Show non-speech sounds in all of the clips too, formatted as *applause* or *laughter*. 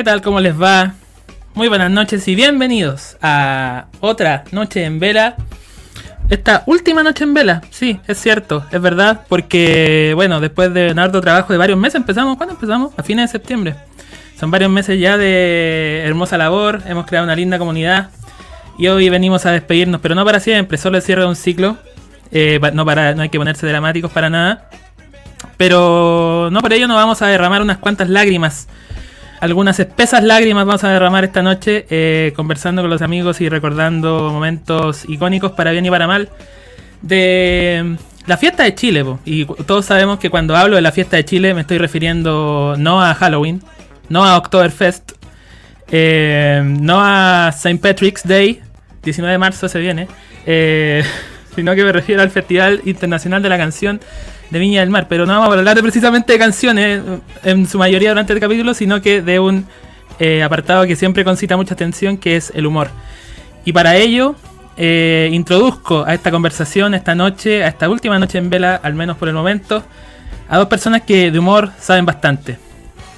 ¿Qué tal? ¿Cómo les va? Muy buenas noches y bienvenidos a otra noche en vela. Esta última noche en vela, sí, es cierto, es verdad, porque bueno, después de un arduo trabajo de varios meses empezamos, ¿cuándo empezamos? A fines de septiembre. Son varios meses ya de hermosa labor, hemos creado una linda comunidad y hoy venimos a despedirnos, pero no para siempre, solo el cierre de un ciclo. Eh, no, para, no hay que ponerse dramáticos para nada. Pero no por ello nos vamos a derramar unas cuantas lágrimas algunas espesas lágrimas vamos a derramar esta noche eh, conversando con los amigos y recordando momentos icónicos para bien y para mal de la fiesta de Chile. Y todos sabemos que cuando hablo de la fiesta de Chile me estoy refiriendo no a Halloween, no a Oktoberfest, eh, no a St. Patrick's Day, 19 de marzo se viene, eh, *laughs* sino que me refiero al Festival Internacional de la Canción de Viña del Mar, pero no vamos a hablar de precisamente de canciones en su mayoría durante el capítulo, sino que de un eh, apartado que siempre concita mucha atención, que es el humor. Y para ello eh, introduzco a esta conversación esta noche, a esta última noche en vela, al menos por el momento, a dos personas que de humor saben bastante.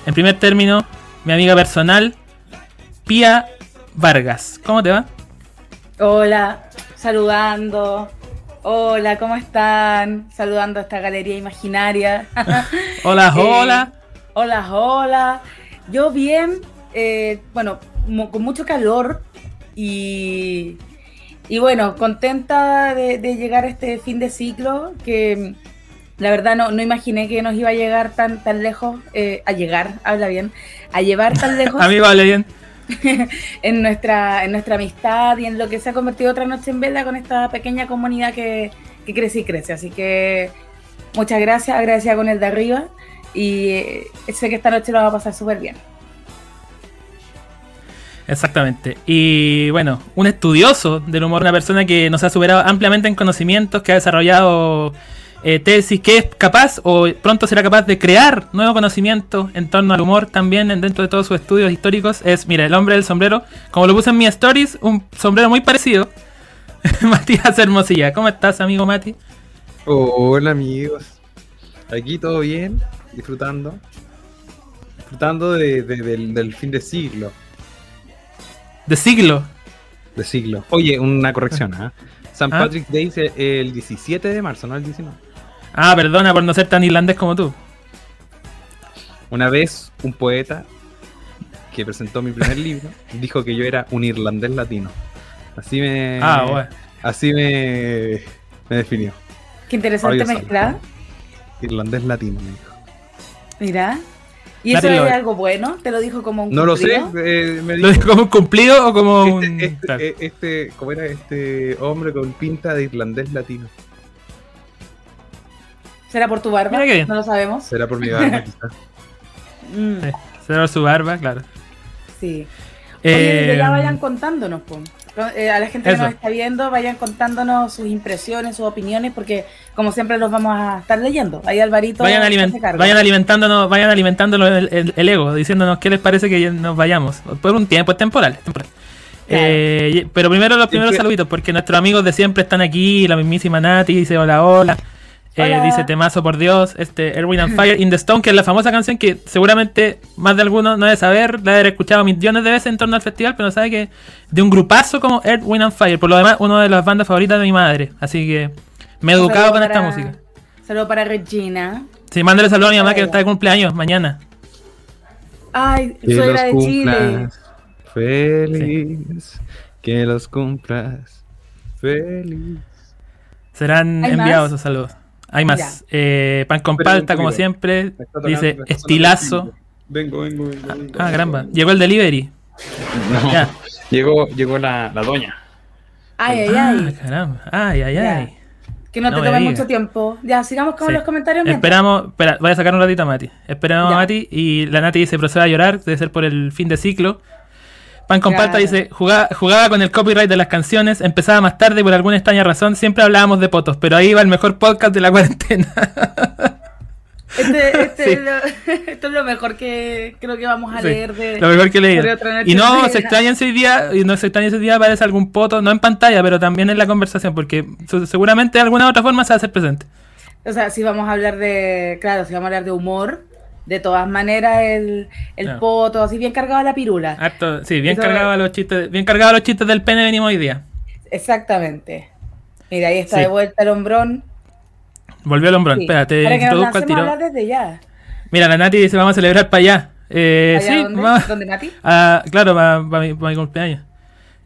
En primer término, mi amiga personal, Pía Vargas. ¿Cómo te va? Hola, saludando. Hola, ¿cómo están? Saludando a esta galería imaginaria. *laughs* hola, *laughs* hola. hola, hola. Yo bien, eh, bueno, con mucho calor y, y bueno, contenta de, llegar a este fin de ciclo que la verdad no, no imaginé que nos iba a llegar tan, tan lejos, eh, a llegar, habla bien, a llevar tan *laughs* lejos. Amigo, habla bien. *laughs* en, nuestra, en nuestra amistad y en lo que se ha convertido otra noche en vela con esta pequeña comunidad que, crece y crece. Así que muchas gracias, agradecida con el de arriba y eh, sé que esta noche lo va a pasar súper bien. Exactamente. Y bueno, un estudioso del humor, una persona que nos ha superado ampliamente en conocimientos, que ha desarrollado eh, tesis que es capaz o pronto será capaz de crear nuevo conocimiento en torno al humor también dentro de todos sus estudios históricos es, mira, el hombre del sombrero, como lo puse en mi stories, un sombrero muy parecido. *laughs* Matías Hermosilla, ¿cómo estás amigo Mati? Hola amigos, aquí todo bien, disfrutando, disfrutando del, fin de siglo. ¿De siglo? De siglo. Oye, una corrección, ¿ah? San ¿Ah? Patrick Day es el 17 de marzo, no el 19. Ah, perdona por no ser tan irlandés como tú. Una vez un poeta que presentó mi primer libro dijo que yo era un irlandés latino. Así me. Ah, bueno. Así me, me definió. Qué interesante mezcla. Irlandés latino, me dijo. Mira. ¿Y eso es algo bueno? ¿Te lo dijo como un no cumplido? No lo sé. Eh, ¿Lo dijo como un cumplido o como este, un.? Este, este, ¿Cómo era este hombre con pinta de irlandés latino? ¿Será por tu barba? No lo sabemos. Será por mi barba, *laughs* quizás. Mm. será por su barba, claro. Sí. Oye, ya eh, vayan contándonos, eh, a la gente que nos está viendo, vayan contándonos sus impresiones, sus opiniones, porque como siempre los vamos a estar leyendo. Ahí Alvarito. Vayan, vayan alimentándonos, vayan alimentándonos el, ego, diciéndonos qué les parece que nos vayamos. Por un tiempo, es temporal. Eh, pero primero los primeros saluditos, porque nuestros amigos de siempre están aquí, la mismísima Nati dice hola, hola. Eh, dice temazo por Dios, este Erwin and Fire in the Stone, que es la famosa canción que seguramente más de alguno no debe saber, la haber escuchado millones de veces en torno al festival, pero no sabe que de un grupazo como Erwin and Fire, por lo demás, una de las bandas favoritas de mi madre. Así que me he educado con esta música. Saludo para Regina. Sí, mándale saludo a mi mamá que está de cumpleaños mañana. Ay, soy de Chile. Feliz, que los cumplas. Feliz. Serán enviados esos saludos. Hay más. Eh, pan con palta, como siempre. Dice estilazo. Vengo, vengo, vengo, Ah, caramba. Llegó el delivery. ya. Llegó, llegó la, la doña. Ay, ay, ay. Ah, caramba. Ay, ay, ay. Que no, te tome mucho tiempo. Ya, sigamos con los comentarios. Esperamos, espera, voy a sacar un ratito a Mati. Esperamos a Mati y la Nati dice procede a llorar, debe ser por el fin de ciclo. Pan con palta dice, jugaba, jugaba, con el copyright de las canciones, empezaba más tarde y por alguna extraña razón siempre hablábamos de potos, pero ahí va el mejor podcast de la *laughs* cuarentena. Este, este *laughs* *laughs* esto es lo mejor que creo que vamos a leer de lo mejor que leí. Y no se extraña ese día, y no se extraña ese día aparece algún poto, no en pantalla, pero también en la conversación, porque seguramente de alguna otra forma se va a hacer presente. O sea, si vamos a hablar de, claro, si vamos a hablar de humor, de todas maneras el, el poto, así bien cargado a la pirula. Harto- sí, bien Eso- cargado a los chistes, bien cargado a los chistes del pene venimos hoy día. Exactamente. Mira, ahí está Sí. de vuelta el hombrón. Volvió el hombrón. Sí. Espérate, Para que introduzco al tiro. hablar desde ya. Mira, la Nati dice, vamos a celebrar para allá. Eh, ¿Allá sí, dónde? vamos- ¿Dónde, Mati? Ah, claro, para mi, pa' mi cumpleaños.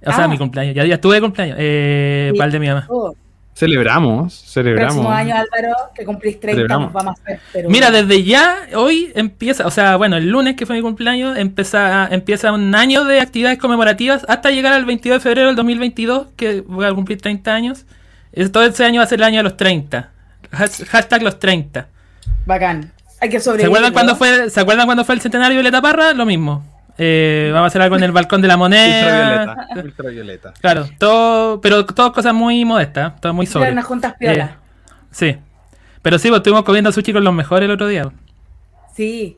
O sea, Ah. mi cumpleaños. Ya, ya estuve de cumpleaños. Eh, Sí. para el de mi mamá. Oh, Celebramos, celebramos. próximo año, Álvaro, que cumplís 30, Celebramos. nos vamos a hacer. Pero Mira, desde ya, hoy empieza, o sea, bueno, el lunes que fue mi cumpleaños, empieza, empieza un año de actividades conmemorativas hasta llegar al 22 de febrero del 2022, que voy a cumplir 30 años. Todo ese año va a ser el año de los 30. Has- Hashtag los 30. Bacán. Hay que ¿Se sobrevivir. acuerdan, cuando ¿no? fue, ¿Se acuerdan cuando fue el centenario de Violeta Parra? Lo mismo. Eh, vamos a hacer algo en el balcón de la moneda. Ultravioleta. Ultravioleta. Claro, todo, pero todas cosas muy modestas, todo muy sobre. unas juntas piolas. Sí. Pero sí, pues estuvimos comiendo sushi con los mejores el otro día. Sí.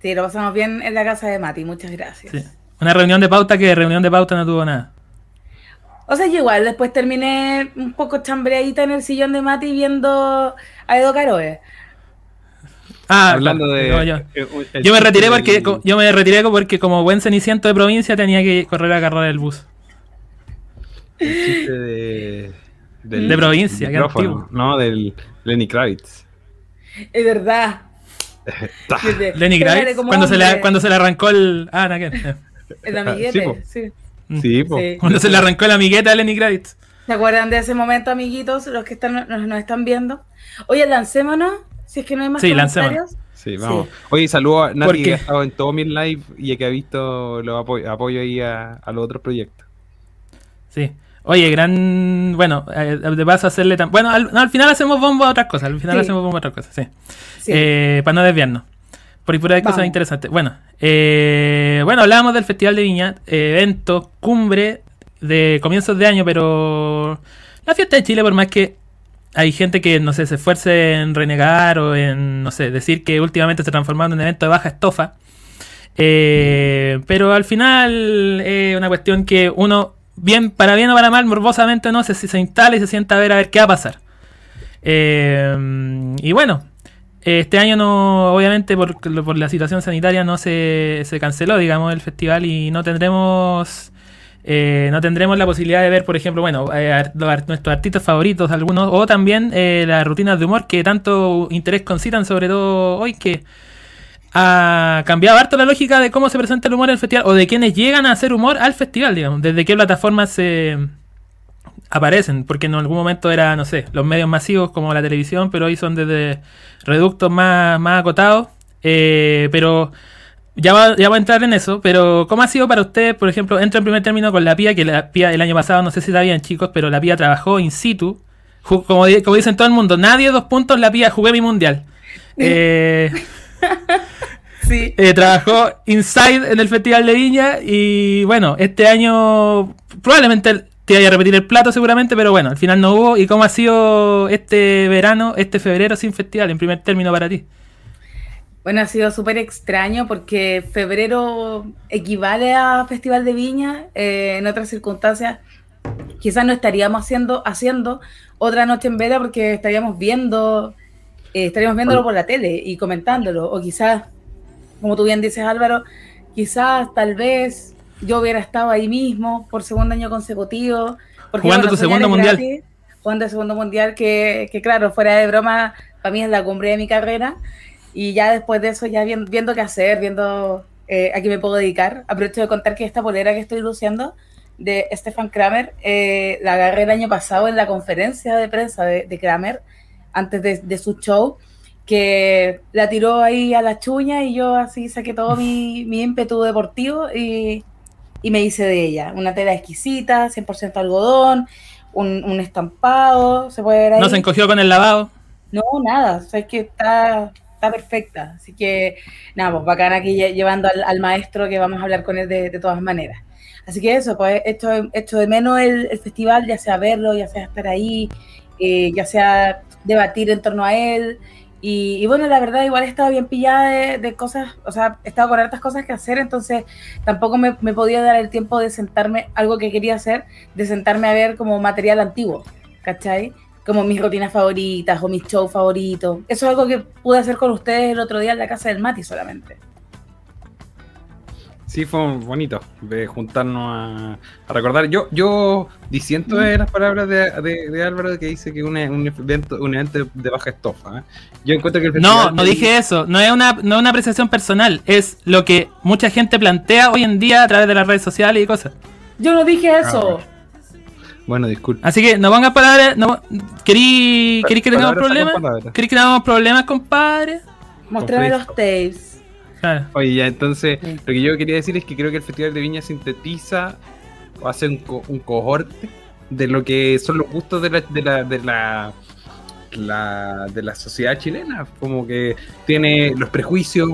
Sí, lo pasamos bien en la casa de Mati. Muchas gracias. Sí. Una reunión de pauta que de reunión de pauta no tuvo nada. O sea, yo igual después terminé un poco chambreadita en el sillón de Mati viendo a Edo Caroe. Ah, Hablando claro, de. no, yo, el yo me retiré del- porque yo me retiré porque como buen ceniciento de provincia tenía que correr a agarrar el bus. El chiste de. del De provincia, qué micrófono. No, del Lenny Kravitz. Es verdad. *laughs* Lenny Kravitz, cuando se, le, cuando se le arrancó el... Ah, no, ¿qué? El amiguete. Sí, po. sí. Sí, po. Sí. Cuando se le arrancó la amigueta a Lenny Kravitz. ¿Se acuerdan de ese momento, amiguitos? Los que están, nos, nos están viendo. Oye, lancémonos. Si es que no hay más Sí, comentarios. Sí, Sí. vamos. Oye, saludo a Nati que ha estado en todos mis live y que ha visto los apoyo, apoyo ahí a, a los otros proyectos. Sí. Oye, gran... Bueno, eh, de paso hacerle tan... Bueno, al, no, al final hacemos bombo a otras cosas. Al final Sí. hacemos bombo a otras cosas, sí. Sí. Eh, para no desviarnos. Por ahí por ahí cosas interesantes. Bueno, eh, bueno, hablábamos del Festival de Viña, eh, evento, cumbre de comienzos de año, pero la fiesta de Chile, por más que hay gente que, no sé, se esfuerce en renegar o en, no sé, decir que últimamente se transformó en evento de baja estofa, eh, pero al final es una cuestión que uno, bien para bien o para mal, morbosamente no, se, se instala y se sienta a ver a ver qué va a pasar. Eh, y bueno, este año no, obviamente por, por la situación sanitaria no se, se canceló, digamos, el festival y no tendremos eh, no tendremos la posibilidad de ver, por ejemplo, bueno, eh, nuestros artistas favoritos, algunos, o también eh, las rutinas de humor que tanto interés concitan, sobre todo hoy que ha cambiado harto la lógica de cómo se presenta el humor en el festival o de quienes llegan a hacer humor al festival, digamos, desde qué plataformas se aparecen, porque en algún momento era, no sé, los medios masivos como la televisión, pero hoy son desde reductos más, más acotados, eh, pero ya va, ya va a entrar en eso, pero ¿cómo ha sido para ustedes, por ejemplo, entro en primer término con la PIA, que la PIA el año pasado, no sé si sabían chicos, pero la PIA trabajó in situ, como dicen todo el mundo, nadie dos puntos, la PIA jugué mi mundial. *laughs* Eh, Sí. eh, trabajó Inside en el Festival de Viña y bueno, este año probablemente te vaya a repetir el plato seguramente, pero bueno, al final no hubo. ¿Y cómo ha sido este verano, este febrero sin festival, en primer término para ti? Bueno, ha sido súper extraño porque febrero equivale a Festival de Viña. eh, en otras circunstancias, quizás no estaríamos haciendo, haciendo otra noche en vela porque estaríamos viendo, eh, estaríamos viéndolo por la tele y comentándolo. O quizás, como tú bien dices, Álvaro, quizás tal vez yo hubiera estado ahí mismo por segundo año consecutivo. porque, Jugando tu segundo mundial. gratis, jugando el segundo mundial, que, que claro, fuera de broma, para mí es la cumbre de mi carrera. Y ya después de eso, ya vien- viendo qué hacer, viendo eh, a qué me puedo dedicar, aprovecho de contar que esta polera que estoy luciendo de Stefan Kramer, eh, la agarré el año pasado en la conferencia de prensa de, de Kramer, antes de, de su show, que la tiró ahí a la chuña y yo así saqué todo mi, *laughs* mi ímpetu deportivo y, y me hice de ella. Una tela exquisita, 100% algodón, un, un estampado, se puede ver ahí. No se encogió con el lavado. No, nada, o sea, es que está, está perfecta. Así que, nada, pues bacán aquí lle- llevando al, maestro que vamos a hablar con él de, todas maneras. Así que eso, pues echo, echo de menos el, festival, ya sea verlo, ya sea estar ahí, eh, ya sea debatir en torno a él. Y, y bueno, la verdad, igual he estado bien pillada de, de cosas, o sea, he estado con hartas cosas que hacer, entonces tampoco me, me podía dar el tiempo de sentarme, algo que quería hacer, de sentarme a ver como material antiguo, ¿cachai? Como mis rutinas favoritas o mis shows favoritos. Eso es algo que pude hacer con ustedes el otro día en la casa del Mati solamente. Sí, fue bonito de juntarnos a, a recordar. Yo yo diciendo de las palabras de, de, de Álvaro que dice que es un, evento, un evento de baja estofa. ¿eh? Yo encuentro que el No, festival no dije eso. No es una, no es una apreciación personal. Es lo que mucha gente plantea hoy en día a través de las redes sociales y cosas. Yo no dije eso. Ah, Bueno, disculpe. Así que no pongas palabras. No, ¿Querí, querí que tengamos problemas? ¿Querí que tengamos problemas, compadre? Mostrame los tapes. Claro. Oye, ya entonces, Sí. lo que yo quería decir es que creo que el Festival de Viña sintetiza o hace un, co- un cohorte de lo que son los gustos de la, de la, de la, la- de la sociedad chilena. Como que tiene los prejuicios,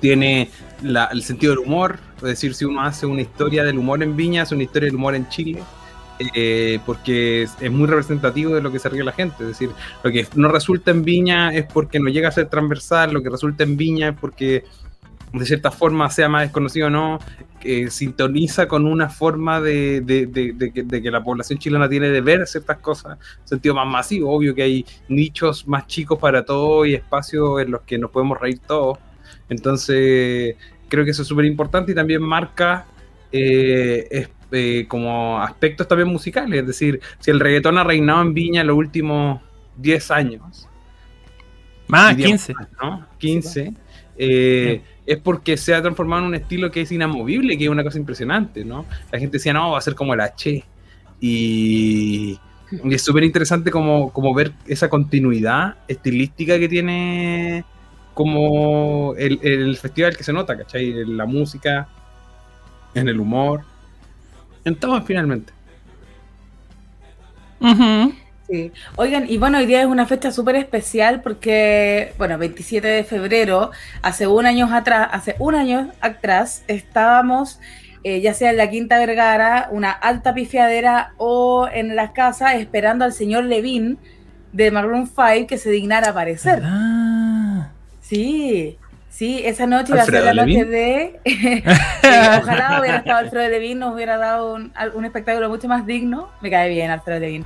tiene la- el sentido del humor. Es decir, si uno hace una historia del humor en Viña, hace una historia del humor en Chile. Eh, porque es, muy representativo de lo que se ríe la gente. Es decir, lo que no resulta en Viña es porque no llega a ser transversal, lo que resulta en Viña es porque de cierta forma sea más desconocido o no, que sintoniza con una forma de, que, la población chilena tiene de ver ciertas cosas, en sentido más masivo, obvio que hay nichos más chicos para todo y espacios en los que nos podemos reír todos. Entonces, creo que eso es súper importante y también marca eh, eh, como aspectos también musicales, es decir, si el reggaetón ha reinado en Viña en los últimos 10 años, Más, diríamos 15. más, ¿no? 15. eh, es porque se ha transformado en un estilo que es inamovible, que es una cosa impresionante, ¿no? La gente decía, no, va a ser como el H. Y, y es súper interesante como, como ver esa continuidad estilística que tiene como el, el festival que se nota, ¿cachai? En la música, en el humor, en todo finalmente. Ujú. Sí. Oigan, y bueno, hoy día es una fecha súper especial porque, bueno, 27 de febrero, hace un año atrás, hace un año atrás, estábamos, eh, ya sea en la Quinta Vergara, una alta pifiadera o en la casa, esperando al señor Levin de Maroon 5 que se dignara aparecer. Ah. Sí, sí, esa noche iba a ser ¿Alfredo la noche de... *laughs* Eh, ojalá hubiera estado Alfredo Levin, nos hubiera dado un, espectáculo mucho más digno. Me cae bien Alfredo Levin.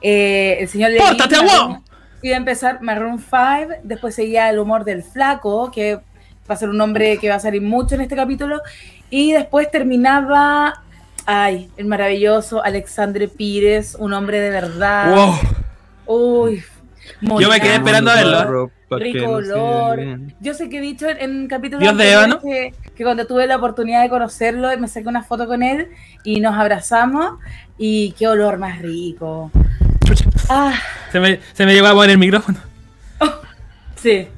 Eh, el señor Levin ¡Pórtate, guau! iba a empezar Maroon 5, después seguía El humor del flaco, que va a ser un nombre que va a salir mucho en este capítulo, y después terminaba, ay, el maravilloso Alexandre Pires, un hombre de verdad. Wow. Uy, Yo me quedé esperando a verlo, ¿eh? Ropa que Rico no. Yo sé que he dicho en, en capítulos Dios de que, que cuando tuve la oportunidad de conocerlo, me saqué una foto con él y nos abrazamos y qué olor más rico. Ah, Se me, se me llegó a poner el micrófono. *laughs* sí.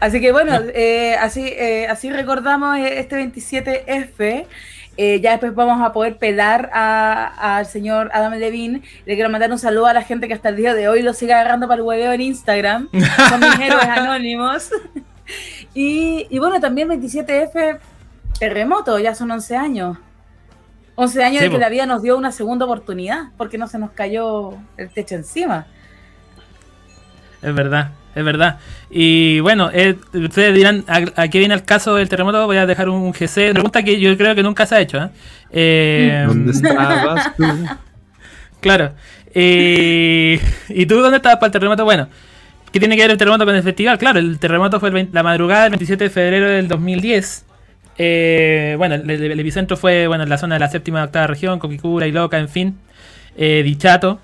Así que bueno, eh, así, eh, así recordamos eh, este 27F. Eh, ya después vamos a poder pelar a- al señor Adam Levine. Le quiero mandar un saludo a la gente que hasta el día de hoy lo sigue agarrando para el hueveo en Instagram. *laughs* Son mis héroes anónimos. *laughs* Y, y bueno, también 27F, terremoto, ya son 11 años. 11 años Sí, de que la vida nos dio una segunda oportunidad, porque no se nos cayó el techo encima. Es verdad, es verdad. Y bueno, eh, ustedes dirán a, a qué viene el caso del terremoto. Voy a dejar un GC. Pregunta que yo creo que nunca se ha hecho. ¿eh? Eh, ¿Dónde estabas tú? *laughs* Claro. Eh, ¿Y tú dónde estabas para el terremoto? Bueno, ¿qué tiene que ver el terremoto con el festival? Claro, el terremoto fue el la madrugada del 27 de febrero del 2010. Eh, bueno, el, epicentro fue bueno, en la zona de la séptima octava región, Coquicura y Loca, en fin, eh, Dichato.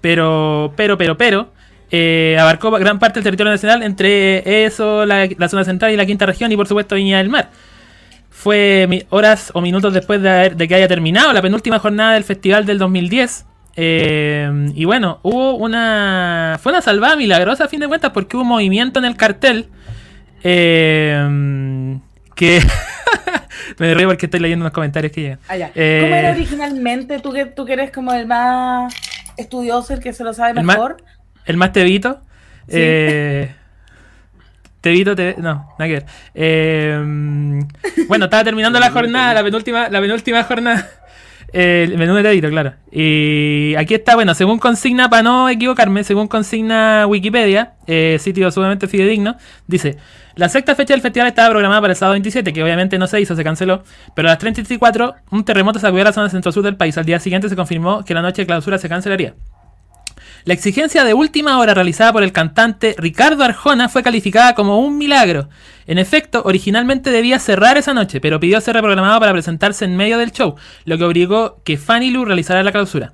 Pero, pero, pero, pero, eh, abarcó gran parte del territorio nacional, entre eso, la, la zona central y la quinta región, y por supuesto Viña del Mar. Fue horas o minutos después de, haber- de que haya terminado la penúltima jornada del festival del 2010. Eh, y bueno, hubo una. Fue una salvada milagrosa a fin de cuentas porque hubo movimiento en el cartel. eh, que. *laughs* Me río porque estoy leyendo los comentarios que llegan. Allá. Eh, ¿Cómo era originalmente? Tú que, tú que eres como el más estudioso, el que se lo sabe más- mejor. El más tevito. Sí. Eh, tevito, te, no, nada que ver. Eh, bueno, estaba terminando la jornada, la penúltima, la penúltima jornada. Eh, el menú de tevito, claro. Y aquí está, bueno, según consigna, para no equivocarme, según consigna Wikipedia, eh, sitio sumamente fidedigno, dice: La sexta fecha del festival estaba programada para el sábado 27, que obviamente no se hizo, se canceló. Pero a las 34, un terremoto sacudió la zona centro-sur del país. Al día siguiente se confirmó que la noche de clausura se cancelaría. La exigencia de última hora realizada por el cantante Ricardo Arjona fue calificada como un milagro. En efecto, originalmente debía cerrar esa noche, pero pidió ser reprogramado para presentarse en medio del show, lo que obligó que Fanny Lu realizara la clausura.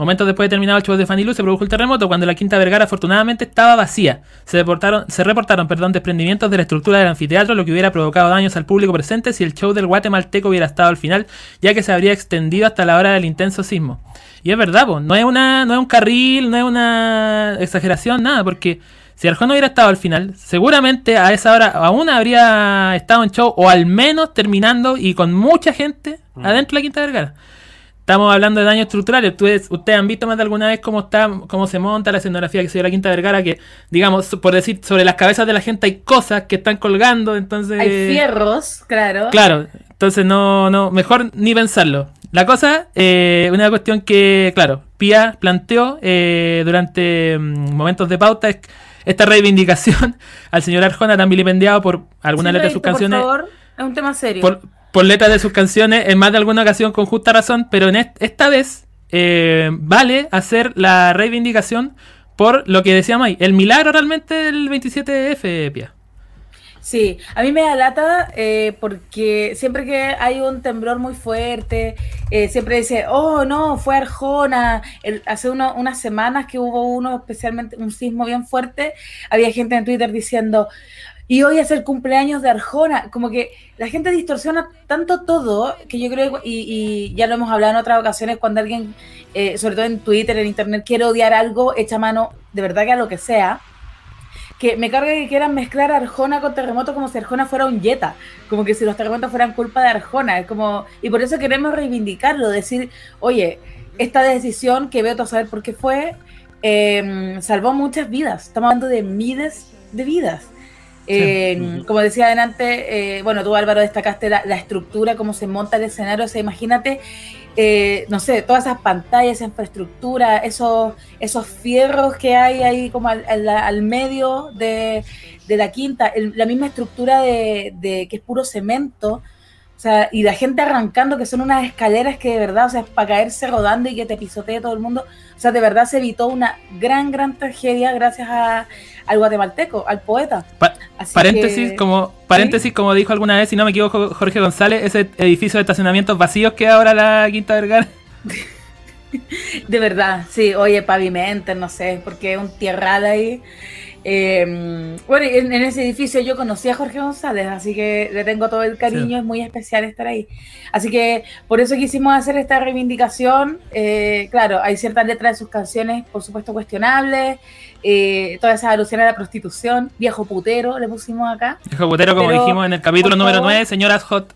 Momentos después de terminado el show de Fanny se produjo el terremoto cuando la Quinta Vergara afortunadamente estaba vacía. Se reportaron, se reportaron perdón, desprendimientos de la estructura del anfiteatro, lo que hubiera provocado daños al público presente si el show del guatemalteco hubiera estado al final, ya que se habría extendido hasta la hora del intenso sismo. Y es verdad, po, no es una, no es un carril, no es una exageración, nada, porque si Arjona hubiera estado al final, seguramente a esa hora aún habría estado en show, o al menos terminando y con mucha gente adentro de la Quinta Vergara. Estamos hablando de daños estructurales. Ustedes, ustedes han visto más de alguna vez cómo está, cómo se monta la escenografía que se dio la Quinta Vergara, que, digamos, por decir, sobre las cabezas de la gente hay cosas que están colgando, entonces. Hay fierros, claro. Claro, entonces no, no, mejor ni pensarlo. La cosa, eh, una cuestión que, claro, Pia planteó eh, durante mm, momentos de pauta es esta reivindicación *laughs* al señor Arjona tan vilipendiado por algunas Sí, de sus Leito, por canciones favor, es un tema serio. por, por letras de sus canciones en más de alguna ocasión con justa razón, pero en est- esta vez eh, vale hacer la reivindicación por lo que decía May, el milagro realmente del 27F, Pia. Sí, a mí me da lata eh, porque siempre que hay un temblor muy fuerte, eh, siempre dice, oh no, fue Arjona. Hace unas semanas que hubo uno, especialmente un sismo bien fuerte, había gente en Twitter diciendo, y hoy es el cumpleaños de Arjona. Como que la gente distorsiona tanto todo que yo creo, y, y ya lo hemos hablado en otras ocasiones, cuando alguien, eh, sobre todo en Twitter, en Internet, quiere odiar algo, echa mano de verdad que a lo que sea que me carga que quieran mezclar Arjona con terremoto como si Arjona fuera un yeta, como que si los terremotos fueran culpa de Arjona, es como y por eso queremos reivindicarlo, decir, oye, esta decisión que veo a saber por qué fue eh, salvó muchas vidas, estamos hablando de miles de vidas. Eh. Como decía adelante, eh, bueno, tú Álvaro destacaste la, la estructura, cómo se monta el escenario, o sea, imagínate, eh, no sé, todas esas pantallas, esa infraestructura, esos, esos fierros que hay ahí como al, al- al medio de, de la quinta, el- la misma estructura de, de que es puro cemento, o sea, y la gente arrancando, que son unas escaleras que de verdad, o sea, es para caerse rodando y que te pisotee todo el mundo. O sea, de verdad se evitó una gran, gran tragedia gracias a, al guatemalteco, al poeta. Pa- Así paréntesis, que- como paréntesis, como dijo alguna vez, si no me equivoco, Jorge González, ese edificio de estacionamientos vacíos que ahora la Quinta Vergara. *laughs* De verdad, sí, oye, pavimenten, no sé, porque es un tierral ahí. Eh, bueno, en, en ese edificio yo conocí a Jorge González, así que le tengo todo el cariño, Sí. es muy especial estar ahí. Así que por eso quisimos hacer esta reivindicación. Eh, claro, hay ciertas letras de sus canciones, por supuesto, cuestionables, eh, todas esas alusiones a la prostitución, viejo putero, le pusimos acá. Dijo Botero, como Pero, dijimos en el capítulo número favor. 9, señoras Hot.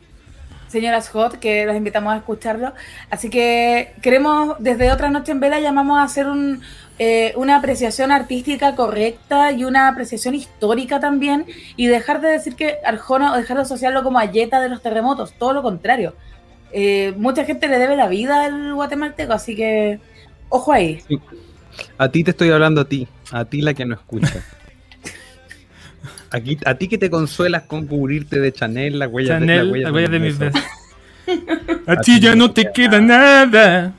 Señoras Hot, que los invitamos a escucharlo. Así que queremos, desde otra noche en vela, llamamos a hacer un, eh, una apreciación artística correcta y una apreciación histórica también, y dejar de decir que Arjona o dejar de asociarlo como ayeta de los terremotos, todo lo contrario. Eh, mucha gente le debe la vida al guatemalteco, así que ojo ahí. A ti te estoy hablando a ti, a ti la que no escucha. *laughs* Aquí, a ti que te consuelas con cubrirte de Chanel, las huellas de, las las huellas de mis besos. A ti ya no te queda nada.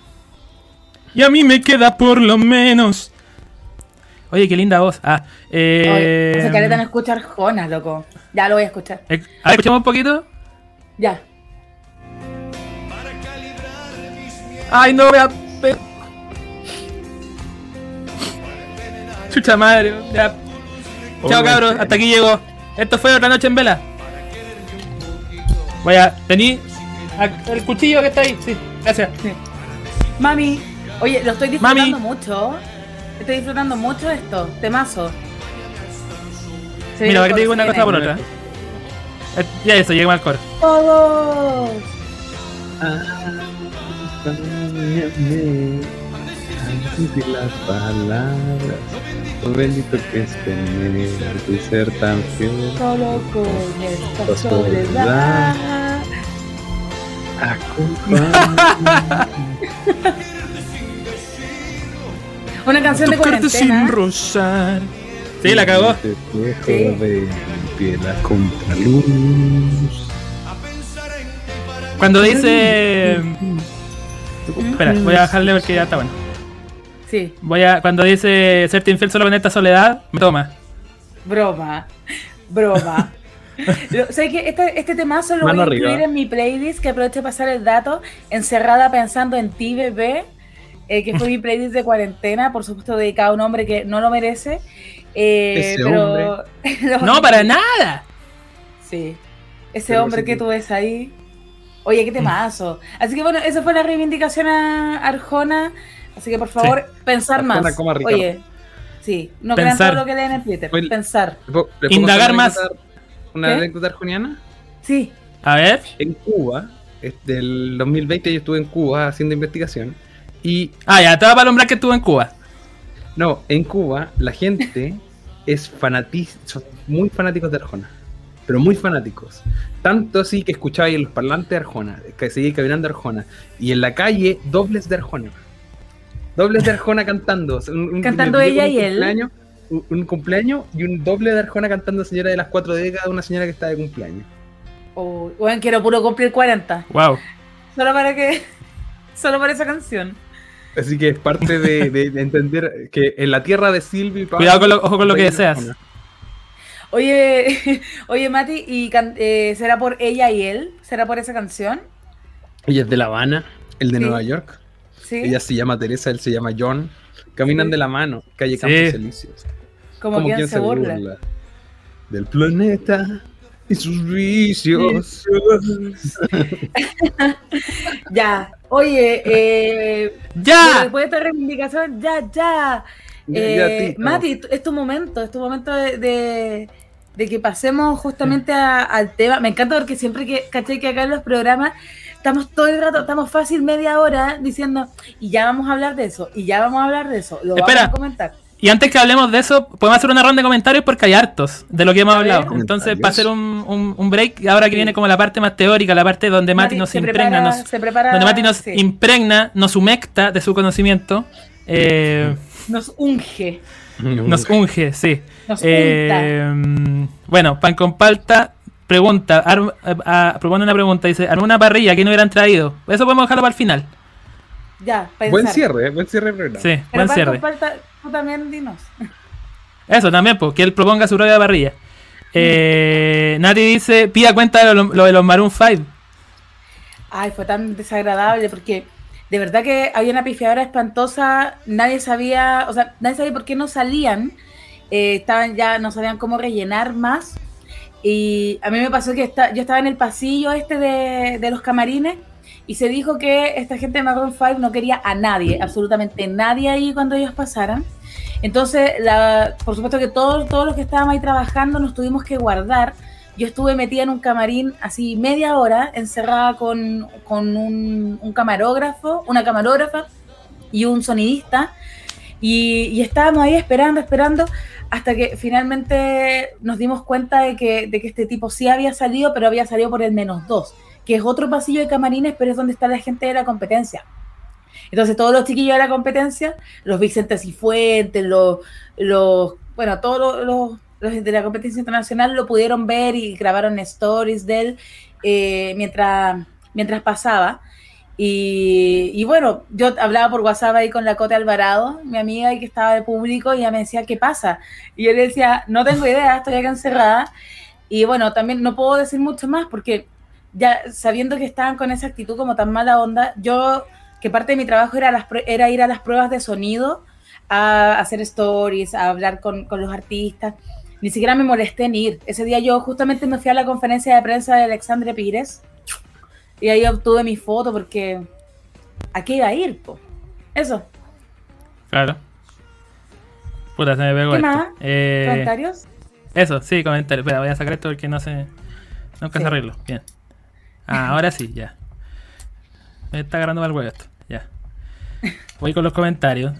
Y a mí me queda por lo menos. Oye, qué linda voz. Ah, eh. Oye, esa careta no escucha Arjona, loco. Ya lo voy a escuchar. eh, a ver, escuchamos un poquito. Ya. Ay, no voy a. pe- Chucha madre. Ya. Chao, cabros. Hasta aquí llegó. Esto fue otra noche en vela. Voy a. Tení. El cuchillo que está ahí. Sí, gracias. Mami, oye, lo estoy disfrutando Mami. mucho. Estoy disfrutando mucho esto, temazo. Se Mira, para que te digo una cosa por otra. Eh, Ya eso, lleguemos al coro. Todos. Decir las palabras. Lo bendito que es tener tu ser tan fiel. Solo con esta soledad. Una canción de Tocarte sin cuarentena. rozar. Sí, la cagó. Te dejo Sí. de piel a contraluz. Cuando dice. Espera, voy a bajarle porque ya está bueno. Sí, Voy a, cuando dice serte infiel solo con esta soledad, me toma. broma. Broma. *laughs* Lo- ¿Sabes qué? Este, este temazo lo Mano voy a arriba. incluir en mi playlist, que aprovecho de pasar el dato, encerrada pensando en ti, bebé, eh, que fue mi playlist de cuarentena, por supuesto dedicado a un hombre que no lo merece. eh, Ese pero *laughs* No, para nada. Sí. Ese Pero hombre sí que que- tú ves ahí. Oye, qué temazo. Así que bueno, esa fue la reivindicación a Arjona. Así que por favor, pensar más. Oye, sí, no crean Pensar. todo lo que leen en Twitter. Pensar. ¿Le puedo- le puedo Indagar más. Una anécdota arjoniana. Sí. A ver. En Cuba, desde el 2020 yo estuve en Cuba haciendo investigación. Y Ah, ya, te va para alumbrar que estuvo en Cuba. no, en Cuba la gente *laughs* es fanati son muy fanáticos de Arjona. Pero muy fanáticos. Tanto así que escuchaba ahí en los parlantes de Arjona, que seguía caminando Arjona. Y en la calle, dobles de Arjona. Dobles de Arjona cantando. Un- un- Cantando pillé ella un y él. cumpleaños, Un, un cumpleaños y un doble de Arjona cantando Señora de las cuatro décadas, una señora que está de cumpleaños. Oh, bueno, quiero puro cumplir 40. Wow. Solo para que. Solo para esa canción. Así que es parte de, de- de entender que en la tierra de Pablo. Cuidado con lo- ojo con lo que deseas. Arjona. Oye, *laughs* oye, Mati, ¿y can- eh, será por ella y él? ¿Será por esa canción? Ella es de La Habana, el de Sí. Nueva York. Sí. Ella se llama Teresa, él se llama John. Caminan Sí. de la mano, calle Sí. Campos Elíseos. Como quien se burla. Del planeta y sus vicios. *laughs* Ya. Oye, eh, ¡Ya! después de esta reivindicación, ya, ya. Ya, Eh, ya. Mati, es tu momento, es tu momento de, de- de que pasemos justamente a- al tema. Me encanta porque siempre que, caché que acá en los programas estamos todo el rato, estamos fácil media hora diciendo, y ya vamos a hablar de eso, y ya vamos a hablar de eso, lo Espera. vamos a comentar. Y antes que hablemos de eso, podemos hacer una ronda de comentarios porque hay hartos de lo que hemos hablado. Entonces, para hacer un, un- un break, ahora que Sí. viene como la parte más teórica, la parte donde Mati, nos se impregna, prepara, nos, se prepara, donde Mati nos sí, impregna, nos humecta de su conocimiento, eh, nos unge, nos unge, sí. nos Eh, bueno, Pan con Palta pregunta, ar- eh, ah, propone una pregunta, dice, ¿arma una parrilla que no hubieran traído? Eso podemos dejarlo para el final. Ya, pensar. Buen cierre, eh, buen cierre programa. Sí, Pero buen cierre. falta- tú también dinos. *laughs* Eso también, pues, que él proponga su propia parrilla. Eh, Nati dice, pida cuenta de lo, lo de los Maroon 5. Ay, fue tan desagradable porque de verdad que había una pifiadora espantosa, nadie sabía, o sea, nadie sabía por qué no salían, eh, estaban ya, no sabían cómo rellenar más. Y a mí me pasó que esta- yo estaba en el pasillo este de, de los camarines y se dijo que esta gente de Maroon 5 no quería a nadie, absolutamente nadie ahí cuando ellos pasaran. Entonces, la, por supuesto que todos, todos los que estábamos ahí trabajando nos tuvimos que guardar. Yo estuve metida en un camarín así media hora, encerrada con, con un, camarógrafo, una camarógrafa y un sonidista. Y, y estábamos ahí esperando, esperando, hasta que finalmente nos dimos cuenta de que, de que este tipo sí había salido, pero había salido por el menos dos, que es otro pasillo de camarines, pero es donde está la gente de la competencia. Entonces todos los chiquillos de la competencia, los Vicente Cifuentes, los, los, bueno, todos los- los de la competencia internacional lo pudieron ver y grabaron stories de él eh, mientras, mientras pasaba. Y, y bueno, yo hablaba por WhatsApp ahí con la Cote Alvarado, mi amiga que estaba de público, y ella me decía, ¿qué pasa? Y yo le decía, no tengo idea, estoy acá encerrada. Y bueno, también no puedo decir mucho más porque ya sabiendo que estaban con esa actitud como tan mala onda, yo, que parte de mi trabajo era, las, era ir a las pruebas de sonido, a hacer stories, a hablar con, con los artistas. Ni siquiera me molesté en ir. Ese día yo justamente me fui a la conferencia de prensa de Alexandre Pires y ahí obtuve mi foto porque ¿a qué iba a ir? po? Eso. Claro. Puta, se me pegó ¿Qué esto. más? Eh, ¿Comentarios? eso, sí, comentarios. Espera, voy a sacar esto porque no sé. Nunca Sí. se arreglo. Bien. Ah, *laughs* ahora sí, ya. Me está agarrando mal huevo esto. Ya. Voy con los comentarios.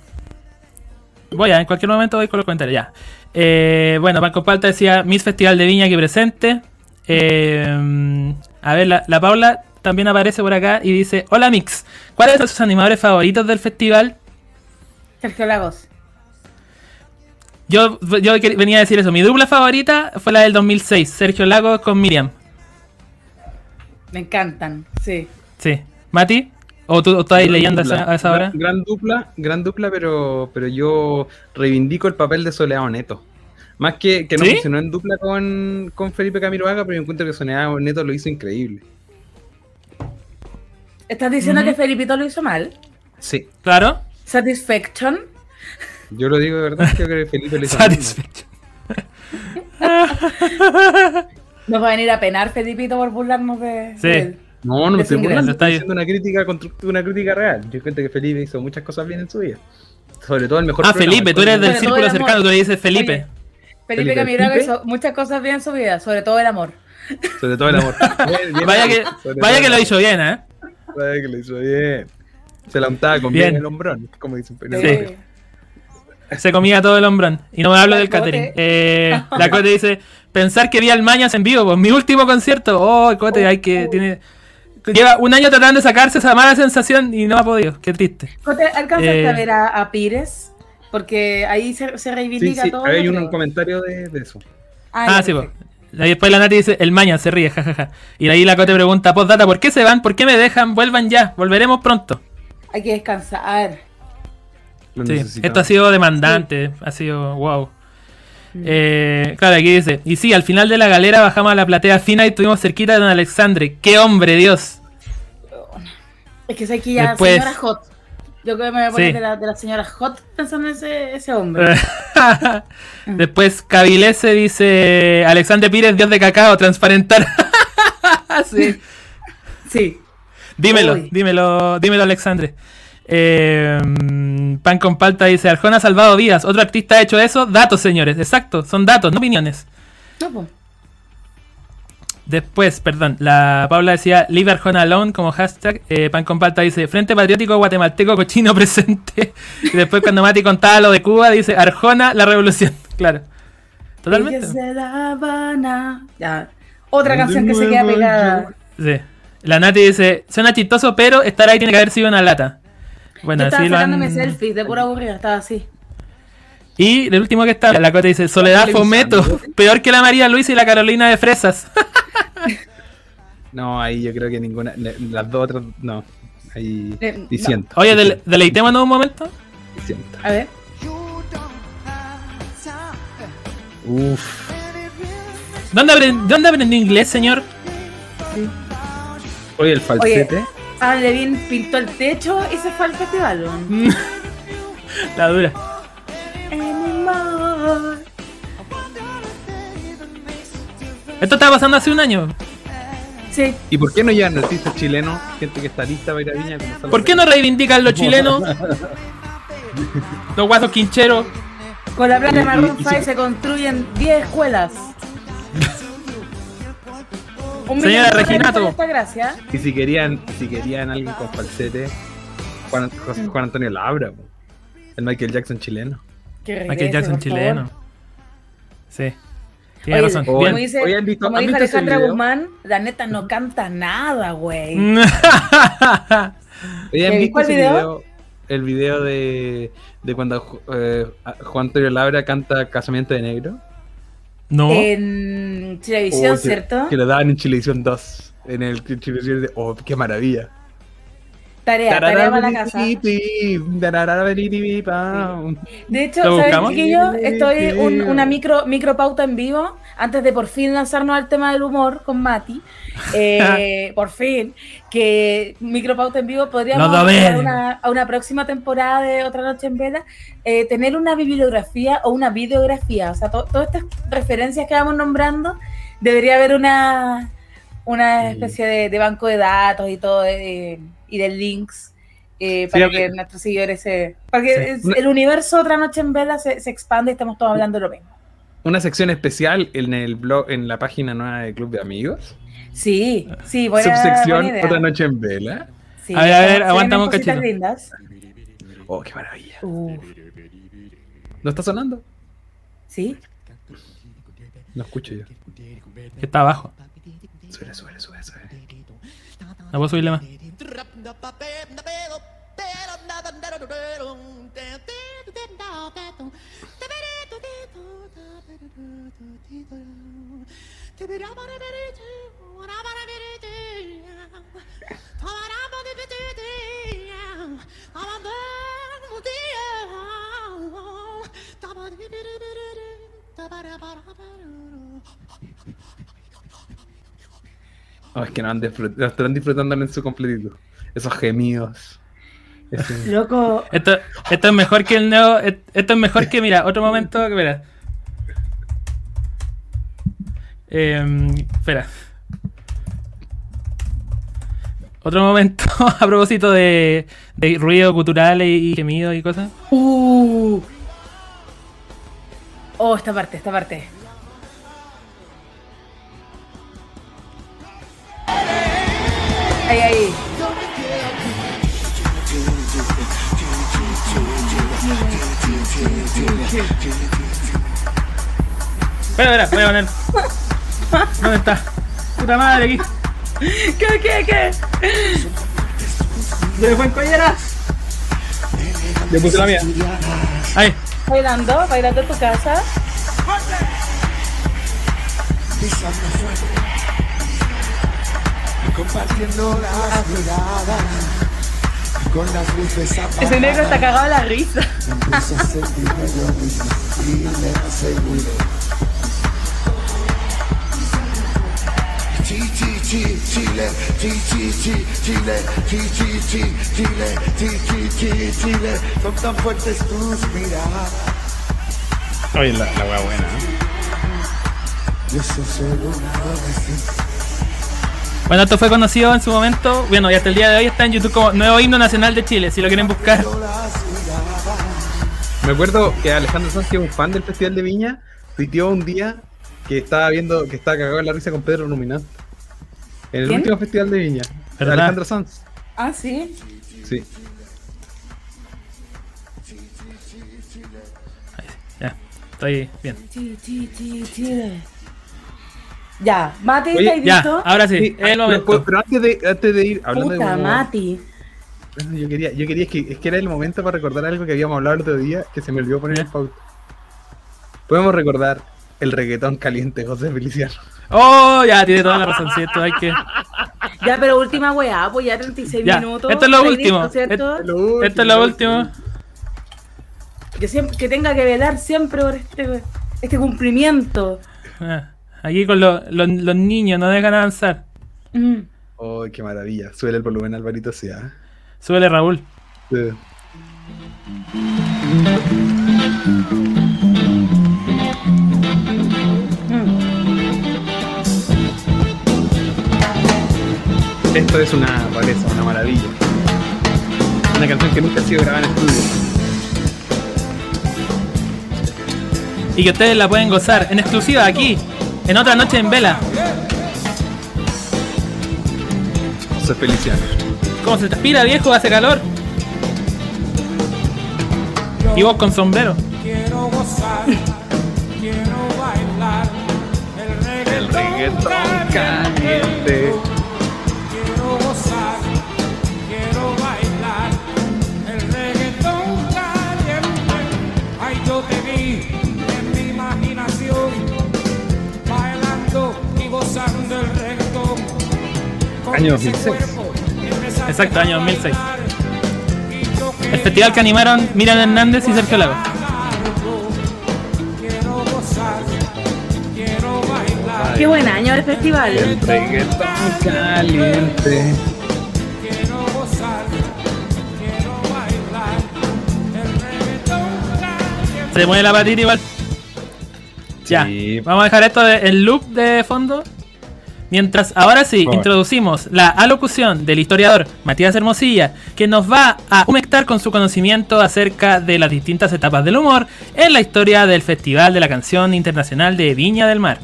Voy a, en cualquier momento voy con los comentarios, ya. Eh, bueno, Paco Palta decía Miss Festival de Viña aquí presente. Eh, a ver, la, la Paula también aparece por acá y dice: Hola Mix, ¿cuáles son sus animadores favoritos del festival? Sergio Lagos. Yo, yo venía a decir eso. Mi dupla favorita fue la del 2006, Sergio Lagos con Miriam. Me encantan, sí. Sí. Mati, ¿O tú Gran leyendo a dupla, esa, a esa gran- hora? Gran, dupla, gran dupla, pero, pero yo reivindico el papel de Soleado Neto. Más que, que no ¿Sí? funcionó en dupla con, con Felipe Camiroaga, pero yo encuentro que Soleado Neto lo hizo increíble. ¿Estás diciendo que Felipito lo hizo mal? Sí, Claro. Satisfaction. yo lo digo de verdad, creo que Felipe lo hizo mal. Satisfecho. *laughs* Nos va a venir a penar Felipito por burlarnos de, Sí. de él. No, no me estoy burlando, Está haciendo una crítica constructiva, una crítica real. Yo cuento que Felipe hizo muchas cosas bien en su vida. Sobre todo el mejor Ah, programa, Felipe, el tú eres del círculo el cercano, tú le dices Felipe. Oye, Felipe Felipe. Hizo muchas cosas bien en su vida, sobre todo el amor. Sobre todo el amor. *laughs* Bien, bien, Vaya que, vaya que el lo hizo bien, ¿eh? Vaya que lo hizo bien. Se la untaba con bien, Bien. el hombrón, como dicen. pero- Sí. Se comía todo el hombrón. Y no me hablo La del Cote. catering. Eh, *laughs* la Cote dice, pensar que vi al Mañas en vivo, pues mi último concierto. Oh, Cote, hay que... Tiene... Lleva un año tratando de sacarse esa mala sensación y no ha podido. Qué triste. ¿Cote, ¿Alcanzaste Eh. a ver a, a Pires? Porque ahí se, se Sí, reivindica sí, todo. hay un, comentario de, de eso. Ah, ya, sí, pues. Y después la Nati dice, el Mañas se ríe, *laughs* jajaja. Y de ahí la Cote pregunta, postdata, ¿por qué se van? ¿Por qué me dejan? Vuelvan ya, volveremos pronto. Hay que descansar. Sí, esto ha sido demandante, ha sido wow. Eh, claro, aquí dice, y sí, al final de la galera bajamos a la platea fina y estuvimos cerquita de don Alexandre. ¡Qué hombre, Dios! Es que sé que ya Después- señora Hot. Yo creo que me voy a poner Sí. de, la, de la señora Hot pensando en ese, ese hombre. *laughs* *laughs* Después Cabilese dice, Alexandre Pires, Dios de cacao, transparentar. *laughs* sí. Sí. Dímelo, Uy. dímelo, dímelo, Alexandre. Eh, Pan con palta dice, Arjona ha salvado vidas. Otro artista ha hecho eso. Datos, señores. Exacto, son datos, no opiniones. No. Después, perdón, la Paula decía Leave Arjona Alone como hashtag. eh, Pan con palta dice Frente Patriótico Guatemalteco Cochino *laughs* presente. Y después cuando Mati contaba lo de Cuba dice Arjona la revolución. *laughs* Claro. Totalmente. Ella es de La Habana. Ya. Otra canción que se queda pegada. Sí. La Nati dice, suena chistoso, pero estar ahí tiene que haber sido una lata. Bueno, Yo estaba han... sacándome selfies de pura aburrida, estaba así. Y el último que está, la Cota dice, Soledad Fometo, peor que la María Luisa y la Carolina de Fresas. *laughs* No, ahí yo creo que ninguna. Las dos otras. No. Ahí. Eh, Diciendo. Oye, dele- deleitémonos un momento. Diciendo. A ver. Uf. ¿Dónde, aprend- ¿Dónde aprendió inglés, señor? Oye, el falsete. Alan Levine pintó el techo y se fue al festival. *laughs* La dura. Esto estaba pasando hace un año. Sí. ¿Y por qué no llegan artistas chilenos? Gente que está lista para ir a Viña. como ¿Por qué no reivindican los *laughs* chilenos? Los guasos quincheros. Con la plata de Y- y- Maroon y 5 si- se construyen 10 escuelas. *laughs* Un Señora Reginato. Esta gracia. Y si querían, si querían alguien con falsete, Juan, José- Juan Antonio Labra, po. el Michael Jackson chileno. Que regrese, Michael Jackson favor. chileno. Sí. Tiene Oye, razón. como dice, Oye, ¿han visto- como han dijo Alejandra? Guzmán, la neta no canta nada, güey. Mm. *laughs* Oye, ¿han visto ¿cuál ese video? video? El video de, de cuando eh, Juan Antonio Labra canta Casamiento de Negro. No. En televisión, Oh, que- ¿cierto? Que lo daban en Chilevisión 2. En el Chilevisión de. Oh, qué maravilla. Tarea, tarea para la casa. De hecho, ¿Lo ¿sabes que yo estoy un- una micro, micro pauta en vivo antes de por fin lanzarnos al tema del humor con Mati? *laughs* Eh, por fin, que micro pauta en vivo podríamos a una, a una próxima temporada de Otra Noche en Vela eh, tener una bibliografía o una videografía. O sea, to- todas estas referencias que vamos nombrando, debería haber una, una especie de, de banco de datos y todo, eh, y de links. eh, para Sí, que nuestros seguidores se. Para que Sí. el universo Otra Noche en Vela se, se expande y estamos todos hablando de lo mismo. Una sección especial en el blog, en la página nueva del Club de Amigos. Sí, sí, buena, Subsección idea. Otra Noche en Vela. Sí, A ver, a ver, aguántame un cachito. lindas. Oh, qué maravilla. Uh, ¿No está sonando? sí, No escucho yo. Está abajo. Suele, suele, suele, suele. No puedo subirle más. Oh, es que no, no, estarán disfrutando en su completitud. Esos gemidos. Esto, esto, es mejor que el nuevo. Esto es mejor que, mira, otro momento que mira. Em, espera. Otro momento *laughs* a propósito de, de ruido cultural y, y gemidos y cosas. Uh. Oh, esta parte, esta parte. Ahí, ahí. Espera, espera, voy a poner. ¿Dónde está? Puta madre aquí. ¿Qué, qué, qué? ¿Dónde fue en collera? Le puse la mía. Ahí. Bailando, bailando en tu casa. Compartiendo las miradas con las luces apagadas. Ese negro está cagado de la risa. Empiezo a sentirme lo mismo y me aseguro. Chi, chi, chi, Chile, chi, chi, chi, Chile, chi, chi, chi, Chile, chi, chi, chi, Chile. Son tan fuertes tus miradas. Oye, la, la wea buena. ¿eh? Yo soy solo un adolescente. Bueno, esto fue conocido en su momento. Bueno, y hasta el día de hoy está en YouTube como Nuevo Himno Nacional de Chile. Si lo quieren buscar. Me acuerdo que Alejandro Sanz, que es un fan del Festival de Viña, tuiteó un día que estaba viendo que estaba cagado en la risa con Pedro Nominante. En el ¿Quién? último Festival de Viña. ¿Verdad? Alejandro Sanz. Ah, sí. Sí. Ya, estoy bien. Ya, Mati, Oye, ¿estás Ya, listo? ahora sí, Sí, es el pero, momento. pero antes de, antes de ir, hablando de Puta, como- Mati. Bueno, Yo quería, yo quería es que, es que era el momento para recordar algo que habíamos hablado el otro día que se me olvidó poner en pauta. Podemos recordar el reggaetón caliente José Feliciano. Oh, ya, tiene toda la razón, ¿cierto? Hay que. Ya, pero última weá, pues ya 36 Ya, minutos. esto es lo ¿estáis último. listos, ¿cierto? Lo Esto es lo último. Que, siempre, que tenga que velar siempre por este, este cumplimiento. Ah, Aquí con los, los, los niños, no dejan avanzar. Mm. Oh, qué maravilla. Suele el volumen Alvarito sea. Súbele, Raúl. Sí. Esto es una rareza, una maravilla. Una canción que nunca ha sido grabada en estudio. Y que ustedes la pueden gozar en exclusiva aquí, en otra noche en vela. José Feliciano. ¿Cómo se transpira, viejo? Hace calor. Y vos con sombrero. Quiero gozar, quiero bailar el El reggaetón, reggaetón caliente. Año ese 2006. cuerpo empezaste Exacto, año a 2006. bailar, y yo El festival que animaron Miriam Hernández y Sergio Lago. Quiero gozar, quiero bailar, Qué buen año el festival. El reggaetón caliente. quiero gozar, quiero bailar. El reggaetón caliente. Se mueve la patita igual. Ya, Sí. vamos a dejar esto de- en loop de fondo. Mientras ahora sí, introducimos la alocución del historiador Matías Hermosilla, que nos va a humectar con su conocimiento acerca de las distintas etapas del humor en la historia del Festival de la Canción Internacional de Viña del Mar.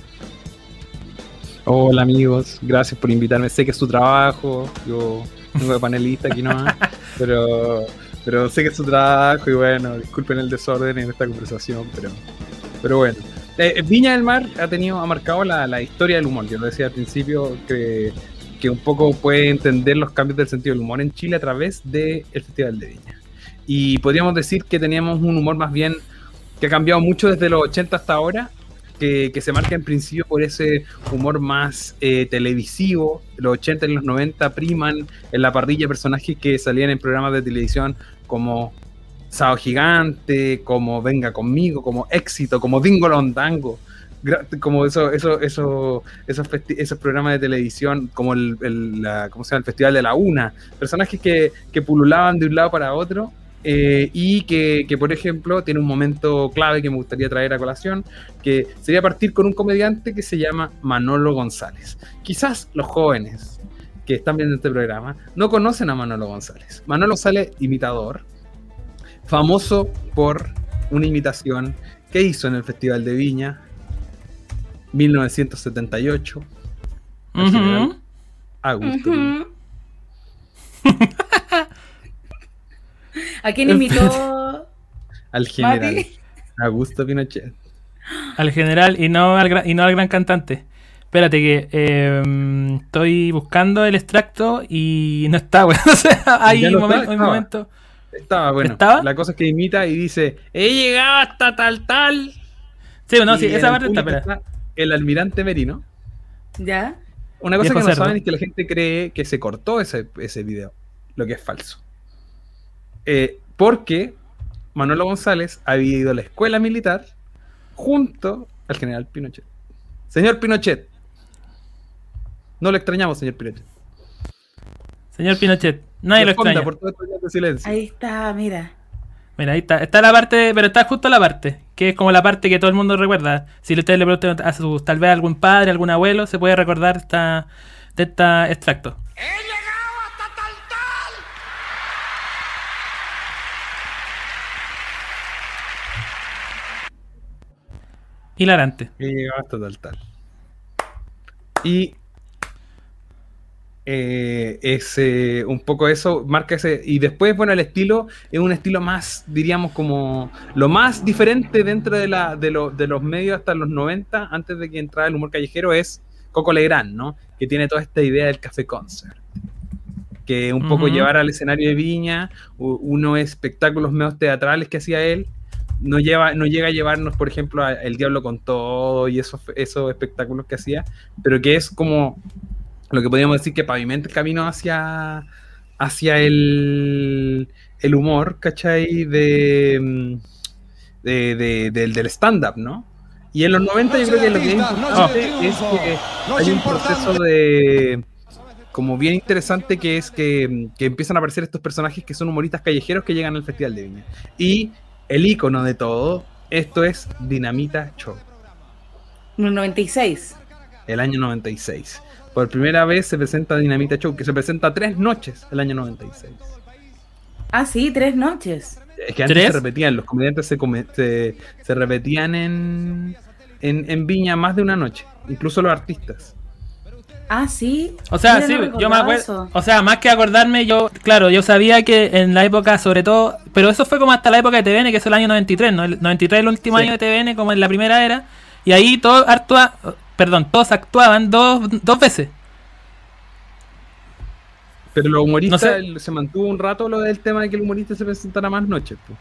Hola amigos, gracias por invitarme. Sé que es su trabajo, yo vengo de panelista aquí nomás, *laughs* pero, pero sé que es su trabajo y bueno, disculpen el desorden en esta conversación, pero, pero bueno. Eh, Viña del Mar ha tenido, ha marcado la, la historia del humor. Yo lo decía al principio que, que un poco puede entender los cambios del sentido del humor en Chile a través del Festival de Viña. Y podríamos decir que teníamos un humor más bien que ha cambiado mucho desde los 80 hasta ahora, que, que se marca en principio por ese humor más eh, televisivo. Los 80 y los 90 priman en la parrilla personajes que salían en programas de televisión como Sao Gigante, como Venga Conmigo, como Éxito, como Dingo Londango. como eso, eso, eso, esos, esos programas de televisión, como el, el- ¿cómo se llama? el Festival de la Una, personajes que, pululaban de un lado para otro eh, y que, que, por ejemplo, tiene un momento clave que me gustaría traer a colación, que sería partir con un comediante que se llama Manolo González. Quizás los jóvenes que están viendo este programa no conocen a Manolo González. Manolo sale imitador, famoso por una imitación que hizo en el Festival de Viña 1978 al Ujú. general Augusto. Ujú. *laughs* ¿A quién imitó? *laughs* Al general Mati. Augusto Pinochet. Al general y no al, gran, y no al gran cantante. Espérate que eh, estoy buscando el extracto y no está, *laughs* weón. O sea, hay momen- un estaba. momento. Estaba bueno. ¿Estaba? La cosa es que imita y dice: He llegado hasta tal tal. Sí, no, sí, Y esa parte está, está El almirante Merino. ¿Ya? Una cosa que no cerdo. saben es que la gente cree que se cortó ese, ese video, lo que es falso. Eh, porque Manolo González había ido a la escuela militar junto al general Pinochet. Señor Pinochet. No lo extrañamos, señor Pinochet. Señor Pinochet, nadie lo extraña. por todo estos días de silencio. Ahí está, mira. Mira, ahí está. Está la parte, pero está justo la parte, que es como la parte que todo el mundo recuerda. Si ustedes le preguntan a sus, tal vez a algún padre, algún abuelo, se puede recordar esta, de este extracto. He llegado hasta tal tal. Hilarante. Y llegaba hasta tal tal. Y eh, es eh, un poco eso, marca ese. Y después, bueno, el estilo es un estilo más, diríamos, como lo más diferente dentro de, la, de, lo- de los medios hasta los 90, antes de que entrara el humor callejero, es Coco Legrand, ¿no? Que tiene toda esta idea del café concert. Que un poco Ujú. llevar al escenario de Viña, unos espectáculos medios teatrales que hacía él, no, lleva, no llega a llevarnos, por ejemplo, a El Diablo con Todo y esos, esos espectáculos que hacía, pero que es como lo que podríamos decir que pavimenta el camino hacia, hacia el, el humor, ¿cachai? De, mm, de- de- del, del stand-up, ¿no? Y en los 90 yo creo que lo que es importante es que hay un proceso de como bien interesante que es que, que empiezan a aparecer estos personajes que son humoristas callejeros que llegan al Festival de Viña. Y el icono de todo, esto es Dinamita Show, En 96. el año 96. Por primera vez se presenta Dinamita Show, que se presenta tres noches el año 96. Ah, sí, tres noches. Es que antes ¿Tres? se repetían, los comediantes se, come- se, se repetían en, en, en Viña más de una noche, incluso los artistas. Ah, sí. O sea, sí, no yo me acuerdo. eso. O sea, más que acordarme, yo, claro, yo sabía que en la época, sobre todo, pero eso fue como hasta la época de TVN, que es el año 93, ¿no? El 93 es el último Sí. año de TVN, como en la primera era, y ahí todos actua, perdón, todos actuaban dos, dos veces. Pero los humoristas No sé. el- se mantuvo un rato lo del tema de que el humorista se presentara más noches. po.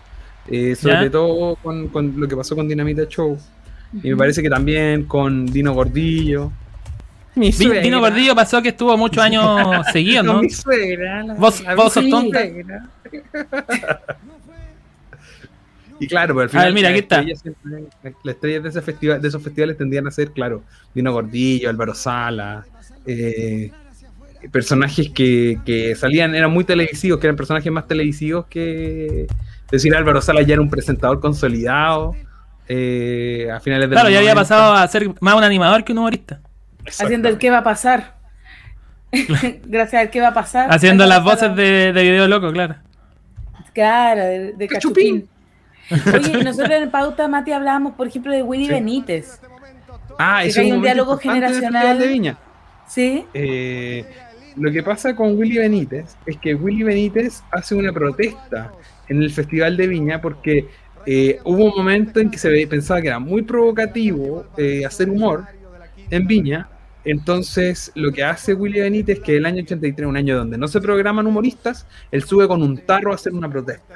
Eh, sobre Ya. todo con, con lo que pasó con Dinamita Show. Y me parece que también con Dino Gordillo. Mi suegra. Dino Gordillo pasó que estuvo muchos años *laughs* seguidos, ¿no? mi suegra. la- Vos- la- vos sos mi tonta. *laughs* Y claro, pero al A final ver, mira, aquí está. siempre- las estrellas de, ese festival, de esos festivales tendían a ser, claro, Dino Gordillo, Álvaro Sala, eh, personajes que, que salían, eran muy televisivos, que eran personajes más televisivos que... Es decir, Álvaro Sala ya era un presentador consolidado eh, a finales de Claro, ya había 90. pasado a ser más un animador que un humorista. Haciendo el qué va a pasar. *laughs* Gracias al qué va a pasar. Haciendo las voces de, de Video Loco, claro. Claro, de, de Cachupín. Cachupín. Oye, nosotros en Pauta, Mati, hablábamos, por ejemplo, de Willy Sí. Benítez. Ah, que ese es hay un diálogo generacional. de Viña. ¿Sí? Eh, lo que pasa con Willy Benítez es que Willy Benítez hace una protesta en el Festival de Viña porque eh, hubo un momento en que se pensaba que era muy provocativo eh, hacer humor en Viña. Entonces, lo que hace Willy Benítez es que el año 83, un año donde no se programan humoristas, él sube con un tarro a hacer una protesta.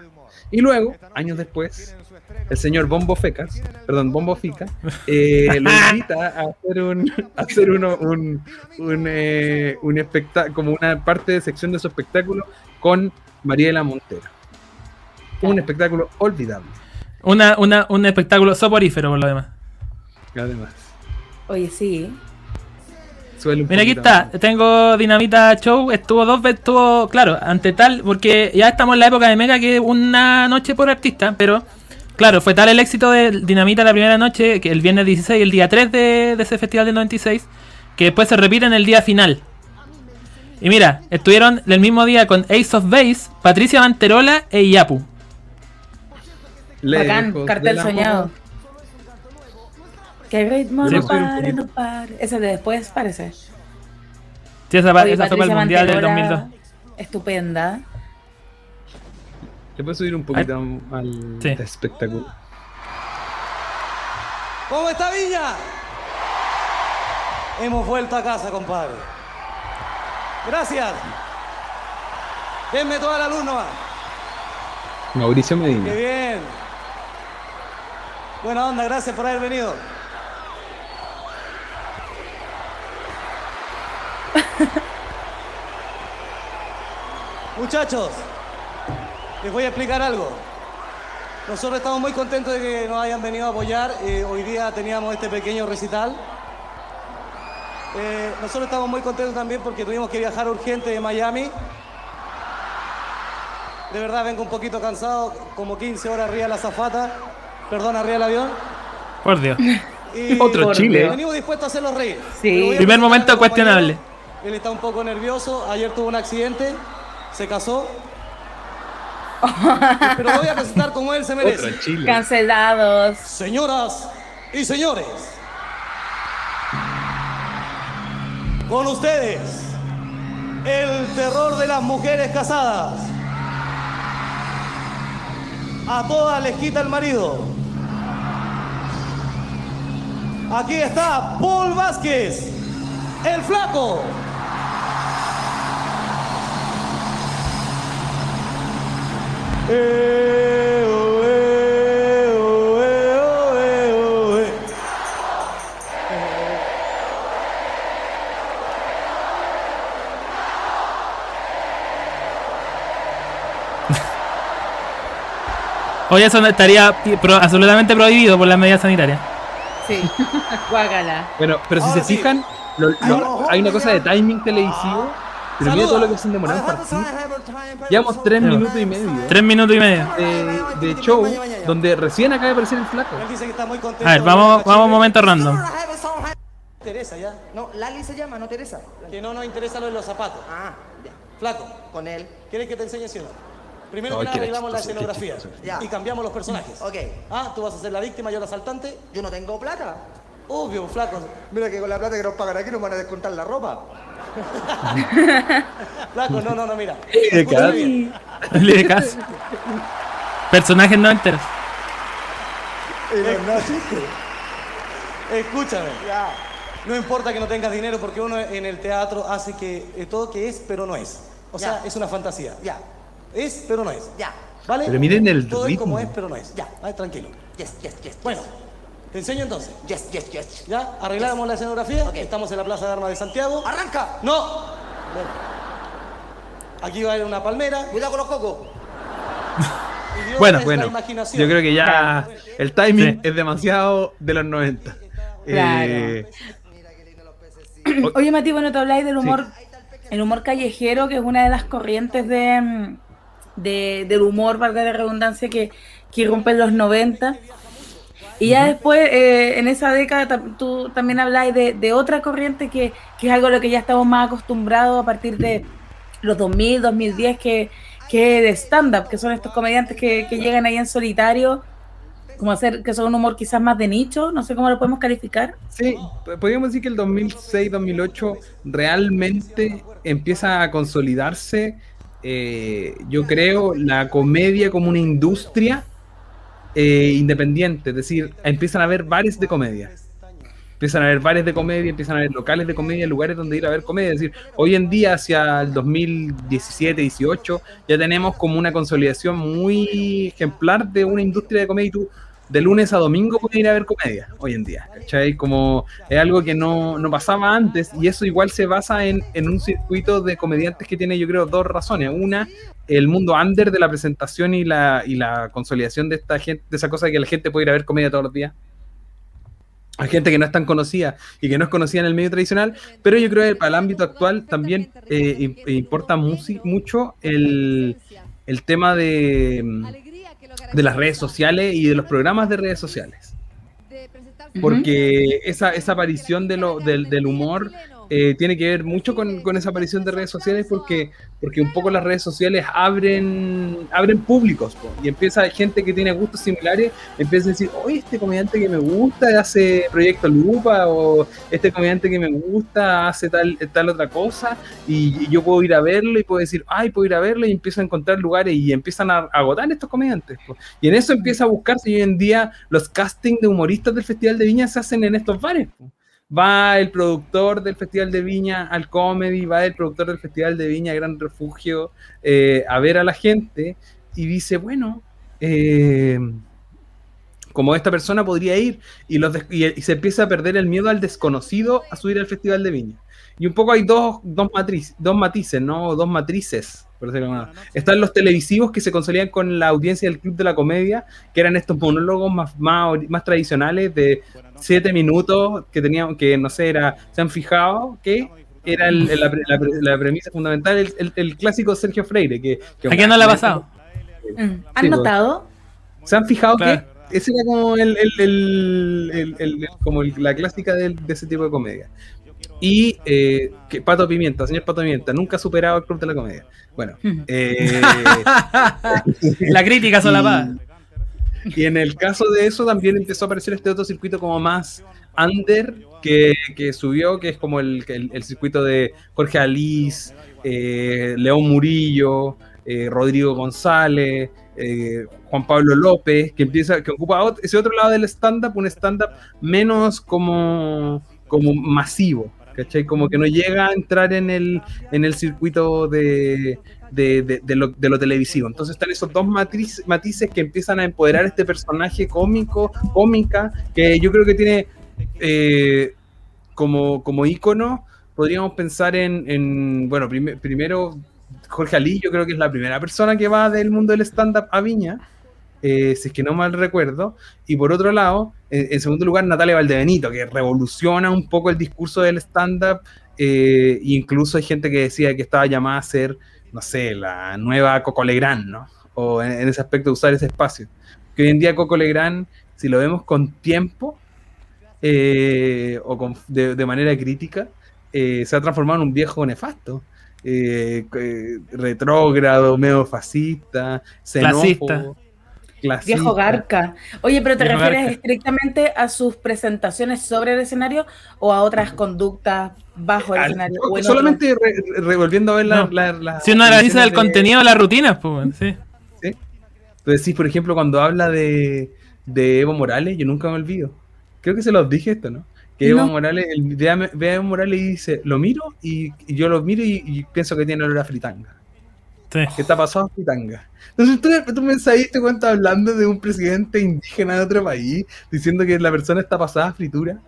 Y luego, años después, el señor Bombo Fecas, perdón, Bombo Fica, eh, *laughs* lo invita a hacer un, a hacer uno, un, un, eh, un espectá- como una parte de sección de su espectáculo con Mariela Montero. Un espectáculo olvidable, Una, una, un espectáculo soporífero por lo demás. además. Oye, sí. Suele un Mira, aquí está. más. Tengo Dinamita Show. Estuvo dos veces, estuvo, claro, ante tal, porque ya estamos en la época de Mega que una noche por artista, pero claro, fue tal el éxito de Dinamita la primera noche, que el viernes 16 y el día 3 de, de ese festival del 96, que después se repite en el día final. Y mira, estuvieron el mismo día con Ace of Base, Patricia Manterola e Yapu. Bacán, cartel soñado. amor. Que ritmo Sí, no pare, no pare. Ese de después parece. Sí, esa, Oye, esa fue el Mundial del Manterola, 2002. Estupenda. ¿Le puedo subir un poquito al Sí. espectáculo? ¿Cómo está Viña? Hemos vuelto a casa, compadre. Gracias. Denme toda la luz nomás. Mauricio Qué Medina. bien. Buena onda, gracias por haber venido. *laughs* Muchachos, les voy a explicar algo. Nosotros estamos muy contentos de que nos hayan venido a apoyar. Eh, hoy día teníamos este pequeño recital. Eh, nosotros estamos muy contentos también porque tuvimos que viajar urgente de Miami. De verdad vengo un poquito cansado, como 15 horas arriba de la zafata, perdón, arriba del avión. Por Dios. Y Otro Por Chile. Venimos dispuestos a hacerlos reír. Sí. Primer momento compañero. Él está un poco nervioso, ayer tuvo un accidente, se casó. *laughs* Pero lo voy a presentar como él se merece. Cancelados. Señoras y señores, con ustedes, el terror de las mujeres casadas. A todas les quita el marido. Aquí está Paul Vázquez, el flaco. Hoy eso estaría pro- absolutamente prohibido por las medidas sanitarias. Sí. *laughs* Guácala. Bueno, pero si se sí. fijan, lo- lo- hay una cosa de timing televisivo. Pero mira todo lo que se han demorado en partir. Llevamos tres minutos y medio Tres minutos y medio. de, de show donde recién acaba de aparecer el flaco. Él dice que está muy contento. A ver, vamos, vamos un momento random. Teresa ya. No, Lali se llama, no Teresa. Que no nos interesa lo de los zapatos. Ah, ya. Flaco, Con él. ¿quieres que te enseñe si no? Primero Ay, que nada arreglamos la escenografía y cambiamos los personajes. Ok. Ah, tú vas a ser la víctima, yo el asaltante. Yo no tengo plata. Obvio, flaco. Mira que con la plata que nos pagan aquí nos van a descontar la ropa. *laughs* Flaco, no, no, no, mira. Escúchame. Le caso. Personajes no enteros. Escúchame. Ya. No importa que no tengas dinero porque uno en el teatro hace que eh, todo que es, pero no es. O sea, Ya. es una fantasía. Ya. Es, pero no es. Ya. ¿Vale? Pero miren el Todo es como es, pero no es. Ya. Ah, tranquilo. Yes, yes, yes. Bueno, te enseño entonces. Yes, yes, yes. ¿Ya? Arreglamos la escenografía. Ok. Estamos en la Plaza de Armas de Santiago. ¡Arranca! ¡No! Ven. Aquí va a haber una palmera. Cuidado con los cocos. *laughs* Bueno, bueno. Yo creo que ya el timing Sí. es demasiado de los 90. Claro. Eh, Oye, Mati, bueno, te habláis del humor, el humor callejero, que es una de las corrientes de, de- del humor, valga la redundancia, que, que irrumpe en los 90. Y ya después, eh, en esa década, tú también habláis de, de otra corriente que, que es algo a lo que ya estamos más acostumbrados a partir de los 2000, 2010, que, que de stand-up, que son estos comediantes que, que llegan ahí en solitario, como hacer, que son un humor quizás más de nicho, no sé cómo lo podemos calificar. Sí, podríamos decir que el 2006-2008 realmente empieza a consolidarse, eh, yo creo, la comedia como una industria eh, independiente, es decir, empiezan a haber bares de comedia. Empiezan a haber bares de comedia, empiezan a haber locales de comedia, lugares donde ir a ver comedia. Es decir, hoy en día, hacia el 2017-18, ya tenemos como una consolidación muy ejemplar de una industria de comedia. Y tú, de lunes a domingo, puedes ir a ver comedia hoy en día. ¿cachai? Como es algo que no, no pasaba antes, y eso igual se basa en, en un circuito de comediantes que tiene, yo creo, dos razones. Una, el mundo under de la presentación y la, y la consolidación de esta gente, de esa cosa que la gente puede ir a ver comedia todos los días. a gente que no es tan conocida y que no es conocida en el medio tradicional, pero yo creo que para el ámbito actual también eh, im- importa mucho el, el tema de, de las redes sociales y de los programas de redes sociales. Porque esa, esa aparición de lo, del, del humor eh, tiene que ver mucho con, con esa aparición de redes sociales porque, porque un poco las redes sociales abren, abren públicos po, y empieza gente que tiene gustos similares, empieza a decir, oye, este comediante que me gusta hace Proyecto Lupa o este comediante que me gusta hace tal, tal otra cosa y, y yo puedo ir a verlo y puedo decir, ay, puedo ir a verlo y empiezo a encontrar lugares y empiezan a, agotar estos comediantes. po. Y en eso empieza a buscarse y hoy en día los castings de humoristas del Festival de Viña se hacen en estos bares. po. Va el productor del Festival de Viña al comedy, va el productor del Festival de Viña a Gran Refugio eh, a ver a la gente y dice, bueno, eh, como esta persona podría ir y, los y se empieza a perder el miedo al desconocido a subir al Festival de Viña. Y un poco hay dos, dos, matriz, dos matices, ¿no? Dos matrices, por decirlo de alguna manera. Están los televisivos que se consolidan con la audiencia del Club de la Comedia, que eran estos monólogos más, más, más tradicionales de siete minutos que tenían, que no sé, era, se han fijado que era el- el- la, pre- la pre- la premisa fundamental, el, el- el clásico Sergio Freire. Que, que ¿A quién no le ha pasado? Mm. ¿Han pues. notado? ¿Se han fijado Claro. que ese era como el, el- el- el- el- como el- la clásica de ese tipo de comedia? Y eh, que Pato Pimienta, señor Pato Pimienta, nunca ha superado el Club de la Comedia. Bueno, *laughs* eh, La crítica solapada. y, y en el caso de eso también empezó a aparecer este otro circuito como más under que, que subió, que es como el, el- el circuito de Jorge Alís, eh, León Murillo, Rodrigo González, eh, Juan Pablo López, que empieza, que ocupa ese otro lado del stand-up, un stand-up menos como, como masivo, ¿cachai? Como que no llega a entrar en el, en el circuito de, de, de- de lo, televisivo. Entonces están esos dos matices que empiezan a empoderar este personaje cómico, cómica, que yo creo que tiene eh, como, como ícono, podríamos pensar en, en, bueno, prime- primero Jorge Ali, yo creo que es la primera persona que va del mundo del stand-up a Viña, eh, si es que no mal recuerdo. Y por otro lado, en, segundo lugar, Natalia Valdebenito, que revoluciona un poco el discurso del stand-up. eh, incluso hay gente que decía que estaba llamada a ser, no sé, la nueva Coco Legrand, ¿no? O en, ese aspecto, usar ese espacio. Que hoy en día Coco Legrand, si lo vemos con tiempo eh, o con- de, manera crítica, eh, se ha transformado en un viejo nefasto. Eh, eh, retrógrado, medio fascista, Clasista. Viejo Garca. Oye, pero ¿te Viejo refieres Garca. estrictamente a sus presentaciones sobre el escenario o a otras conductas bajo el Al- escenario? no, solamente re- revolviendo a ver la, No. la- la- Si uno analiza el de- contenido de las rutinas, pues, bueno, sí. Entonces, sí, por ejemplo, cuando habla de, de Evo Morales, yo nunca me olvido. Creo que se los dije esto, ¿no? Que Evo No. Morales, el, ve, a, ve a Evo Morales y dice, lo miro y, y yo lo miro y, y pienso que tiene olor a fritanga. Sí. ¿Qué está pasado a fritanga? Entonces tú, tú me ahí hablando de un presidente indígena de otro país, diciendo que la persona está pasada a fritura.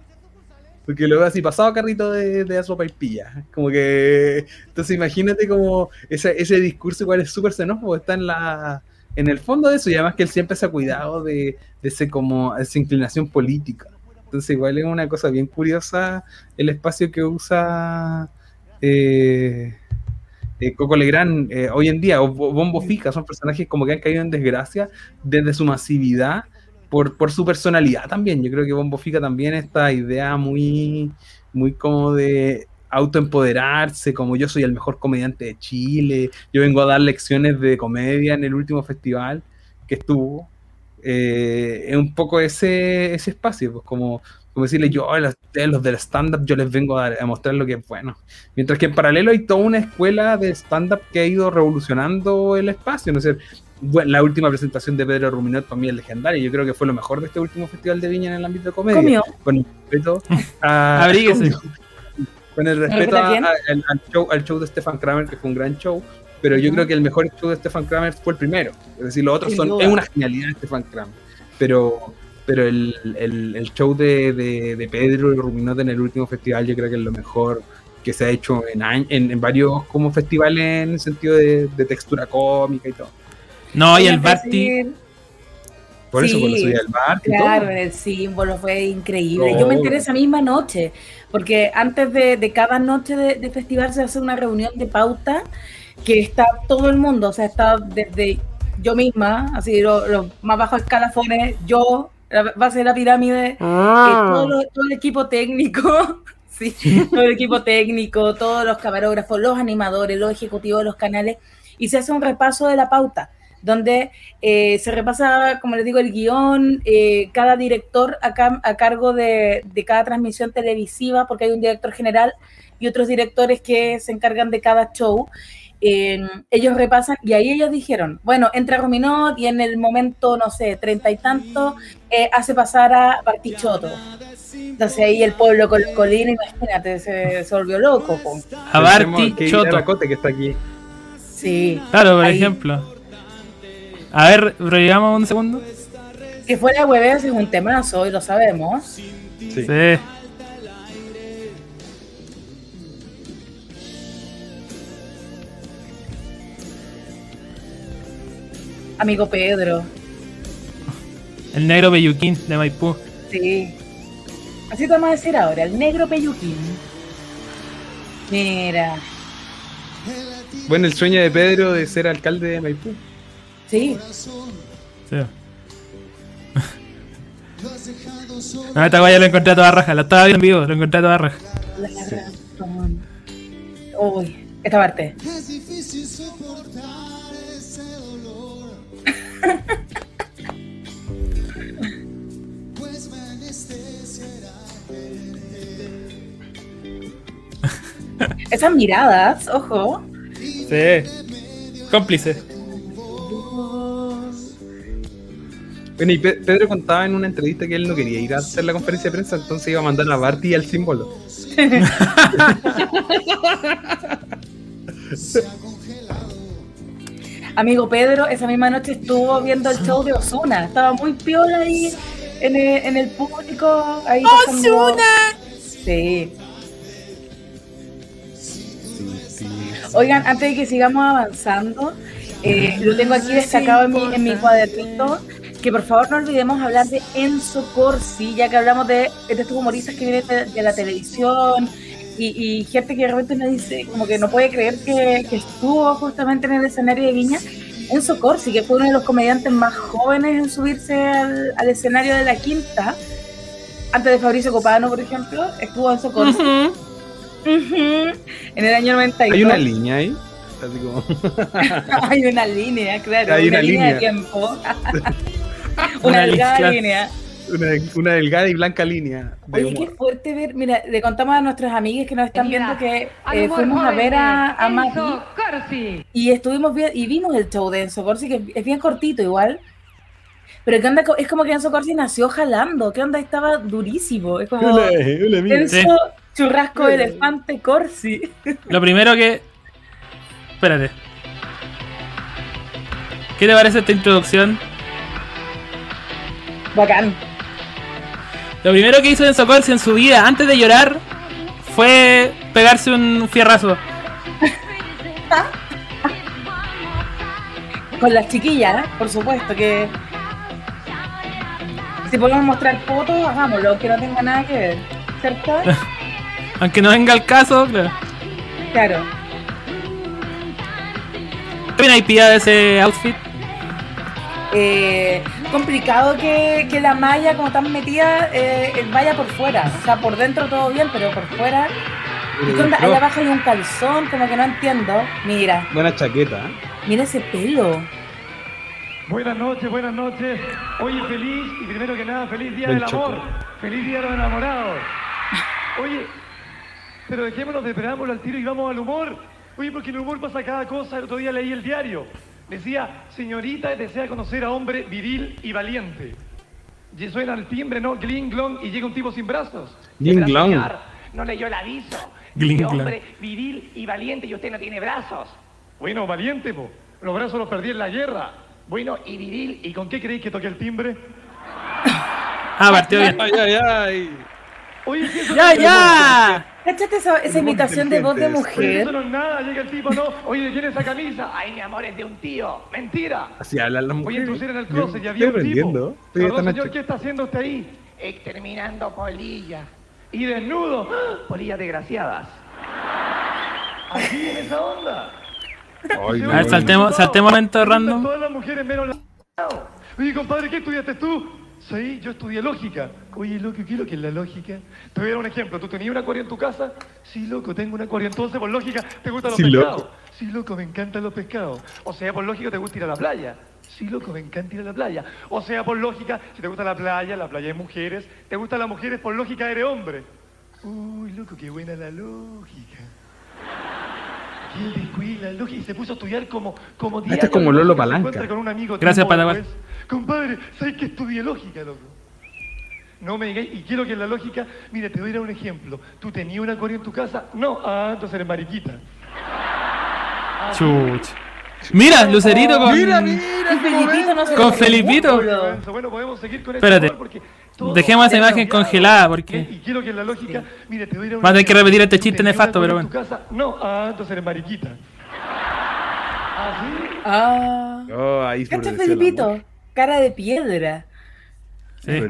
Porque luego así, pasado carrito de, de sopa y pilla. Como que. Entonces imagínate como ese, ese discurso igual es súper xenófobo, está en la. En el fondo de eso, y además que él siempre se ha cuidado de, de ese como esa inclinación política. Entonces igual es una cosa bien curiosa el espacio que usa eh, eh, Coco Legrand eh, hoy en día, o Bo- Bombo Fica, son personajes como que han caído en desgracia desde su masividad por, por su personalidad también. Yo creo que Bombo Fica también esta idea muy, muy como de autoempoderarse, como yo soy el mejor comediante de Chile, yo vengo a dar lecciones de comedia en el último festival que estuvo. Eh, es un poco ese, ese espacio, pues como, como decirle yo, a los, los del stand-up, yo les vengo a, dar- a mostrar lo que es bueno. Mientras que en paralelo hay toda una escuela de stand-up que ha ido revolucionando el espacio. No sé, bueno, la última presentación de Pedro Ruminot para mí es legendaria. Yo creo que fue lo mejor de este último festival de Viña en el ámbito de comedia. Comió. Con el respeto a, *laughs* Abríguese. *laughs* con el respeto ¿A al, al show, al show de Stefan Kramer, que fue un gran show. Pero yo creo que el mejor show de Stefan Kramer fue el primero. Es decir, los otros Sin son. duda. Es una genialidad de Stefan Kramer. Pero, pero el, el- el show de, de, de Pedro y Ruminot en el último festival, yo creo que es lo mejor que se ha hecho en, año- en, en varios como festivales en el sentido de, de textura cómica y todo. No, y el Barty. Por eso, por subida del bar Claro, todo. el símbolo fue increíble. No. Yo me enteré esa misma noche, porque antes de, de cada noche de, de festival se hace una reunión de pauta que está todo el mundo, o sea, está desde yo misma, así los los más bajos escalafones, yo, la base de la pirámide, eh, todo, lo- todo el equipo técnico, *laughs* sí, todo el equipo técnico, todos los camarógrafos, los animadores, los ejecutivos de los canales, y se hace un repaso de la pauta, donde eh, se repasa, como les digo, el guion, eh, cada director a, cam- a cargo de, de cada transmisión televisiva, porque hay un director general y otros directores que se encargan de cada show. Eh, ellos repasan y ahí ellos dijeron, bueno, entra Rominot y en el momento, no sé, treinta y tanto, eh, hace pasar a Bartichotto. Entonces ahí el pueblo con colina, imagínate, se, se volvió loco. po. A Barty que está aquí. Sí. Claro, por Ahí. ejemplo. A ver, rellegamos un segundo. Que fuera de hueveo es un temazo y lo sabemos. Sí. Sí. Amigo Pedro. El negro Peyuquín de Maipú. Sí. Así te vamos a decir ahora, el negro peyuquín. Mira, Bueno, el sueño de Pedro de ser alcalde de Maipú. sí. Sí. No, esta guaya lo encontré a toda raja. Lo estaba viendo en vivo, lo encontré a toda raja. La razón. Uy, esta parte. *laughs* Esas miradas, ojo. Sí. Cómplice. Bueno, y Pe- Pedro contaba en una entrevista que él no quería ir a hacer la conferencia de prensa, entonces iba a mandar a Barty al símbolo. *laughs* *laughs* Amigo Pedro, esa misma noche estuvo viendo el show de Osuna. Estaba muy piola ahí en el, en el público. Ahí ¡Osuna! Sí. Oigan, antes de que sigamos avanzando, eh, lo tengo aquí destacado en mi, en mi cuadernito, que por favor no olvidemos hablar de Enzo Corsi, ya que hablamos de, de estos humoristas que vienen de, de la televisión y, y gente que de repente me dice, como que no puede creer que, que estuvo justamente en el escenario de Viña. Enzo Corsi, que fue uno de los comediantes más jóvenes en subirse al, al escenario de la quinta, antes de Fabricio Copano, por ejemplo, estuvo Enzo Corsi. En el año 92. Hay una línea ahí. Así como. *laughs* Hay una línea, claro. Hay una, una línea, de tiempo. *laughs* una Una delgada línea. Una, una delgada y blanca línea. de Oye, qué fuerte ver. Mira, le contamos a nuestras amigas que nos están viendo que eh, fuimos a ver a, a Corsi. y estuvimos bien, y vimos el show de Enzo Corsi, que es bien cortito igual. Pero ¿qué onda? Es como que Enzo Corsi nació jalando. ¿Qué onda? Estaba durísimo. Es como mira. Enzo Sí. Churrasco Elefante Corsi. *laughs* Lo primero que. Espérate. ¿Qué te parece esta introducción? Bacán. Lo primero que hizo Enzo Corsi en su vida, antes de llorar, fue pegarse un fierrazo. *laughs* Con las chiquillas, ¿eh? por supuesto que. Si podemos mostrar fotos, hagámoslo, que no tenga nada que ver. ¿Cierto? *laughs* Aunque no venga el caso, claro. Claro. ¿Qué opináis, de ese outfit? Eh, complicado que, que la malla, como tan metida, eh, vaya por fuera. O sea, por dentro todo bien, pero por fuera. ¿Y qué onda? Ahí abajo hay un calzón, como que no entiendo. Mira, Buena chaqueta. ¿eh? mira ese pelo. Buenas noches, buenas noches. Oye, feliz y primero que nada, feliz día Del del Choco. amor. Feliz día de los enamorados. Oye, pero dejémonos de preámbulo al tiro y vamos al humor. Oye, porque el humor pasa cada cosa. El otro día leí el diario. Decía, señorita desea conocer a hombre viril y valiente. Y suena el timbre, ¿no? Gling, glong, y llega un tipo sin brazos. Gling, glong. señor, no leyó el aviso. Gling, glong. hombre viril y valiente y usted no tiene brazos. Bueno, valiente, po. Los brazos los perdí en la guerra. Bueno, y viril ¿Y con qué creéis que toqué el timbre? Ah, partió bien. Ay, ay, ay. Oye, eso ¡Ya, no- ya! Cáchate esa, esa imitación de voz de Oye, eso mujer. no es nada, llega el tipo, no. Oye, ¿de quién es esa camisa? Ay, mi amor, es de un tío. Mentira. Así hablan las Oye, mujeres. entonces en el closet y estoy había un aprendiendo. tipo. Estoy Perdón, señor. ¿qué está haciendo usted ahí? Exterminando polillas. Y desnudo. ¡Ah! Polillas desgraciadas. Así en esa onda. Ay, A ver, saltemos, saltemos momento random. Todas las mujeres menos la... Oye, compadre, ¿qué estudiaste tú? Sí, yo estudié lógica. Oye, loco, ¿qué es lo que es la lógica? Te voy a dar un ejemplo. ¿Tú tenías un acuario en tu casa? Sí, loco, tengo un acuario. Entonces, por lógica, ¿te gustan los Sí, pescados? loco. Sí, loco, me encantan los pescados. O sea, por lógica, ¿te gusta ir a la playa? Sí, loco, me encanta ir a la playa. O sea, por lógica, si te gusta la playa, la playa de mujeres, ¿te gustan las mujeres? Por lógica, eres hombre. Uy, loco, qué buena la lógica. Y se puso a estudiar como, como Este es diario como Lolo Palanca. con un amigo Gracias, Padawan. después. Compadre, ¿sabes que estudié lógica, loco? No me digáis, y quiero que en la lógica, mire, te voy a dar un ejemplo. ¿Tú tenías un acuario en tu casa? No, ah, entonces eres mariquita. Chuch. Mira, Lucerito con. Mira, mira, Con Felipito. Bueno, podemos seguir con este Espérate. porque Dejemos esa imagen congelada porque. Y quiero que en la lógica, mire, te voy a Va a tener que repetir este ¿Tú chiste nefasto, pero casa? No, ah, entonces eres mariquita. ¿Ah, sí? Ah. Oh, ahí Cacha Felipito, cara de piedra. Sí.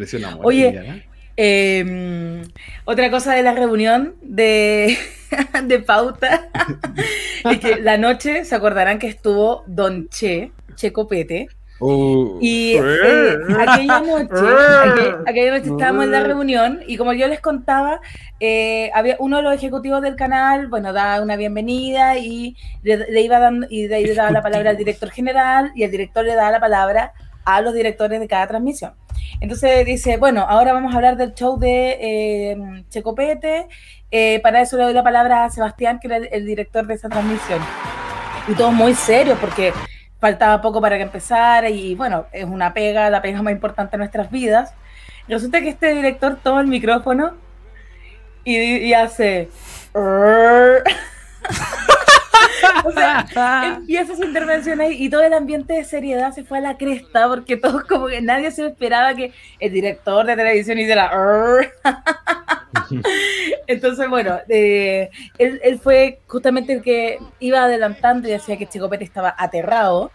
Oye. Eh, otra cosa de la reunión de, *laughs* de pauta *laughs* es que la noche se acordarán que estuvo Don Che, Che Copete, Uh, y eh, aquella noche, *laughs* aquella, aquella noche estábamos en la reunión y como yo les contaba, eh, había uno de los ejecutivos del canal, bueno, daba una bienvenida y le, le iba dando y de ahí le daba la palabra al director general y el director le daba la palabra a los directores de cada transmisión. Entonces dice, bueno, ahora vamos a hablar del show de eh, Checopete. Eh, para eso le doy la palabra a Sebastián, que era el, el director de esa transmisión. Y todo muy serio, porque faltaba poco para que empezara y bueno, es una pega, la pega más importante de nuestras vidas. Resulta que este director toma el micrófono y, y hace... *laughs* o sea, empieza su intervención ahí y todo el ambiente de seriedad se fue a la cresta porque todos como que nadie se esperaba que el director de televisión hiciera *laughs* *laughs* *laughs* entonces bueno eh, él, fue justamente el que iba adelantando y decía que Chico Pérez estaba aterrado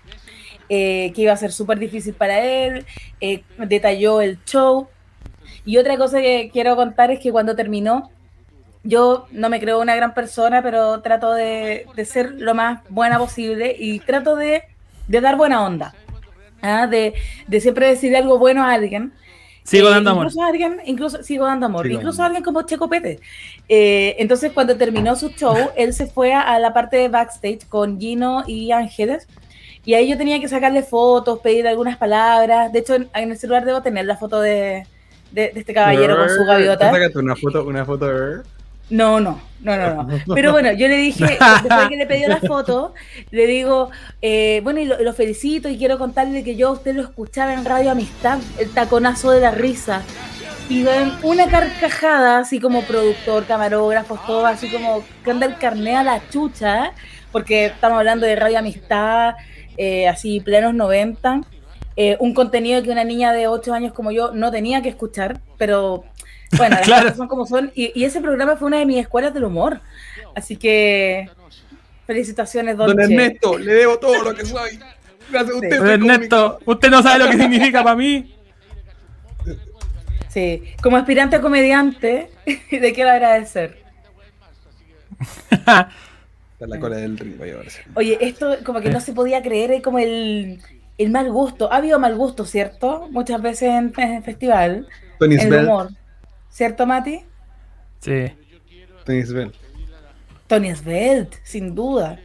eh, que iba a ser súper difícil para él eh, detalló el show y otra cosa que quiero contar es que cuando terminó yo no me creo una gran persona, pero trato de, ser lo más buena posible y trato de, dar buena onda. ¿ah? De, siempre decir algo bueno a alguien. Sigo eh, dando amor. Incluso a alguien, incluso, sigo dando amor. Sigo incluso alguien como Checo Pete. Eh, entonces, cuando terminó su show, *laughs* él se fue a, a la parte de backstage con Gino y Ángeles. Y ahí yo tenía que sacarle fotos, pedir algunas palabras. De hecho, en, en el celular debo tener la foto de, de, de este caballero con su gaviota. Sácate una foto, una foto de no, no, no, no, no. Pero bueno, yo le dije, *laughs* después que le pedí la foto, le digo, eh, bueno, y lo, lo, felicito y quiero contarle que yo a usted lo escuchaba en Radio Amistad, el taconazo de la risa. Y ven una carcajada, así como productor, camarógrafos, todo así como que anda el carné a la chucha, porque estamos hablando de Radio Amistad, eh, así plenos 90. Eh, un contenido que una niña de 8 años como yo no tenía que escuchar, pero bueno, *laughs* las claro. cosas son como son. Y, y, ese programa fue una de mis escuelas del humor. Así que felicitaciones, don, don. Ernesto. Le debo todo lo que soy. Gracias a usted. Don Ernesto, usted no sabe lo que significa para mí. Sí, como aspirante a comediante, *laughs* ¿de qué le agradecer? la cola del río. Oye, esto como que no se podía creer, es como el, el mal gusto. Ha habido mal gusto, ¿cierto? Muchas veces en, en el festival. Tony el humor. ¿Cierto, Mati? Sí. Tony Svelte. Tony Svelte, sin duda.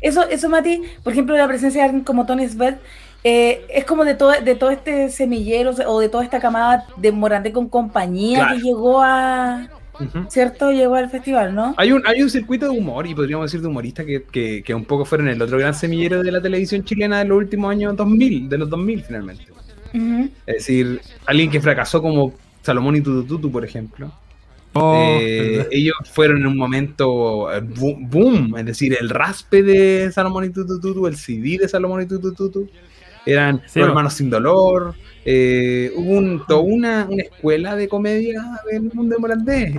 Eso, eso, Mati, por ejemplo, la presencia de alguien como Tony Svelte, eh, es como de todo, de todo este semillero o de toda esta camada de Morandé con compañía claro. que llegó a... Uh -huh. ¿Cierto? Llegó al festival, ¿no? Hay un, hay un circuito de humor, y podríamos decir de humoristas, que, que, que un poco fueron el otro gran semillero de la televisión chilena de los últimos años 2000, de los 2000 finalmente. Uh -huh. Es decir, alguien que fracasó como Salomón y Tutututu, por ejemplo. Oh, eh, ellos fueron en un momento boom, boom, es decir, el raspe de Salomón y Tutututu, el CD de Salomón y Tutututu. eran Sí, Los. Hermanos Sin Dolor, eh, hubo un, toda una, una escuela de comedia del mundo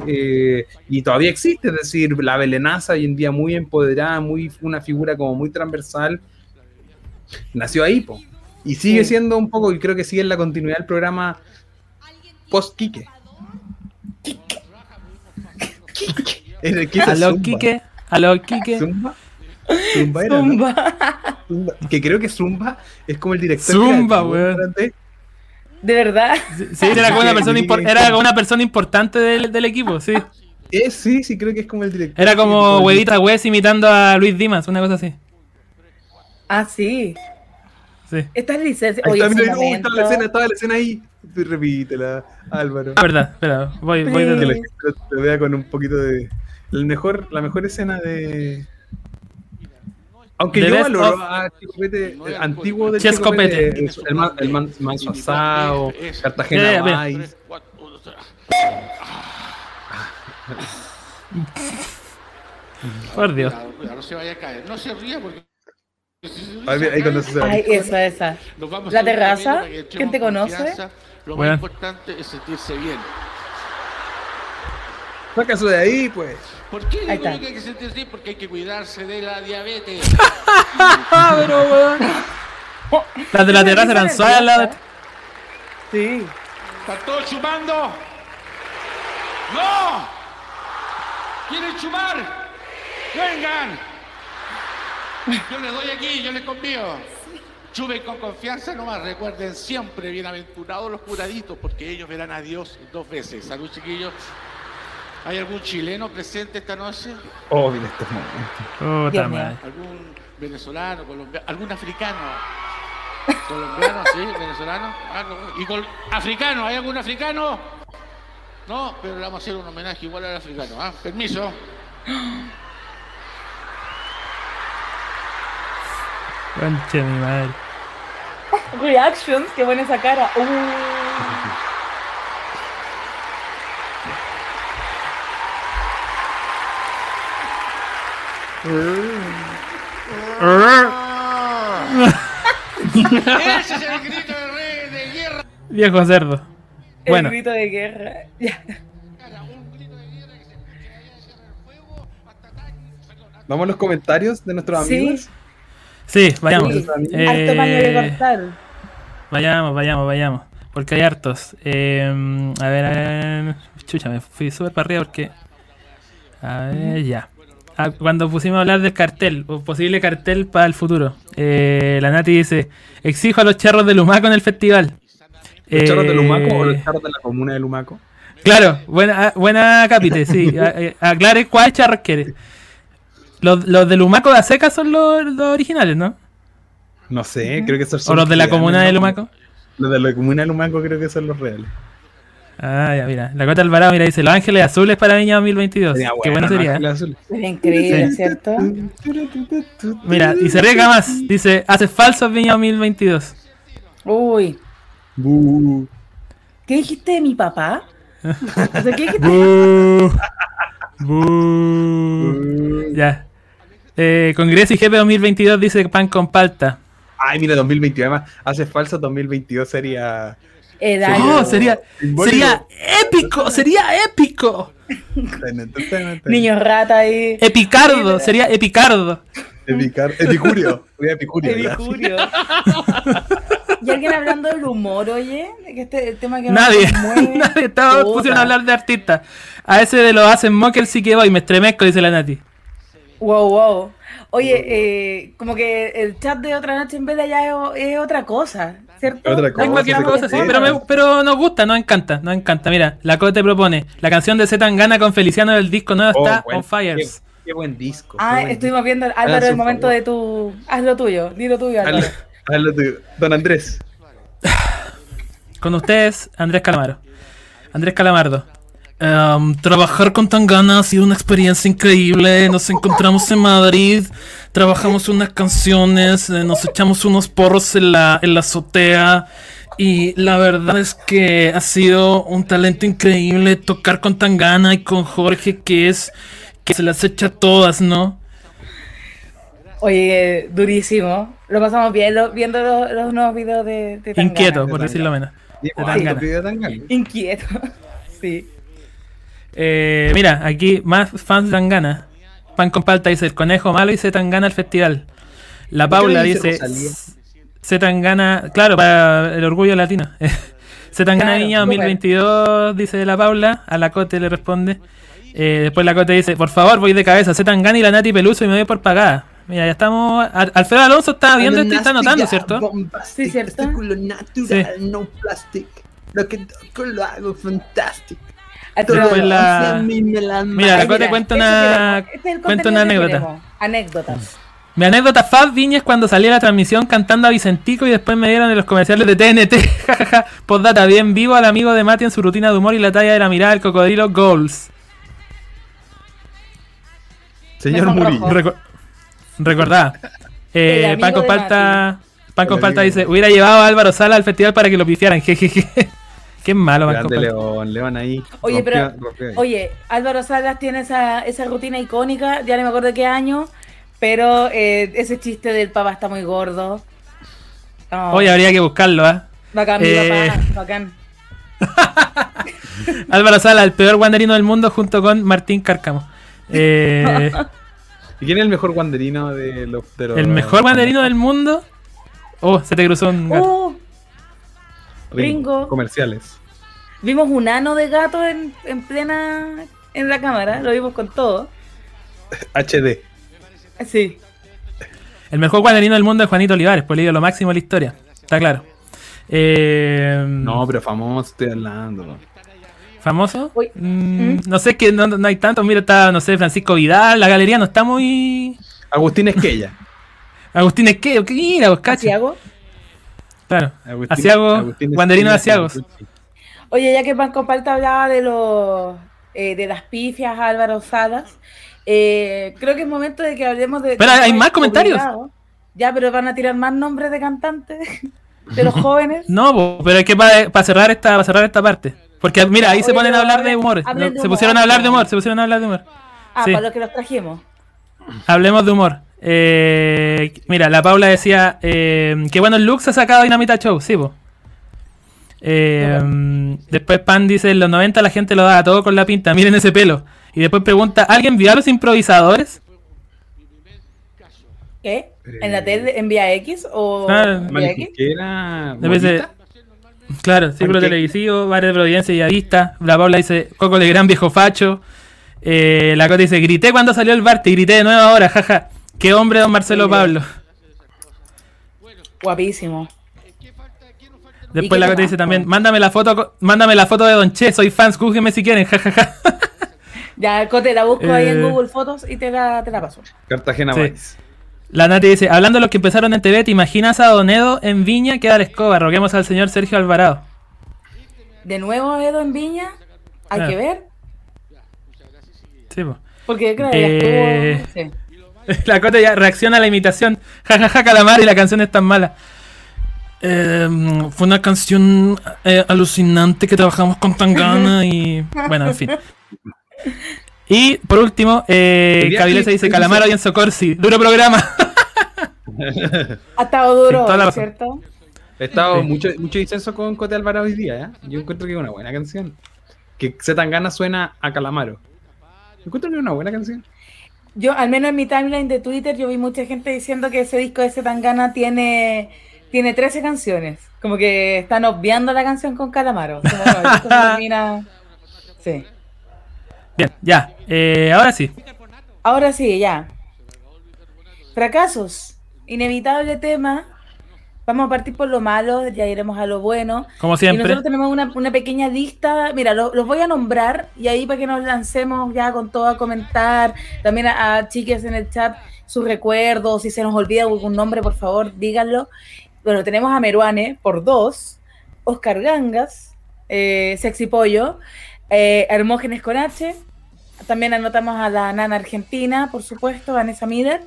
eh, y todavía existe, es decir, la Belenaza hoy en día muy empoderada, muy una figura como muy transversal, nació ahí, po. y sigue siendo un poco, y creo que sigue en la continuidad del programa post-Quique. En el que hizo Aló, Zumba. Quique. Aló, Quique. Zumba. Zumba era, ¿no? Zumba. Zumba. Que creo que Zumba es como el director. Zumba, weón. De verdad. Sí, era como una persona, impor- era como una persona importante del, del equipo, sí. Eh, sí, sí, creo que es como el director. Era como. Huevita Wes imitando a Luis Dimas, una cosa así. Ah, sí. Sí. Ahí Oye, está, mira, oh, la escena, estaba la escena ahí. Repítela, Álvaro. Ah, verdad, espera, voy, voy de Que la gente lo vea con un poquito de. El mejor, la mejor escena de. Aunque The yo valoro of- a Chico Pete, el antiguo del Chesco Chico Pete, Pete. es el, man, el man- manso asado, Cartagena. Vice. Por Dios. No se vaya a caer. No se ría porque. Ahí, ahí cuando cae. se Ay, esa, esa. La terraza, ¿quién te conoce? Lo Bueno. más importante es sentirse bien. Saca eso de ahí, pues. ¿Por qué digo yo que hay que sentirse bien? Porque hay que cuidarse de la diabetes. *laughs* Pero weón. Las de la terraza eran suaves al lado de- Sí. ¿Están todos chumando? ¡No! ¿Quieren chumar? ¡Vengan! Yo les doy aquí, yo les convío. Chumen con confianza nomás. Recuerden siempre, bienaventurados los curaditos, porque ellos verán a Dios dos veces. Salud, chiquillos. ¿Hay algún chileno presente esta noche? Oh, mira estos momentos. Madre. ¿Algún venezolano, colombiano, algún africano? ¿Colombiano, sí? ¿Venezolano? Ah, no. ¿Y col- africano? ¿Hay algún africano? No, pero le vamos a hacer un homenaje igual al africano. ¿ah? Permiso. Conche mi madre. *laughs* Reactions, qué buena esa cara. Uh. Ese es el grito de rey de guerra. Viejo cerdo. El Bueno, grito de guerra. *laughs* Vamos a los comentarios de nuestros Sí. amigos. Sí, vayamos. Sí. Eh, Harto paño de cortar. Vayamos, vayamos, vayamos. Porque hay hartos. Eh, a ver, a ver. Chucha, me fui súper para arriba porque. A ver, ya. Ah, cuando pusimos a hablar del cartel, o posible cartel para el futuro, eh, la Nati dice: Exijo a los charros de Lumaco en el festival. ¿Los charros de Lumaco o Eh, los charros de la comuna de Lumaco? Claro, buena, buena capite, sí. *laughs* Eh, Aclare cuáles charros quiere. Los, los de Lumaco de Seca son los, los originales, ¿no? No sé, creo que esos O son los de la comuna de. Lumaco. Los de la comuna de Lumaco creo que son los reales. Ah, ya, mira. La Cota Alvarado, mira, dice: Los Ángeles Azules para Viña 2022. Sería Qué bueno ¿no? sería. Ángeles Azules. Sería increíble, Sí. ¿cierto? Mira, y se riega más. Dice: Hace falsos Viña 2022. Uy. Bu. ¿Qué dijiste de mi papá? *laughs* O sea, ¿qué dijiste? Bú. Bú. Ya. Eh, Congreso y GP 2022 dice pan con palta. Ay, mira, 2022. Además, hace falso 2022 sería. Edad. Oh, sería, sería épico, sería épico. Niño rata ahí. Epicardo, sería epicardo. Epicar, Epicurio. Voy a Epicurio. Epicurio. *laughs* ¿Y alguien hablando del humor, oye? Que este el tema que Nadie, conmueve. *laughs* nadie estaba pusieron a hablar de artistas. A ese de los hacen mocker sí que voy, me estremezco, dice la Nati. Wow, wow. Oye, eh, como que el chat de otra noche en vez de allá es, es otra cosa, ¿cierto? Otra Es cualquier cosa, sí, pero, me- pero nos gusta, nos encanta, nos encanta. Mira, la Cote propone, la canción de Z Gana con Feliciano del disco nuevo Oh, está buen- on fire. Qué, qué buen disco. Ah, buen estuvimos viendo, Álvaro, el momento favor. de tu... Haz lo tuyo, di lo tuyo, Álvaro. disco. Hazlo tú. Don Andrés. *sighs* Con ustedes, Andrés Calamaro. Andrés Calamardo. Em, trabajar con Tangana ha sido una experiencia increíble. Nos encontramos en Madrid, trabajamos unas canciones, eh, nos echamos unos porros en la, en la azotea. Y la verdad es que ha sido un talento increíble tocar con Tangana y con Jorge, que es que se las echa todas, ¿no? Oye, durísimo. Lo pasamos bien lo- viendo los, los nuevos videos de, de Tangana. Inquieto, por decirlo menos. De Tangana. Inquieto. *laughs* Sí. Eh, mira, aquí más fans de Tangana. Pan con palta dice: El conejo malo y se Tangana al festival. La ¿Por qué Paula dice? Se Tangana, claro, para el orgullo latino. *laughs* Se Claro, Viña súper. 2022, dice la Paula. A la Cote le responde. Eh, después la Cote dice: Por favor, voy de cabeza. Se Tangana y la Nati Peluso y me doy por pagada. Mira, ya estamos. Al- Alfredo Alonso está viendo esto y está anotando, ¿cierto? Sí, ¿cierto? Artículo natural, no plastic. Lo que toco lo hago fantástico. La- Mira, cuenta eso una. Este una anécdota. Anécdotas. Mi anécdota Fab Viña es cuando salí a la transmisión cantando a Vicentico y después me dieron en los comerciales de TNT. *laughs* Jajaja. Postdata, bien vivo al amigo de Mati en su rutina de humor y la talla de la mirada del cocodrilo Goals. Señor Murillo. recordá. Eh, de Palta. El Palta dice: Hubiera llevado a Álvaro Sala al festival para que lo pifiaran. *laughs* Jejeje. Qué malo, Grande. León, León ahí. Oye, rompió- pero, rompió ahí. oye, Álvaro Salas tiene esa, esa rutina icónica, ya no me acuerdo de qué año, pero eh, ese chiste del papá está muy gordo. No, Hoy habría que buscarlo, ¿ah? bacán, mi eh, papá, *laughs* bacán. Álvaro Sala, el peor guanderino del mundo junto con Martín Cárcamo. *laughs* Eh, ¿Y quién es el mejor guanderino de los. de los- el mejor guanderino del mundo. Oh, se te cruzó un gato. Ringo. Comerciales. vimos un ano de gato en, en plena, en la cámara, lo vimos con todo. HD. Sí. El mejor guanderino del mundo es Juanito Olivares, por ello lo máximo de la historia. Está claro. Eh, No, pero famoso estoy hablando. ¿Famoso? Uy. Mm, ¿Mm? No sé, que no, no hay tantos. Mira, está, no sé, Francisco Vidal. La galería no está muy. Agustín Esquella. *laughs* Agustín Esqueo. ¿Qué mira, vos, cacho? Asiago. Claro. Agustín- Asiago, Agustín guanderino de Esquella, Asiagos. Oye, ya que Panco Palta hablaba de los eh, de las pifias Álvaro Salas, eh, creo que es momento de que hablemos de. Pero de- hay más comentarios. obligado. Ya, pero van a tirar más nombres de cantantes *laughs* de los *laughs* jóvenes. No, pero es que para cerrar esta para cerrar esta parte. Porque mira, ahí se ponen a hablar de humor. se pusieron a hablar de humor, se pusieron a hablar de humor. Ah, Sí. para los que los trajimos. Hablemos de humor. Eh, mira, la Paula decía eh, que buenos looks ha sacado Dinamita Show, sí, po. Eh, después Pan dice, en los 90 la gente lo daba todo con la pinta, miren ese pelo. Y después pregunta, ¿alguien vio a los improvisadores? ¿Qué? ¿En la tele, en Vía X o Ah, Vía X? Claro, círculo Panque- televisivo, bares de Providencia y Avista. La Paula dice, Coco de gran viejo facho. Eh, la Cota dice, grité cuando salió el Bart y grité de nuevo ahora, jaja. Qué hombre, don Marcelo Sí. Pablo. Guapísimo. Después la Cota más? dice también, mándame la foto, mándame la foto de Don Che, soy fans, júguenme si quieren, *laughs* jajaja. Ya, Cote, la busco ahí en Eh. Google Fotos y te la, te la paso. Cartagena Sí. La Nati dice, hablando de los que empezaron en TV, ¿te imaginas a Donedo en Viña? Queda la escoba, roguemos al señor Sergio Alvarado. De nuevo, Edo en Viña. Hay Ah. que ver. Sí, po. Porque, claro, Eh. ya estuvo. sí. *laughs* La Cota ya reacciona a la imitación. Jajaja, calamar y la canción es tan mala. Eh, fue una canción eh, alucinante que trabajamos con Tangana y. *laughs* Bueno, en fin. Y por último, eh, dice dice- y en Socorsi. Duro programa. *laughs* Ha estado duro, Sí. ¿cierto? He estado Sí. mucho, mucho disenso con Cote Alvarado hoy día, ¿eh? Yo encuentro que es una buena canción. Que Zetangana suena a Calamaro. Yo encuentro que es una buena canción. Yo, al menos en mi timeline de Twitter, yo vi mucha gente diciendo que ese disco de Zetangana tiene, tiene 13 canciones. Como que están obviando la canción con Calamaro. Como, no, el disco se termina- Sí. Bien, ya. Eh, ahora sí. Ahora sí, ya. Fracasos. Inevitable tema. Vamos a partir por lo malo, ya iremos a lo bueno. Como Y siempre. nosotros tenemos una, una pequeña lista. Mira, lo- los voy a nombrar y ahí para que nos lancemos ya con todo a comentar. También a, a chiques en el chat sus recuerdos. Si se nos olvida algún nombre, por favor, díganlo. Bueno, tenemos a Meruane por dos, Oscar Gangas, eh, Sexy Pollo, eh, Hermógenes con H. También anotamos a la nana argentina, por supuesto, Vanessa Mider.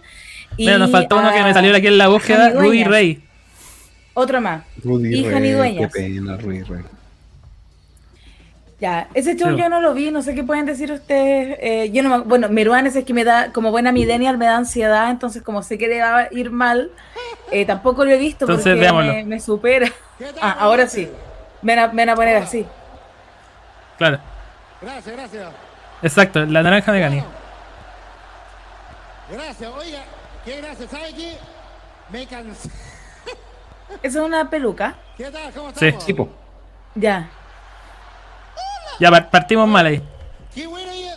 Y Mira, nos faltó uno que me salió aquí en la búsqueda, Rudy. Rey. Otro más. Rudy Hija ni dueñas. Qué pena, Rudy Rey. Ya, ese show Sí. yo no lo vi, no sé qué pueden decir ustedes. eh, yo no me- bueno, Meruán es que me da, como buena millennial, me da ansiedad, entonces como sé que le va a ir mal, eh, tampoco lo he visto Entonces, porque me, me supera. Ah, ahora sí. Me van a, me van a poner así. Claro, Gracias, gracias. exacto, la naranja mecánica. Gracias. Oiga, qué gracias. ¿Sabe qué? Me cansé. Eso es una peluca. ¿Qué tal? ¿Cómo Sí. estamos? Tipo. Ya. Ya par- partimos mal ahí. Qué bueno ella.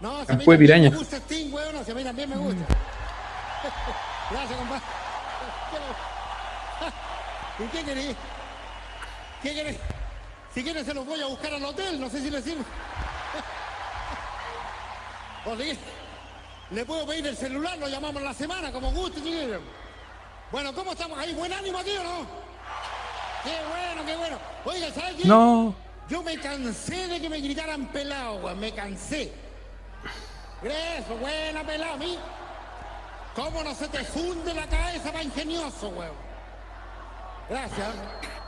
No, si Ah, fue piraña. me gusta Sting, weón. Si a mí también me gusta. *laughs* Gracias, compadre. *laughs* ¿Y qué querés? ¿Qué querés? Si quieres se los voy a buscar al hotel, no sé si le sirve. *laughs* O quiere, le puedo pedir el celular, lo llamamos la semana, como guste, si. Bueno, ¿cómo estamos ahí? ¿Buen ánimo aquí o no? Qué bueno, qué bueno. Oiga, ¿sabes qué? No. Yo me cansé de que me gritaran pelado, weón. Me cansé. Eso, buena pelado, a mí. ¿Cómo no se te funde la cabeza para ingenioso, weón? Gracias.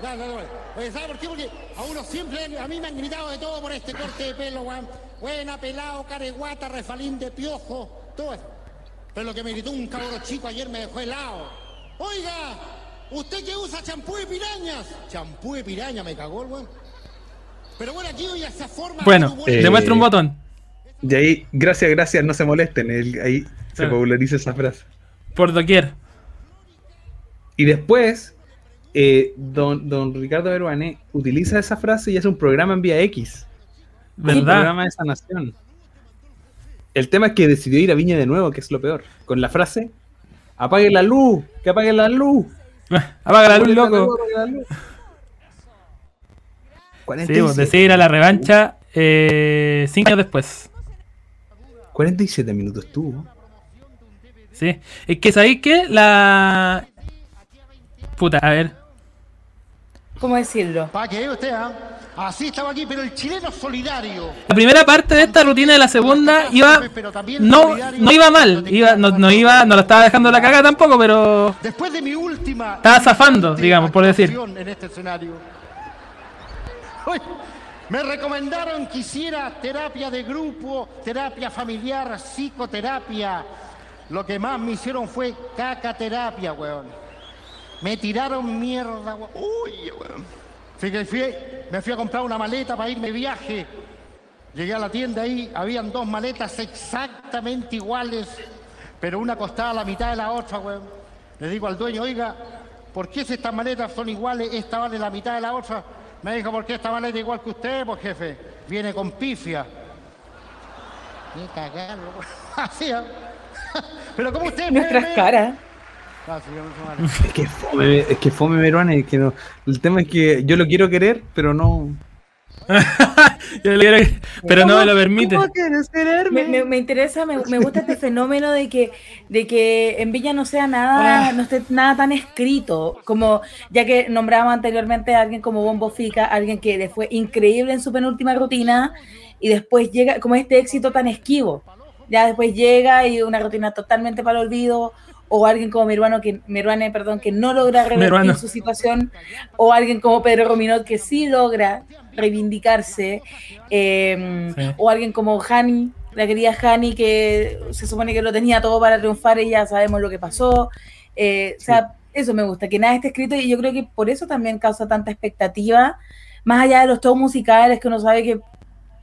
Gracias, weón. Oye, ¿sabes por qué? Porque a uno siempre, a mí me han gritado de todo por este corte de pelo, weón. Buena, pelado, careguata, refalín de piojo, todo eso. Pero lo que me gritó un cabro chico ayer me dejó helado. Oiga, ¿usted que usa champú de pirañas? Champú de piraña, me cagó el weón. Pero bueno, aquí hoy esa forma... Bueno, eh, demuestra un botón. Y ahí, gracias, gracias, no se molesten. el- ahí se Claro. populariza esa frase. Por doquier. Y después, eh, don, don Ricardo Beruane utiliza esa frase y hace un programa en Vía X. Un ¿Verdad? programa de sanación. El tema es que decidió ir a Viña de nuevo, que es lo peor. Con la frase, apague la luz, que apague la luz. *laughs* Apaga la luz, loco. Apague la luz. Sí, 47, pues decide ir a la revancha eh, cinco años después. 47 minutos estuvo. Sí. Es que sabéis que la. Puta, a ver. ¿Cómo decirlo? ¿Para qué usted, ah? Así estaba aquí, pero el chileno solidario. La primera parte de esta rutina de la segunda iba. No, no iba mal. Iba, no, no iba, no la estaba dejando la caga tampoco, pero. Después de mi última... Estaba zafando, digamos, por decir. En este escenario. Me recomendaron que hiciera terapia de grupo, terapia familiar, psicoterapia. Lo que más me hicieron fue cacaterapia, weón. Me tiraron mierda, weón. Uy, weón. Así que fui- me fui a comprar una maleta para irme de viaje. Llegué a la tienda ahí, habían dos maletas exactamente iguales, pero una costaba la mitad de la otra, weón. Le digo al dueño, oiga, ¿por qué si estas maletas son iguales, esta vale la mitad de la otra? Me dijo, ¿por qué esta maleta es igual que usted? Pues jefe, viene con pifia. Ni cagarlo. *laughs* Así, ¿ah? *laughs* Pero ¿cómo usted Nuestras caras. *laughs* Es que fome, es que fome Meruane, es que no. El tema es que yo lo quiero querer, pero no. *laughs* Pero no me lo permite. Me, me- me interesa, me, me gusta este *laughs* fenómeno de que, de que en Villa no sea nada, Ah. no esté nada tan escrito, como ya que nombrábamos anteriormente a alguien como Bombo Fica, alguien que le fue increíble en su penúltima rutina y después llega como este éxito tan esquivo. Ya después llega y una rutina totalmente para el olvido, o alguien como Meruano que, Meruane, perdón, que no logra revertir Meruano. su situación, o alguien como Pedro Rominot que sí logra reivindicarse, eh, Sí. o alguien como Hani, la querida Hani, que se supone que lo tenía todo para triunfar y ya sabemos lo que pasó. Eh, O sea, eso me gusta, que nada esté escrito y yo creo que por eso también causa tanta expectativa, más allá de los shows musicales que uno sabe que,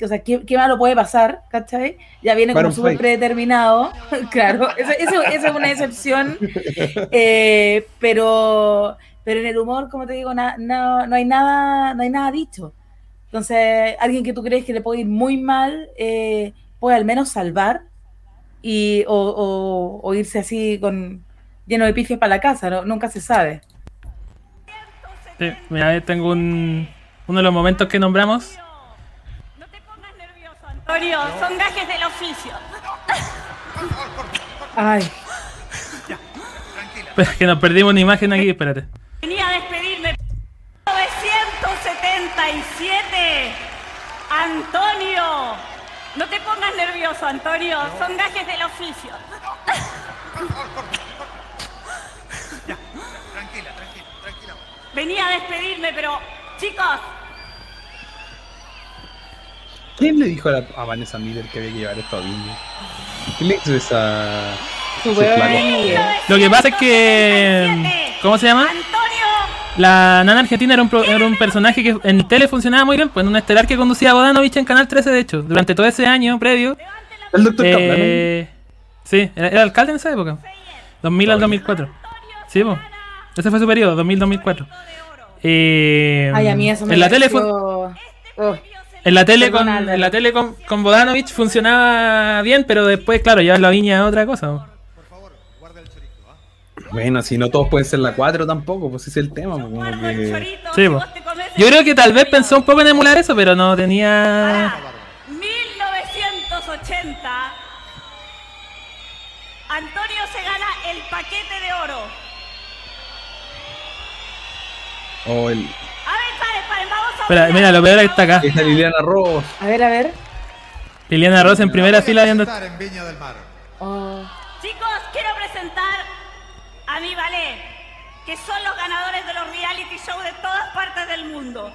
o sea, qué, qué malo puede pasar, ¿cachai? Ya viene como súper predeterminado, *laughs* claro, eso, eso- eso es una excepción, eh, pero, pero en el humor, como te digo, na- no, no hay nada, no hay nada dicho. Entonces, alguien que tú crees que le puede ir muy mal, eh, puede al menos salvar y, o, o- o irse así con lleno de pifias para la casa, ¿no? nunca se sabe. Sí, mira, tengo un, uno de los momentos que nombramos. Antonio, son gajes del oficio. Ay, Espera, que nos perdimos una imagen aquí, espérate. Venía a despedirme. 977. Antonio. No te pongas nervioso, Antonio. Son gajes del oficio. Venía a despedirme, pero chicos, ¿Quién le dijo a, la- a Vanessa Miller que había que llevar esto a Viña? ¿Quién le hizo esa. Lo que pasa es que. ¿Cómo se llama? La nana argentina era un, pro- era un personaje que en tele funcionaba muy bien, pues en un estelar que conducía Bodanovich en Canal 13, de hecho, durante todo ese año previo. El doctor Eh, sí, era, era alcalde en esa época. 2000 al 2004. Sí, pues. Ese fue su periodo, 2000-2004. Eh, Ay, a mí eso me en la tele pareció- Oh, en la tele con en la tele con, con Bodanovich funcionaba bien, pero después, claro, ya la viña es otra cosa. Bueno, si no todos pueden ser la 4 tampoco, pues ese es el tema. pues, como que- Sí, po. Yo creo que tal vez pensó un poco en emular eso, pero no tenía. 1980. Antonio se gana el paquete de oro. O el. A ver, paren, paren, vamos a Espera, mira, lo peor es que está acá. Esta Liliana Ross. A ver, a ver. Liliana Ross en primera fila viendo. en Viña del Mar. Oh. Chicos, quiero presentar a mi ballet, que son los ganadores de los reality shows de todas partes del mundo.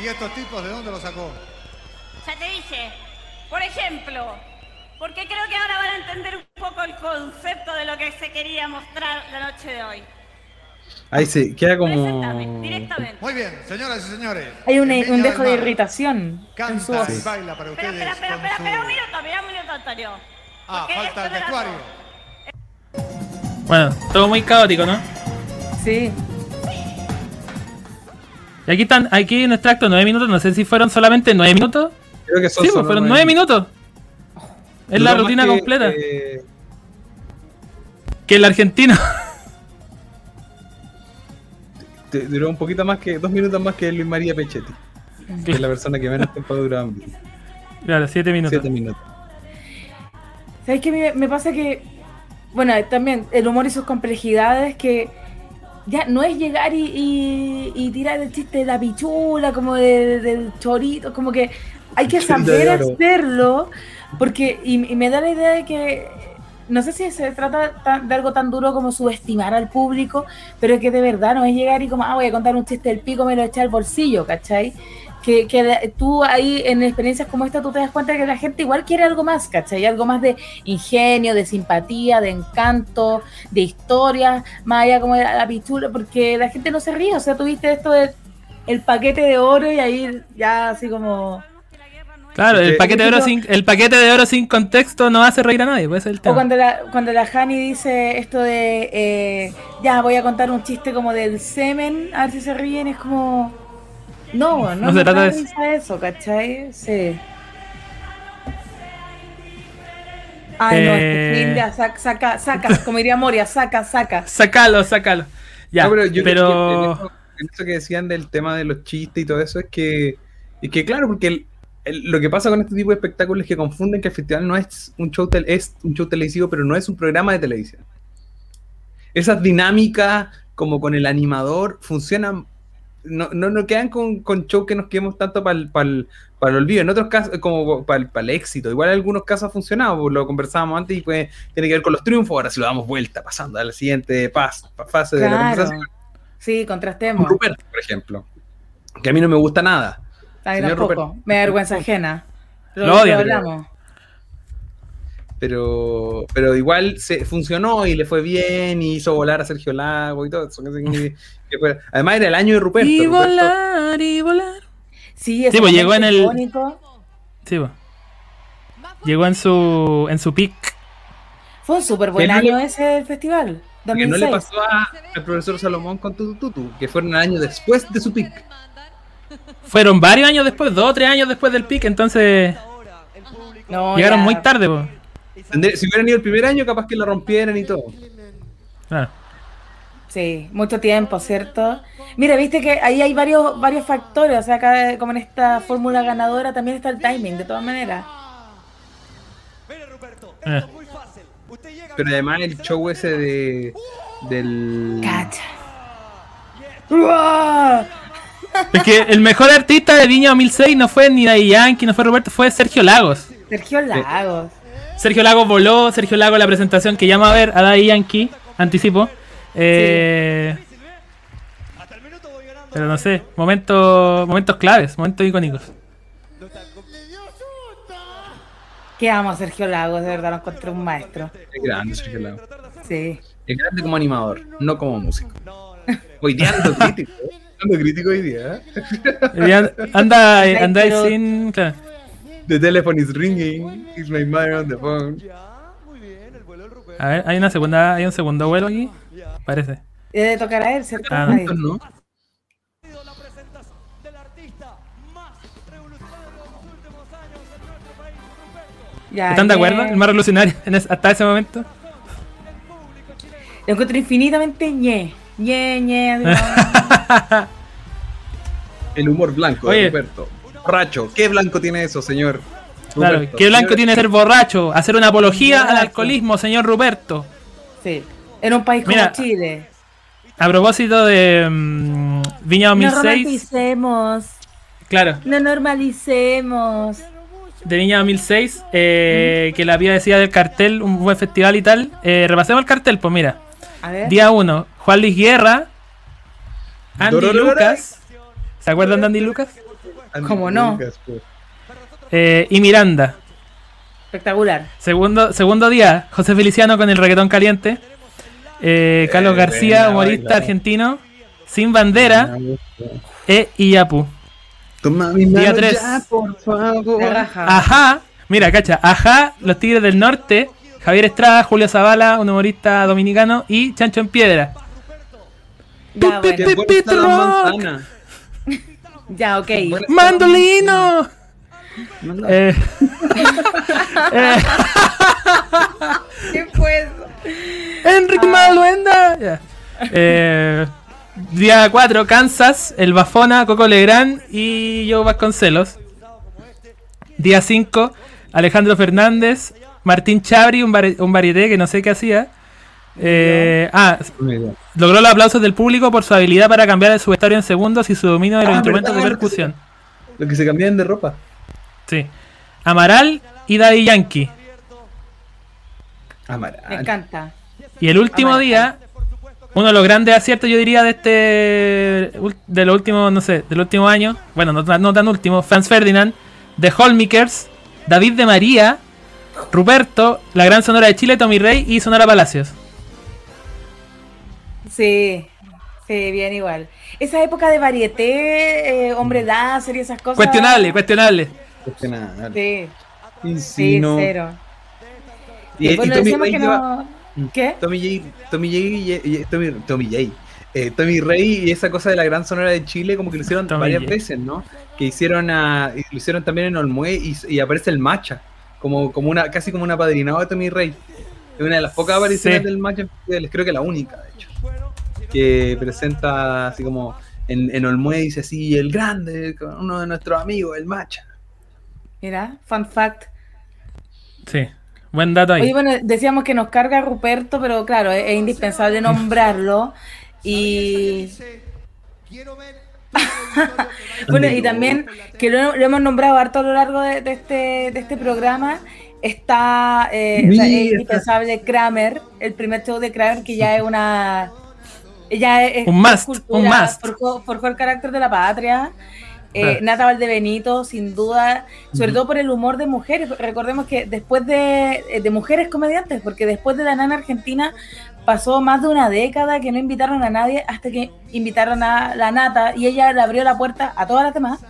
¿Y estos tipos de dónde los sacó? Ya te dije, por ejemplo, porque creo que ahora van a entender un poco el concepto de lo que se quería mostrar la noche de hoy. Ahí se queda como. Directamente. Muy bien, señoras y señores. Hay un, Viña un dejo de irritación en su Canta y baila para Espera, ustedes. espera, espera, espera, su- espera un minuto, mira un minuto, Antonio. Ah, falta el vestuario. Bueno, todo muy caótico, ¿no? Sí. Y aquí están, aquí en extracto 9 minutos, no sé si fueron solamente 9 minutos. Creo que son Sí, pues solo fueron nueve 9 minutos. Es la rutina que, completa. eh, Que el argentino. Te- duró un poquito más que. Dos minutos más que Luis María Pechetti. Que es la persona que menos tiempo Viña. Claro, 7 minutos. Siete minutos. ¿Sabes qué? Me, me pasa que, bueno, también el humor y sus complejidades que ya no es llegar y, y- y tirar el chiste de la pichula, como de- del chorito, como que hay que saber hacerlo, porque, y, y me da la idea de que, no sé si se trata de algo tan duro como subestimar al público, pero que de verdad no es llegar y como, ah, voy a contar un chiste del pico, me lo eché al bolsillo, ¿cachai? que, que tú ahí en experiencias como esta tú te das cuenta que la gente igual quiere algo más, ¿cachai? Algo más de ingenio, de simpatía, de encanto, de historia, más allá como la pichula, porque la gente no se ríe, o sea, tuviste esto del el paquete de oro y ahí ya así como... Claro, el paquete, de oro sin, el paquete de oro sin contexto no hace reír a nadie, puede ser el O tema. cuando la, cuando la Hani dice esto de, eh, ya voy a contar un chiste como del semen, a ver si se ríen, es como... No, no, No se trata de eso. eso. ¿cachai? Sí. Ay, no, este fin, ya, saca, saca, saca, *laughs* como diría Moria, saca, saca. Sácalo, sácalo. Ya, No, pero yo pero... creo que en eso, en eso que decían del tema de los chistes y todo eso es que, es que claro, porque el- el- lo que pasa con este tipo de espectáculos es que confunden que el festival no es un show tel- es un show televisivo, pero no es un programa de televisión. Esas dinámicas como con el animador funcionan no, no, no quedan con, con show que nos quedemos tanto para el, para el olvido. En otros casos, como para el, el éxito. Igual en algunos casos ha funcionado, lo conversábamos antes y pues tiene que ver con los triunfos. Ahora si lo damos vuelta, pasando a la siguiente pa- fase de la Claro. conversación. Sí, contrastemos. Rupert, por ejemplo. Que a mí no me gusta nada. A mí Señor tampoco, Rupert. me da vergüenza ajena. Lo, Lo lo hablamos. Pero, pero igual se funcionó y le fue bien y hizo volar a Sergio Lago y todo eso. que- que- que *laughs* fue- además era el año de Ruperto. Y Ruperto- volar, y volar. Sí, Sí, ese pues llegó en el- icónico. Sí, po. Llegó en su en su pick. Fue un súper buen no le- año ese festival. que no le 2006. pasó a- al profesor Salomón con Tutu Tutu, que fueron el año después de su pick. Fueron varios años después, dos o tres años después del pick, entonces No, llegaron ya. muy tarde, po. Si hubieran ido el primer año, capaz que la rompieran y todo. Claro. Sí, mucho tiempo, ¿cierto? Mira, viste que ahí hay varios, varios factores, o sea, acá como en esta fórmula ganadora también está el timing, de todas maneras. Eh. Pero además el show ese de del. Cacha. ¡Uah! Es que el mejor artista de Viña 2006 no fue ni Daddy Yankee, no fue Roberto, fue Sergio Lagos. Sergio Lagos. Sergio Lagos voló, Sergio Lagos la presentación que llama a ver a Daddy Yankee, anticipo. Eh, Pero no sé, momentos, momentos claves, momentos icónicos. Que amo a Sergio Lagos, de verdad lo encontré un maestro. Es grande Sergio Lago. Sí. Es grande como animador, no como músico. *laughs* Hoy día ando crítico. Ando crítico hoy día. ¿eh? *laughs* Y an- Anda, anda sin. Claro. The telephone is ringing. Is my mother on the phone. A ver, hay una segunda, hay un segundo vuelo aquí. Parece. Debe tocar a él, ¿cierto? Ah, no. ¿No? Ya, ¿Están de acuerdo? ñe. El más revolucionario hasta ese momento. Lo encuentro infinitamente ñe. ñe, ñe. *laughs* *laughs* El humor blanco Oye. de Roberto. Borracho. ¿Qué blanco tiene eso, señor? Claro, Ruperto? ¿qué blanco Señor- tiene ser borracho? Hacer una apología al alcoholismo, señor Ruperto. sí. En un país Mira, como Chile. A propósito de mm, Viña No 2006, romanticemos. claro, No normalicemos. de Viña 2006, eh, que la había decía del cartel, un buen festival y tal. Eh, repasemos el cartel, pues mira. A ver. Día 1, Juan Luis Guerra, Andy. Lucas. ¿Se acuerdan de Andy Lucas? Andy ¿Cómo no? Lucas, pues. Eh, y Miranda. Espectacular. Segundo, segundo día, José Feliciano con el reggaetón caliente. Eh, Carlos Eh, García, buena, humorista baila. argentino. Sin bandera. E Iyapu. Toma mi Día mano tres. ya, por favor. La raja. Ajá. Mira, cacha. Ajá, los Tigres del Norte. Javier Estrada, Julio Zavala, un humorista dominicano. Y Chancho en Piedra. Ya, Qué bueno. buena está la Rock. manzana. Ya, ok. Buena ¡Mandolino! Eh, *laughs* eh, ¿Qué fue eso? Enrique Maluenda. Ya. Eh, día 4, Kansas, El Bafona, Coco Legrand y Joe Vasconcelos. Día 5, Alejandro Fernández, Martín Chabri, un, vari- un varieté que no sé qué hacía. Eh, ah, logró los aplausos del público por su habilidad para cambiar su vestuario en segundos y su dominio de los Ah, instrumentos de percusión. Lo que se cambian de ropa. Sí. Amaral y Daddy Yankee. Amaral. Me encanta. Y el último Amaral. día, uno de los grandes aciertos, yo diría, de este. de los últimos, no sé, del último año. Bueno, no, tan- no tan último. Franz Ferdinand, The Holmikers, David de María, Ruperto, La Gran Sonora de Chile, Tommy Rey y Sonora Palacios. Sí. Sí, bien igual. Esa época de varieté, eh, hombre láser y esas cosas. Cuestionable, cuestionable. Cuestionable. Sí, sí, cero. Y, y bueno, Tommy que lleva- no. ¿Qué? Tommy J. Tommy J. Tommy, Tommy J. eh, Tommy Rey y esa cosa de la gran sonora de Chile, como que lo hicieron Tommy varias J. veces, ¿no? Que hicieron a, y lo hicieron también en Olmué y, y aparece el Macha, como, como una, casi como un apadrinado de Tommy Rey. Es una de las pocas apariciones Sí. del Macha creo que la única, de hecho. Que presenta así como en, en Olmué dice así, el grande, uno de nuestros amigos, el Macha. Mira, fun fact. Sí. Buen dato ahí. Oye, bueno, decíamos que nos carga Ruperto, pero claro, es, es indispensable nombrarlo. Y. *laughs* bueno, y también que lo, lo hemos nombrado harto a lo largo de, de este, de este programa. Está eh, o sea, es Mira. indispensable Kramer, el primer show de Kramer, que ya es una. Ya es, Un must, cultura, un must. Forjó, forjó el carácter de la patria. Eh. Nata Valdebenito, sin duda, sobre todo por el humor de mujeres. Recordemos que después de, eh, de mujeres comediantes, porque después de la nana argentina pasó más de una década que no invitaron a nadie hasta que invitaron a la Nata y ella le abrió la puerta a todas las demás.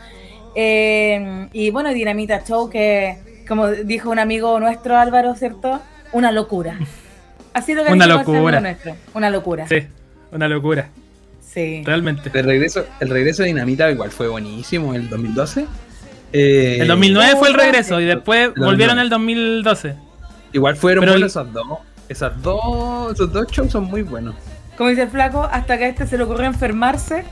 Eh, y bueno, Dinamita Show, que como dijo un amigo nuestro Álvaro, ¿cierto? Una locura. *laughs* Ha sido Una locura. nuestro. Una locura. Sí, una locura. Sí. Realmente. El regreso, el regreso de Dinamita igual fue buenísimo, el 2012. Eh, El 2009 fue el regreso y después El volvieron 2009. en el 2012. Igual fueron Pero buenos esas dos. Esas dos, esos dos shows son muy buenos. Como dice el flaco, hasta que a este se le ocurrió enfermarse.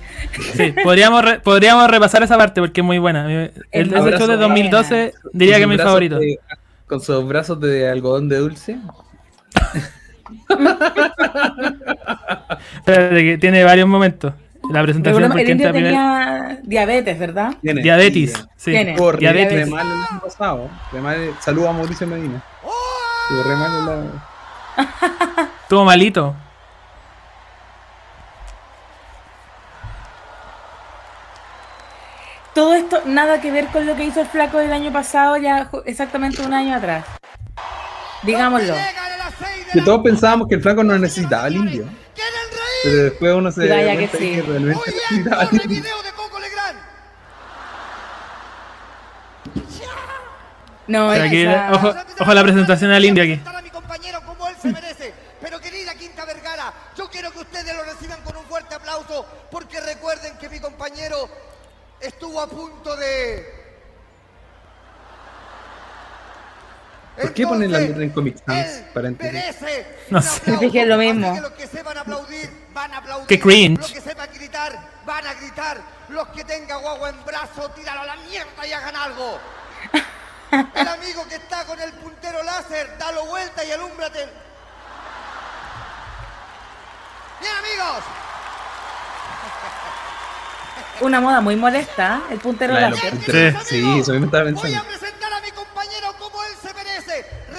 Sí, podríamos, re- podríamos repasar esa parte porque es muy buena. El, Es ese show de buena. 2012 diría que es mi favorito. de- con sus brazos de algodón de dulce. *laughs* Que tiene varios momentos. La presentación el indio tenía diabetes, ¿verdad? Tiene- Diabetes, sí. Tiene. Diabetes. re mal el año pasado. Re mal- Saludos a Mauricio Medina. Estuvo re mal el año- Estuvo malito. todo esto nada que ver con lo que hizo el flaco del año pasado, ya exactamente un año atrás. Digámoslo. Que todos pensábamos que el flaco no necesitaba al indio. Pero después uno se da que cuenta sí. que realmente necesitaba al indio. No, aquí, esa- ojo, ojo la presentación al indio aquí. como él se merece. Pero querida Quinta Vergara, yo quiero que ustedes lo reciban con un fuerte aplauso porque recuerden que mi compañero estuvo a punto de... ¿Por qué ponen la letra en Comic Sans? Paréntesis. merece No sé. aplauso. Dije lo mismo. Que los que sepan aplaudir, van a aplaudir. Qué cringe. Los que sepan gritar, van a gritar. Los que tengan guagua en brazo, tíralo a la mierda y hagan algo. *laughs* El amigo que está con el puntero láser, dalo vuelta y alúmbrate. Bien, amigos. una moda muy molesta, ¿eh? el puntero Claro, láser. puntero. Sí, eso mismo estaba Voy pensando. a presentar a mi compañero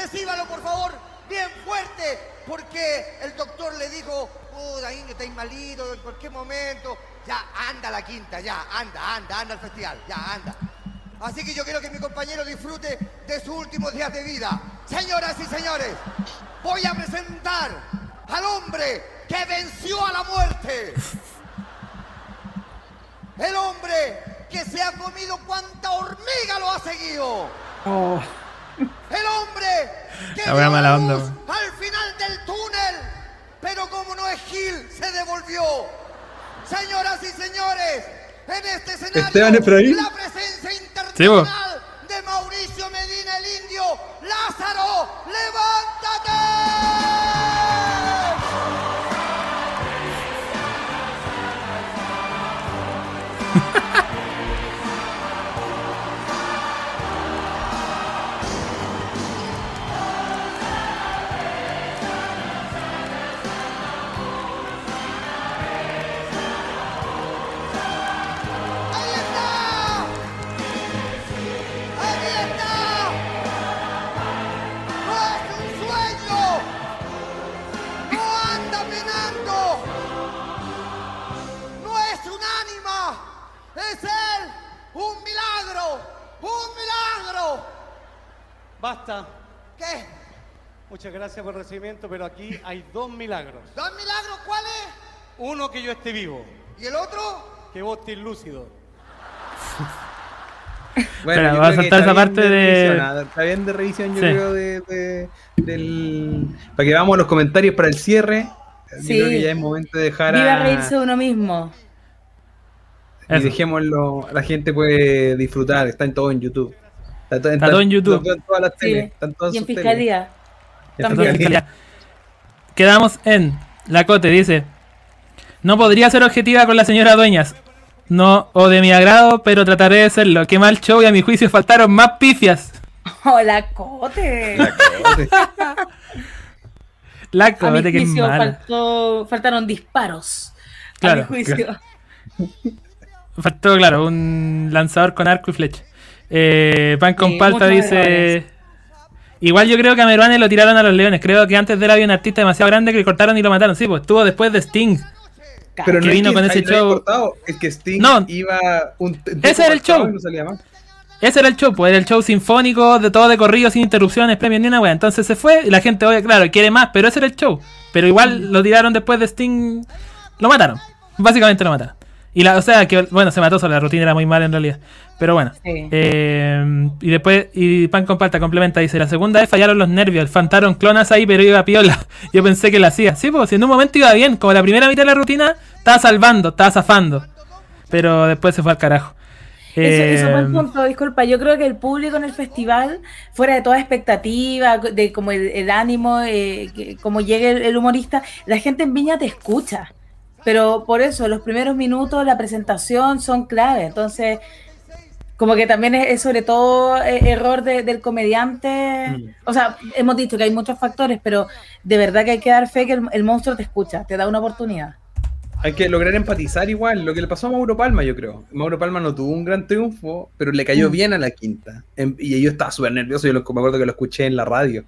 Recíbalo, por favor, bien fuerte, porque el doctor le dijo, oh, no estáis malito, en cualquier momento. Ya, anda la quinta, ya, anda, anda, anda al festival, ya, anda. Así que yo quiero que mi compañero disfrute de sus últimos días de vida. Señoras y señores, voy a presentar al hombre que venció a la muerte. El hombre que se ha comido cuanta hormiga lo ha seguido. Oh, El hombre que La wea dio mala la onda, luz weón. al final del túnel, pero como no es Gil, se devolvió. Señoras y señores, en este escenario, Esteban Efraín. la presencia Sí, internacional de Mauricio Medina el Indio. Lázaro, levántate. Basta. ¿Qué? Muchas gracias por el recibimiento, pero aquí hay dos milagros. ¿Dos milagros cuáles? Uno, que yo esté vivo. ¿Y el otro? Que vos estés lúcido. Espera, yo voy a saltar esa parte de- revisión, ah, Está bien de revisión, yo Sí. creo, de, de- del... Para que vamos a los comentarios para el cierre. Sí. Yo creo que ya es momento de dejar viva a... reírse de uno mismo. Y Eso. dejémoslo, la gente puede disfrutar, está en todo en YouTube. Está, to- Está todo en YouTube. en todas las teles, todas Y en fiscalía. En También. fiscalía. Quedamos en la Cote, dice. No podría ser objetiva con la señora Dueñas. No, o de mi agrado, pero trataré de serlo. Qué mal show y a mi juicio faltaron más pifias. *laughs* Hola, Cote. *laughs* La A mi Cote, que es juicio faltó, faltaron disparos. Claro, a mi juicio. Faltó, claro, un lanzador con arco y flecha. Eh, Pan con Sí, palta dice. errores. Igual yo creo que a Meruane lo tiraron a los leones. Creo que antes de él había un artista demasiado grande que cortaron y lo mataron. Sí, pues estuvo después de Sting. Pero que no vino es que con ese show. cortado, es que Sting No. iba un Ese era el show. no salía más. Ese era el show, pues era el show sinfónico, de todo de corrido, sin interrupciones, premios ni una wea. Entonces se fue y la gente, oye, claro, quiere más, pero ese era el show. Pero igual lo tiraron después de Sting. Lo mataron. Básicamente lo mataron. Y la, o sea, que bueno, se mató solo, la rutina era muy mala en realidad. Pero bueno. Sí. Eh, y después, y Pan con Palta complementa, dice, la segunda vez fallaron los nervios, faltaron clonas ahí, pero iba piola. *laughs* Yo pensé que la hacía. Sí, pues si en un momento iba bien, como la primera mitad de la rutina, estaba salvando, estaba zafando. Pero después se fue al carajo. Eso, eso buen Eh, punto, disculpa. Yo creo que el público en el festival, fuera de toda expectativa, de como el, el ánimo, eh, que- como llegue el, el humorista, la gente en Viña te escucha. Pero por eso, los primeros minutos, la presentación son clave. Entonces, como que también es, es sobre todo eh, error de- del comediante. Mm. O sea, hemos dicho que hay muchos factores, pero de verdad que hay que dar fe que el, el monstruo te escucha, te da una oportunidad. Hay que lograr empatizar igual, lo que le pasó a Mauro Palma, yo creo. Mauro Palma no tuvo un gran triunfo, pero le cayó Mm. bien a la quinta. Em- y yo estaba súper nervioso, yo lo- me acuerdo que lo escuché en la radio.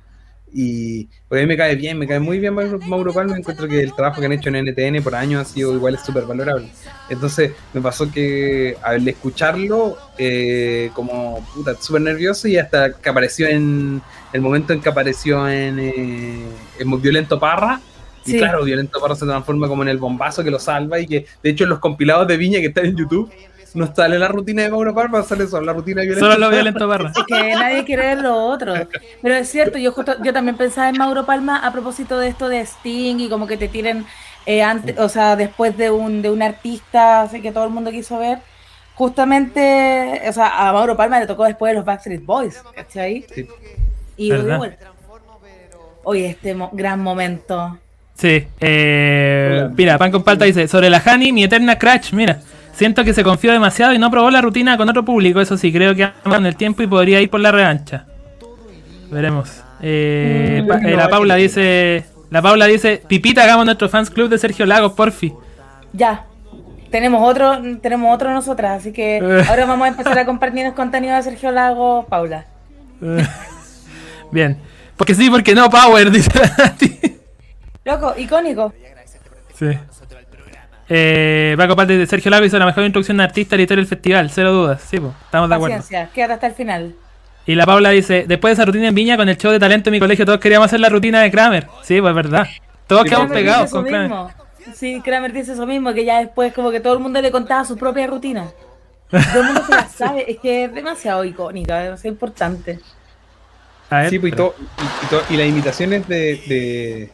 Y pues a mí me cae bien, me cae muy bien Mauro, Mauro Palma. Encuentro que el trabajo que han hecho en NTN por años ha sido igual, es súper valorable. Entonces me pasó que al escucharlo, eh, como puta, súper nervioso y hasta que apareció en el momento en que apareció en, eh, en Violento Parra. Y Sí. claro, Violento Parra se transforma como en el bombazo que lo salva y que de hecho en los compilados de Viña que están en YouTube no sale la rutina de Mauro Parra, sale solo la rutina de Violento Solo lo Parra. violento barra. Es que nadie quiere ver lo otro. Pero es cierto, yo justo, yo también pensaba en Mauro Palma a propósito de esto de Sting y como que te tiren eh, antes, o sea, después de un, de un artista así que todo el mundo quiso ver. Justamente, o sea, a Mauro Palma le tocó después de los Backstreet Boys, ¿cachai? Sí. Y ¿Verdad? igual. Oye, este mo- gran momento. Sí. Eh, mira, Pan con Palta dice, sobre la Hani, mi eterna crash, mira. Siento que se confió demasiado y no probó la rutina con otro público. Eso sí, creo que ha en el tiempo y podría ir por la revancha. Veremos. Eh, Mm, pa- eh, la Paula que- dice, la Paula dice, Pipita, hagamos nuestro fans club de Sergio Lagos, porfi. Ya. Tenemos otro, tenemos otro nosotras, así que Eh. ahora vamos a empezar a compartirnos contenido de Sergio Lago, Paula. *laughs* Bien. Porque sí, porque no, Power, dice. Loco, icónico. Sí. Eh, Paco Palta dice, Sergio Lago hizo la mejor introducción de artista de la historia del festival, cero dudas. Sí, po, estamos de acuerdo. Paciencia, quédate hasta el final. Y la Paula dice, después de esa rutina en Viña con el show de talento en mi colegio, todos queríamos hacer la rutina de Kramer. Sí, pues es verdad. Todos Sí, quedamos Kramer pegados con Kramer. mismo. Sí, Kramer dice eso mismo, que ya después como que todo el mundo le contaba su propia rutina. Todo el mundo se la *laughs* sabe, es que es demasiado icónica, demasiado importante. A ver, Sí, pues, y, to- y, y to- y las imitaciones de, de,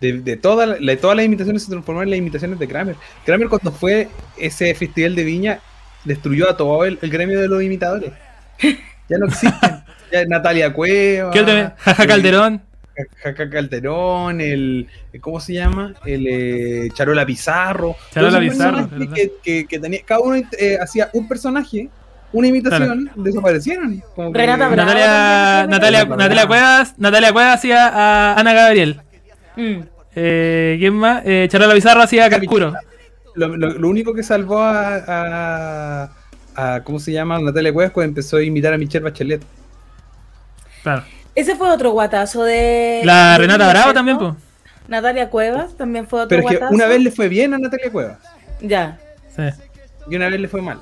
de, de toda la- de todas las imitaciones se transformaron en las imitaciones de Kramer. Kramer cuando fue ese festival de Viña destruyó a todo el, el gremio de los imitadores. Ya no existen. Ya Natalia Cueva. ¿Qué el de Jaja Calderón? Jaja Calderón, el ¿cómo se llama? El eh, Charola Pizarro. Charola Pizarro, que, que, que tenía, cada uno eh, hacía un personaje, una imitación, desaparecieron. Como que- Renata Bravo Natalia, Natalia, Natalia Cuevas, Natalia Cuevas hacía a Ana Gabriel. Mm. Eh, ¿Quién más? Eh, Charola Bizarro hacía a Carcuro. Lo, lo- lo único que salvó a, a, a- ¿cómo se llama? Natalia Cuevas cuando empezó a imitar a Michelle Bachelet. Claro. Ese fue otro guatazo de... La de Renata Bravo también, pues. Natalia Cuevas también fue otro Pero es que guatazo. una vez le fue bien a Natalia Cuevas Ya. Sí. y una vez le fue mal.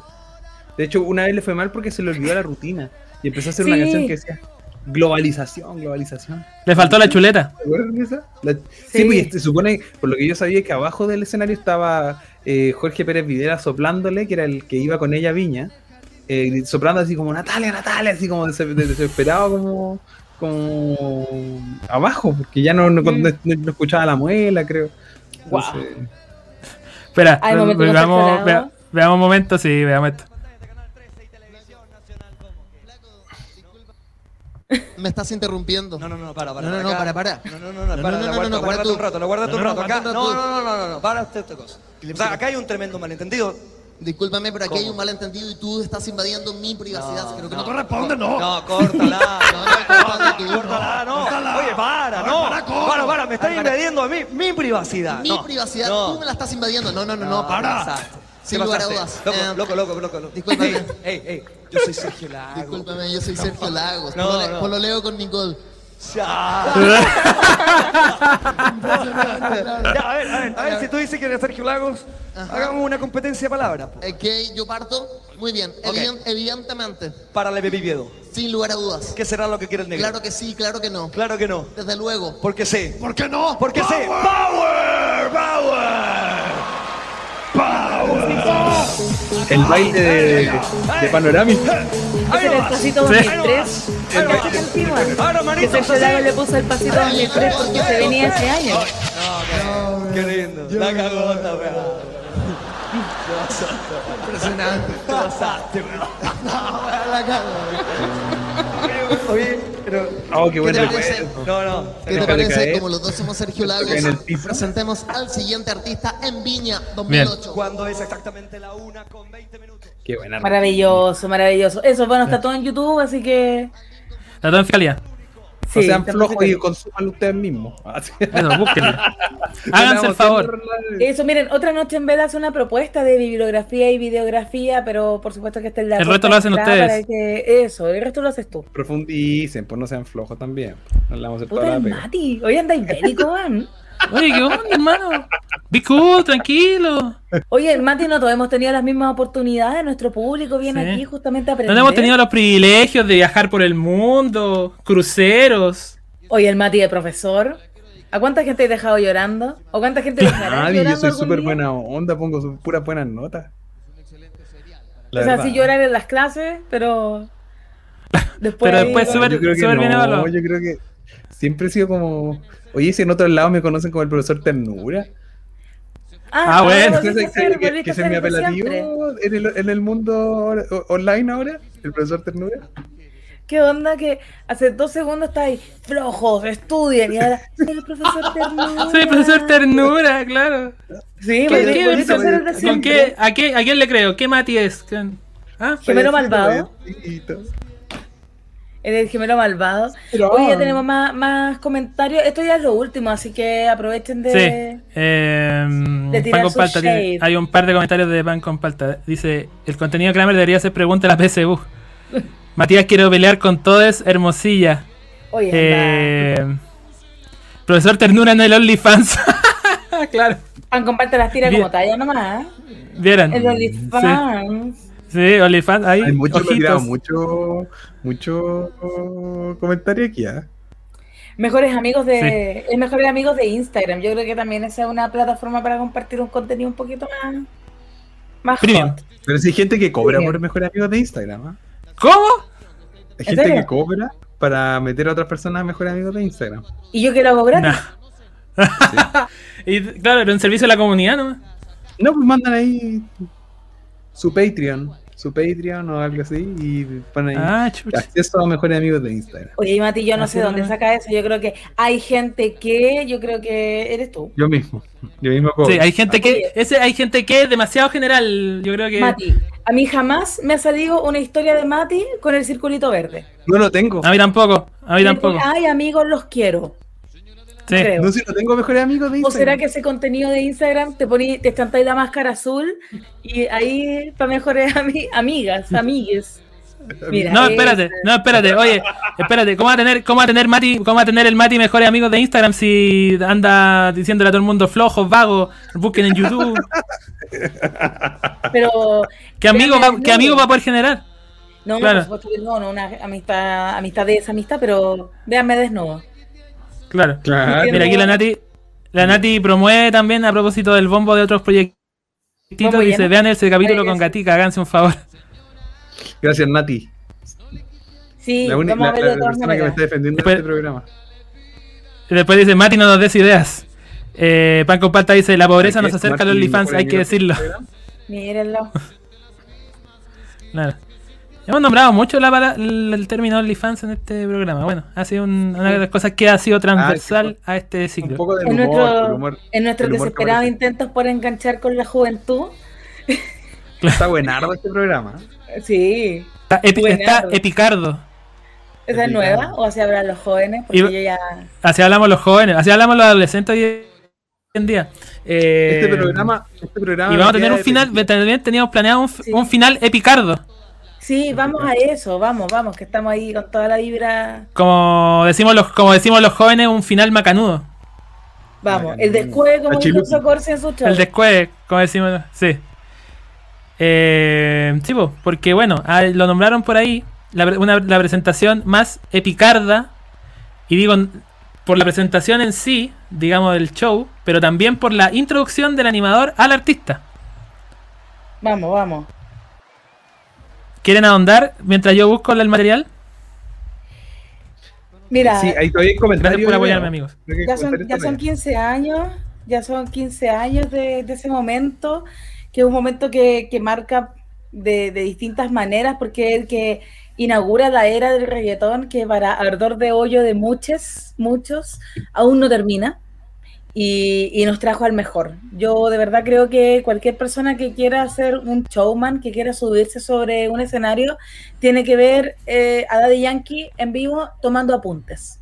De hecho, una vez le fue mal porque se le olvidó la rutina y empezó a hacer una canción que decía globalización, globalización. Le faltó la chuleta. ¿Te acuerdas de esa? La- sí, Sí. pues se supone, por lo que yo sabía, que abajo del escenario estaba eh, Jorge Pérez Videla soplándole, que era el que iba con ella a Viña, eh, soplando así como Natalia, Natalia, así como des- des- desesperado, como, como abajo, porque ya no, no, Mm. no- no escuchaba la muela, creo. Guau. Entonces, Espera, momentos con veamos, veamos un momento, sí, veamos esto. Me estás interrumpiendo. No, no, no, para, para. No, no, no, para, para. No, no, no, no, No, para, no, no, no, guárdate un rato, la guárdate un No, no, rato. Acá, no, no, no, no, no, no, para usted esta cosa. O sea, acá hay un tremendo malentendido. Discúlpame, pero aquí hay un malentendido y tú estás invadiendo mi privacidad. Creo que no, no, corresponde, no. No, córtala. No. Córtala, no. Oye, para, no. Para, para, me están invadiendo a mí, mi privacidad. Mi No, privacidad, no. tú me la estás invadiendo. No, no, no, no, para. Sin ¿Qué lugar a dudas. Loco, Eh, loco, loco, loco. Discúlpame. Ey, ey, yo soy Sergio Lago. Discúlpame, yo soy Sergio Lagos. No, Polole- no. Pololeo con Nicole. Ya. *laughs* Ya, a ver, a ver, a ver, si tú dices que eres Sergio Lagos, hagamos una competencia de palabras. po. Eh, que yo parto. Muy bien. Ok. Eviden- evidentemente. Párale, Pepi Viedo. Sin lugar a dudas. ¿Qué será lo que quiere el negro? Claro que sí, claro que no. Claro que no. Desde luego. Porque sé. ¿Por qué no? Porque sé. ¡Power! ¡Power! El baile de, de Panorámica. Era el pasito Sí. 2003. ¿Cachai que Sergio Lago le puso el pasito 2003 porque se venía ese año. Qué lindo. La cagó esta weá. Impresionante. Te pasaste, *laughs* weón. La cago. *laughs* Oye, pero. Oh, qué buen ¿Qué te recuerdo. parece? No, no. ¿Qué te parece? Como los dos somos Sergio Lagos, En el piso. presentemos al siguiente artista en Viña 2008. Cuando es exactamente la una con 20 minutos. Qué buena. Maravilloso, maravilloso. Eso, bueno, está todo en YouTube, así que La todo en Fialia. No sean flojos y consuman ustedes mismos. *laughs* Eso, búsquenlo. *laughs* Háganse el favor. Eso, miren, otra noche en vela hace una propuesta de bibliografía y videografía, pero por supuesto que está en la El resto lo hacen ustedes. que- eso, el resto lo haces tú. Profundicen, pues no sean flojos también. No le vamos a hacer Puta toda la el pega. Mati, hoy andáis bélico. Oye, ¿qué onda, hermano? Be cool, tranquilo. Oye, Mati, no todos hemos tenido las mismas oportunidades. Nuestro público viene Sí. aquí justamente a No aprender. hemos tenido los privilegios de viajar por el mundo, cruceros. Oye, el Mati de profesor. ¿A cuánta gente he dejado llorando? ¿O cuánta gente dejará Nadie, yo llorando soy súper buena onda, pongo puras buenas notas. La o sea, verdad. sí llorar en las clases, pero... Después Pero después súper- bien no, evaluado. yo creo que siempre he sido como... Oye, si en otros lados me conocen como el profesor Ternura. Ah, bueno. volviste ¿Qué a es ser- que, que ese es mi apelativo en el, en el mundo ahora- online ahora? ¿El profesor Ternura? ¿Qué onda que hace dos segundos está ahí, flojos, estudien, y ahora soy el profesor *laughs* Ternura? Soy el profesor Ternura, claro. Sí, ¿Qué- qué- el de ¿Con qué, a, qué, ¿A quién le creo? ¿Qué Mati es? ¿Ah? Gemelo malvado. Eres el gemelo malvado. Pero- Oye, ya tenemos más, más comentarios. Esto ya es lo último, así que aprovechen de... Sí. Eh, de tirar pan con su palta. tiene- shade. hay un par de comentarios de pan con palta. Dice: El contenido Kramer debería ser pregunta a la PSU. *laughs* Matías quiero pelear con todos, hermosilla. Oye, Eh, profesor Ternura en el OnlyFans. *laughs* claro. Pan comparte las tiras Bien. como talla nomás. ¿Vieran? El OnlyFans. Sí, OnlyFans. Ahí, Hay mucho, ojitos. mucho, mucho comentario aquí, ¿ah? Mejores amigos de... Es mejores amigos de Instagram. Yo creo que también esa es una plataforma para compartir un contenido un poquito más... Más hot. Pero si hay gente que cobra por mejores amigos de Instagram, ¿ah? ¿Cómo? Hay ¿En gente serio? que cobra para meter a otras personas a mejores amigos de Instagram. Y yo quiero algo gratis. *laughs* Y claro, era un servicio a la comunidad, ¿no? No, pues mandan ahí su Patreon, su Patreon o algo así y ponen ahí Ah, acceso a mejores amigos de Instagram. Oye, Mati, yo no Así sé dónde saca eso. Yo creo que hay gente que... Yo creo que eres tú. Yo mismo, yo mismo cobro. Sí, hay gente que. Ese, hay gente que es demasiado general. Yo creo que. Mati, a mí jamás me ha salido una historia de Mati con el circulito verde. No lo tengo. A mí tampoco. A mí tampoco. Ay, amigos, los quiero. Sí. creo. No, si no tengo mejores amigos de ¿O Instagram. será que ese contenido de Instagram te poní, te cantáis la máscara azul y ahí para mejores ami- amigas, amigues? *laughs* Mira, No, espérate, no, espérate, oye, espérate, ¿cómo va a tener, cómo va a tener Mati, cómo va a tener el Mati mejores amigos de Instagram si anda diciéndole a todo el mundo flojos, vagos, busquen en YouTube? *laughs* Pero ¿Qué amigo Vean va, qué amigo va a poder generar? no, claro. por supuesto que no, no, una amistad, amistad de esa amistad, pero véanme desnudo. Claro. Claro. Mira, aquí la Nati, la Nati promueve también a propósito del bombo de otros proyectitos. ¿Bombo Dice, lleno? vean ese capítulo Ay, con. Gatica, háganse un favor. Gracias, Nati. Sí, la única la, la persona que me está defendiendo Después- en este programa. Y después dice, Mati no nos des ideas. Eh, Pan con Palta dice, la pobreza nos acerca a los OnlyFans, hay que decirlo. Mírenlo. Claro. Hemos nombrado mucho la, pala- el, el término OnlyFans en este programa. Bueno, ha sido un- una de las cosas que ha sido transversal a este Un ciclo. poco del En, humor, nuestro- el humor. en nuestros desesperados camarero. intentos por enganchar con la juventud. Está buenardo este programa. Sí. Está, epi- Buenardo. está epicardo. ¿Esa es nueva o así habrán los jóvenes? Porque Y- yo ya... Así hablamos los jóvenes, así hablamos los adolescentes hoy en día. Eh, Este programa, este programa Y vamos a tener un final, también teníamos planeado un, Sí. un final epicardo. Sí, vamos a eso, vamos, vamos, que estamos ahí con toda la vibra. Como decimos los, como decimos los jóvenes, un final macanudo. Vamos, el descueve como dijo. Socorsi en su show. El descueve, como decimos, sí. Eh, sí, po, porque bueno, lo nombraron por ahí, la, pre- una- la presentación más epicarda, y digo, por la presentación en sí, digamos, del show, pero también por la introducción del animador al artista. Vamos, vamos. ¿Quieren ahondar mientras yo busco el material? Mira, Sí, ahí todavía hay comentarios. Gracias por apoyarme, amigos. Ya son, ya son todavía. 15 años, ya son 15 años de, de ese momento, que es un momento que, que marca de, de distintas maneras, porque es el que inaugura la era del reggaetón, que para ardor de hoyo de muchos, muchos, aún no termina. Y, y nos trajo al mejor. Yo de verdad creo que cualquier persona que quiera ser un showman, que quiera subirse sobre un escenario, tiene que ver eh, a Daddy Yankee en vivo tomando apuntes.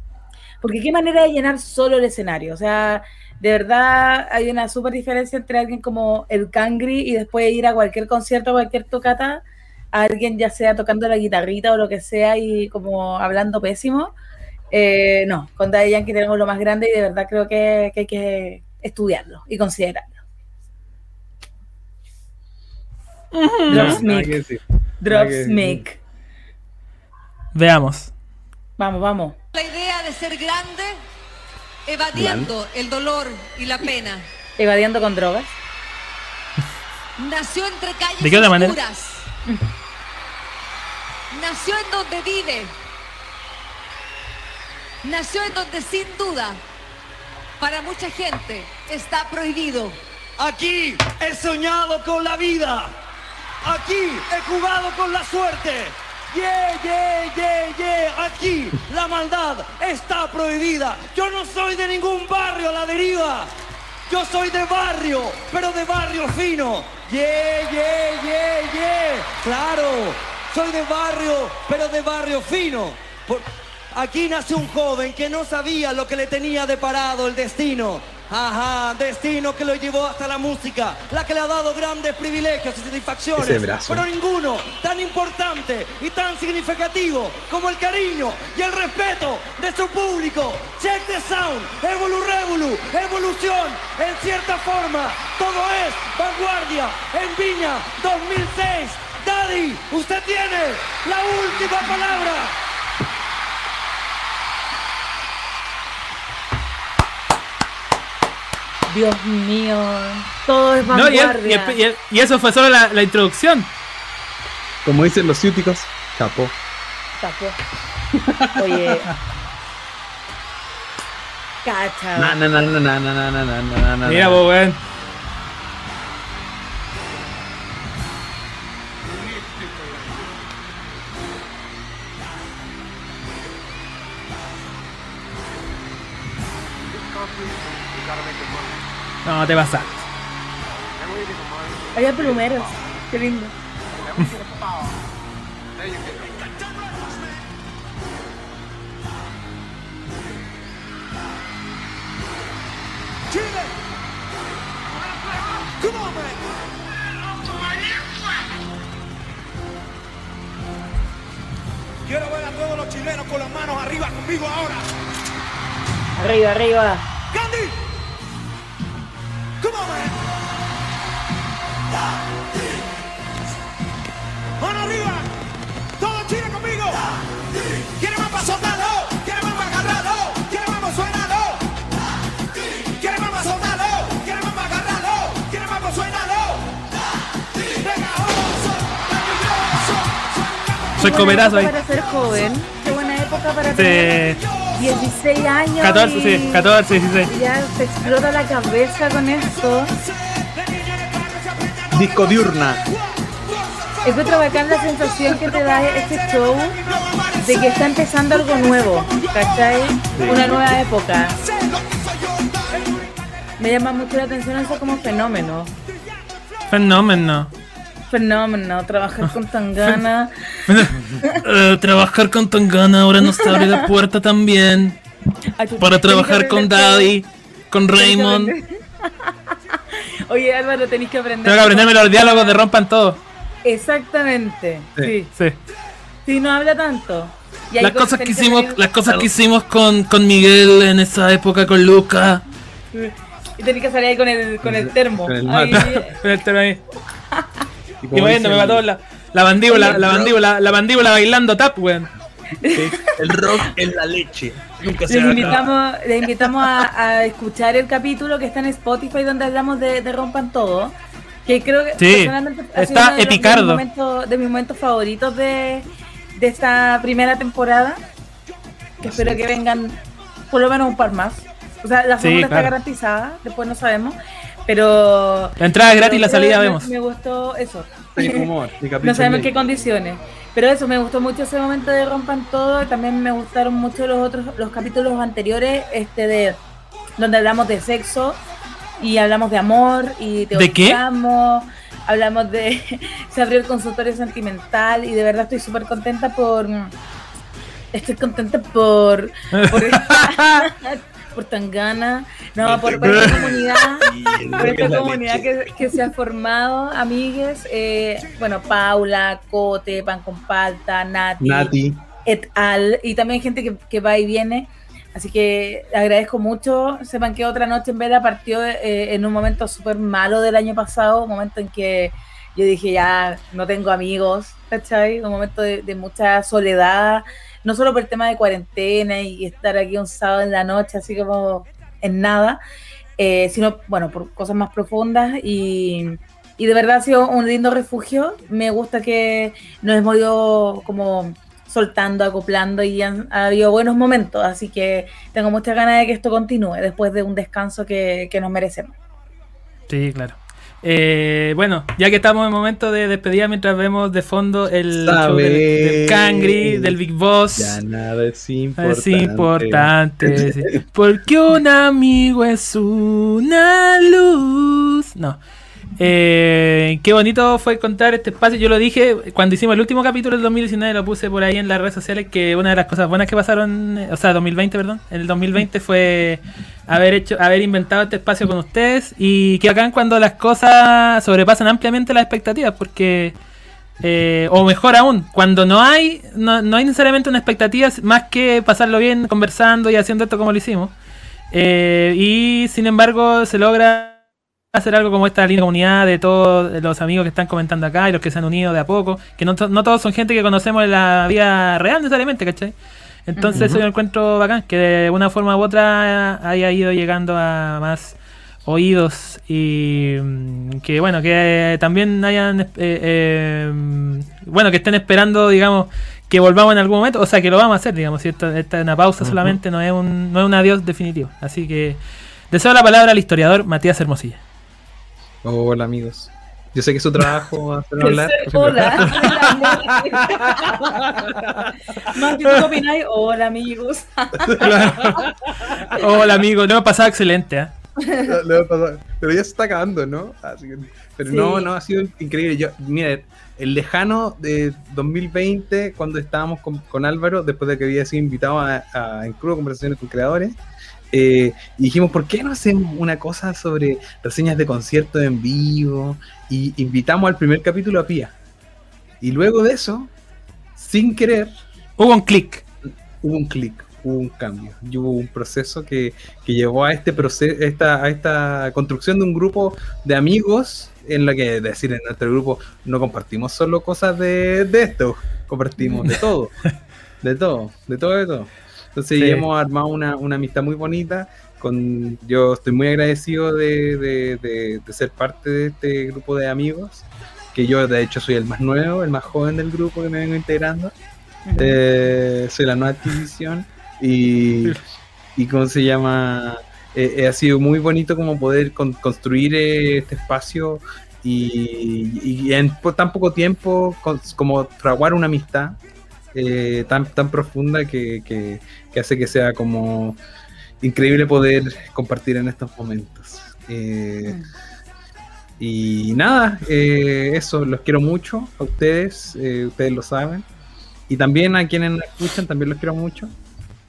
Porque qué manera de llenar solo el escenario. O sea, de verdad hay una súper diferencia entre alguien como el Cangri y después ir a cualquier concierto, cualquier tocata, a alguien ya sea tocando la guitarrita o lo que sea y como hablando pésimo. Eh, no, con Daddy Yankee tenemos lo más grande y de verdad creo que, que hay que estudiarlo y considerarlo. Que Dropsmith. Veamos. Vamos, vamos. La idea de ser grande, evadiendo el dolor y la pena. Evadiendo con drogas. Nació entre calles ¿De qué otra manera? oscuras. Nació en donde vive. Nació en donde sin duda, para mucha gente, está prohibido. Aquí he soñado con la vida. Aquí he jugado con la suerte. Yeah, yeah, yeah, yeah. Aquí la maldad está prohibida. Yo no soy de ningún barrio a la deriva. Yo soy de barrio, pero de barrio fino. Yeah, yeah, yeah, yeah. Claro, soy de barrio, pero de barrio fino. Aquí nace un joven que no sabía lo que le tenía deparado el destino. Ajá, destino que lo llevó hasta la música, la que le ha dado grandes privilegios y satisfacciones, pero ninguno tan importante y tan significativo como el cariño y el respeto de su público. Check the sound, Evolu Revolu, evolución, en cierta forma, todo es vanguardia en Viña 2006. Daddy, usted tiene la última palabra. Dios mío. Todo es No, y, vanguardia. y- y- y eso fue solo la, la introducción. Como dicen los ciúticos, chapó. Tapó. Oye. Cacha. Na, na, na, na, na, na, na, na, na, na, Mira, pues, weón. No, te pasaste. Había plumeros. Qué lindo. Quiero ver a todos los chilenos con las manos arriba conmigo ahora. Arriba, arriba. Candy. Come on, man. Mano arriba. Todo Chile conmigo. ¿Quiere más para soltarlo? ¿Quiere más para agarrarlo? ¿Quiere más para suenarlo? ¿Quiere más para soltarlo? ¿Quiere más para agarrarlo? ¿Quiere más para suenarlo? Pegajoso. Soy copetazo ahí. Para ser joven. Qué buena época para Sí. Tener 16 años. 14, y- sí, 14, 16. y Ya te explota la cabeza con esto. Disco diurna. Encuentro bacán la sensación que te da este show de que está empezando algo nuevo, ¿cachai? Una nueva época. Me llama mucho la atención eso como fenómeno. Fenómeno. Fenómeno, trabajar con tan ganas. *laughs* Eh, trabajar con Tangana ahora nos abre la puerta también. *laughs* Para trabajar con Daddy, con Raymond. *laughs* Oye, Álvaro, tenéis que aprender. Tengo que aprenderme los diálogos de Rompan Todo. Exactamente. Sí. Sí. Sí, no habla tanto. Y Las cosas que hicimos, las cosas que hicimos con, con Miguel en esa época con Luca. Y tenés que salir ahí con el, con el termo. Con el Ahí. Con el termo ahí. Y como moviéndome dicen- para todos lados. La mandíbula, la bro. mandíbula, la mandíbula bailando tap, weón. *laughs* El rock es la leche. Nunca se Les invitamos, les invitamos a, a escuchar el capítulo que está en Spotify donde hablamos de, de Rompan Todo. Que creo que Sí, personalmente ha sido está de, epicardo. mis momentos, de mis momentos favoritos de, de esta primera temporada. Que espero que vengan por lo menos un par más. O sea, la Sí, segunda claro. está garantizada, después no sabemos. Pero. La entrada es gratis, la salida me- vemos. Me gustó eso. Sí, *laughs* humor, No sabemos qué condiciones. Pero eso, me gustó mucho ese momento de Rompan Todo. Y también me gustaron mucho los otros, los capítulos anteriores, este de donde hablamos de sexo y hablamos de amor y ¿De qué? teorizamos, Hablamos de. *laughs* Se abrió el consultorio sentimental y de verdad estoy súper contenta por Estoy contenta por por *laughs* por Tangana, no, por, por esta comunidad, *laughs* por esta comunidad que, que se ha formado, amigues, eh, bueno, Paula, Cote, Pan con Palta, Nati, Nati. et al, y también gente que, que va y viene. Así que agradezco mucho. Sepan que otra noche en Vela partió eh, en un momento súper malo del año pasado, un momento en que yo dije ya no tengo amigos, ¿cachai? Un momento de, de mucha soledad, no solo por el tema de cuarentena y estar aquí un sábado en la noche, así como en nada, eh, sino, bueno, por cosas más profundas y, y de verdad ha sido un lindo refugio. Me gusta que nos hemos ido como soltando, acoplando y han, ha habido buenos momentos, así que tengo muchas ganas de que esto continúe después de un descanso que, que nos merecemos. Sí, claro. Eh, bueno, ya que estamos en momento de despedida, mientras vemos de fondo el show del, del Cangri, del Big Boss. Ya nada es importante. Es importante. sí. Porque un amigo es una luz. No. Eh, qué bonito fue encontrar este espacio. Yo lo dije cuando hicimos el último capítulo del 2019, lo puse por ahí en las redes sociales, que una de las cosas buenas que pasaron, eh, o sea, 2020, perdón, en el 2020 fue haber hecho, haber inventado este espacio con ustedes y que acá cuando las cosas sobrepasan ampliamente las expectativas, porque eh, o mejor aún, cuando no hay, no, no hay necesariamente una expectativa más que pasarlo bien conversando y haciendo esto como lo hicimos. Eh, y sin embargo se logra hacer algo como esta linda comunidad de todos los amigos que están comentando acá y los que se han unido de a poco, que no, no todos son gente que conocemos en la vida real necesariamente, ¿cachai? Entonces Ujú. eso yo lo encuentro bacán, que de una forma u otra haya ido llegando a más oídos y mm, que bueno, que también hayan, eh, eh, bueno, que estén esperando, digamos, que volvamos en algún momento, o sea, que lo vamos a hacer, digamos, si esta, esta es una pausa solamente, no es, un, no es un adiós definitivo. Así que deseo la palabra al historiador Matías Hermosilla. Hola amigos. Yo sé que su trabajo *laughs* hacer hablar. Hola. *laughs* *laughs* Más que tú opináis, hola amigos. Hola amigo, no, pasado excelente. ¿eh? Pero ya se está acabando, ¿no? Así que- pero Sí. no, no, ha sido increíble. Yo, mira, el lejano de 2020, cuando estábamos con, con Álvaro, después de que había sido invitado a, a En Crudo Conversaciones con Creadores, eh, y dijimos, ¿por qué no hacemos una cosa sobre reseñas de conciertos en vivo? Y invitamos al primer capítulo a Pía. Y luego de eso, sin querer, hubo un clic. Hubo un clic, hubo un cambio. Y hubo un proceso que, que llevó a este proceso, esta, a esta construcción de un grupo de amigos en la que, es decir, en nuestro grupo no compartimos solo cosas de, de esto, compartimos de *laughs* todo, de todo, de todo, de todo. Entonces Sí. hemos armado una, una amistad muy bonita. Con, yo estoy muy agradecido de, de- de- de ser parte de este grupo de amigos, que yo de hecho soy el más nuevo, el más joven del grupo que me vengo integrando. Eh, soy la nueva adquisición y, y cómo se llama Eh, eh, ha sido muy bonito como poder con- construir eh, este espacio y, y en tan poco tiempo con- como fraguar una amistad eh, tan, tan profunda que, que- que hace que sea como increíble poder compartir en estos momentos. Eh, y nada, eh, eso, los quiero mucho a ustedes, eh, ustedes lo saben. Y también a quienes nos escuchan, también los quiero mucho,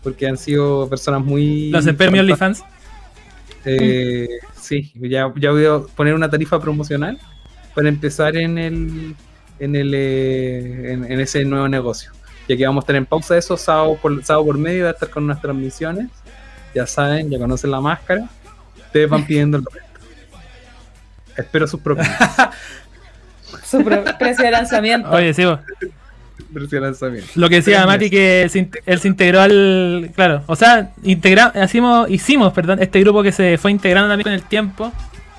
porque han sido personas muy... Los de Premio. OnlyFans. Eh, sí, ya, ya voy a poner una tarifa promocional para empezar en el en el en, en ese nuevo negocio. Ya que vamos a estar en pausa eso, sábado por, sábado por medio, va a estar con unas transmisiones. Ya saben, ya conocen la máscara. Ustedes van pidiendo el resto. Espero sus propios. *laughs* Su pro- precio de lanzamiento. Oye, sí, vos. Precio de lanzamiento. Lo que decía Mati que se él se integró al. Claro, o sea, integra, hicimos, hicimos perdón, este grupo que se fue integrando también con el tiempo.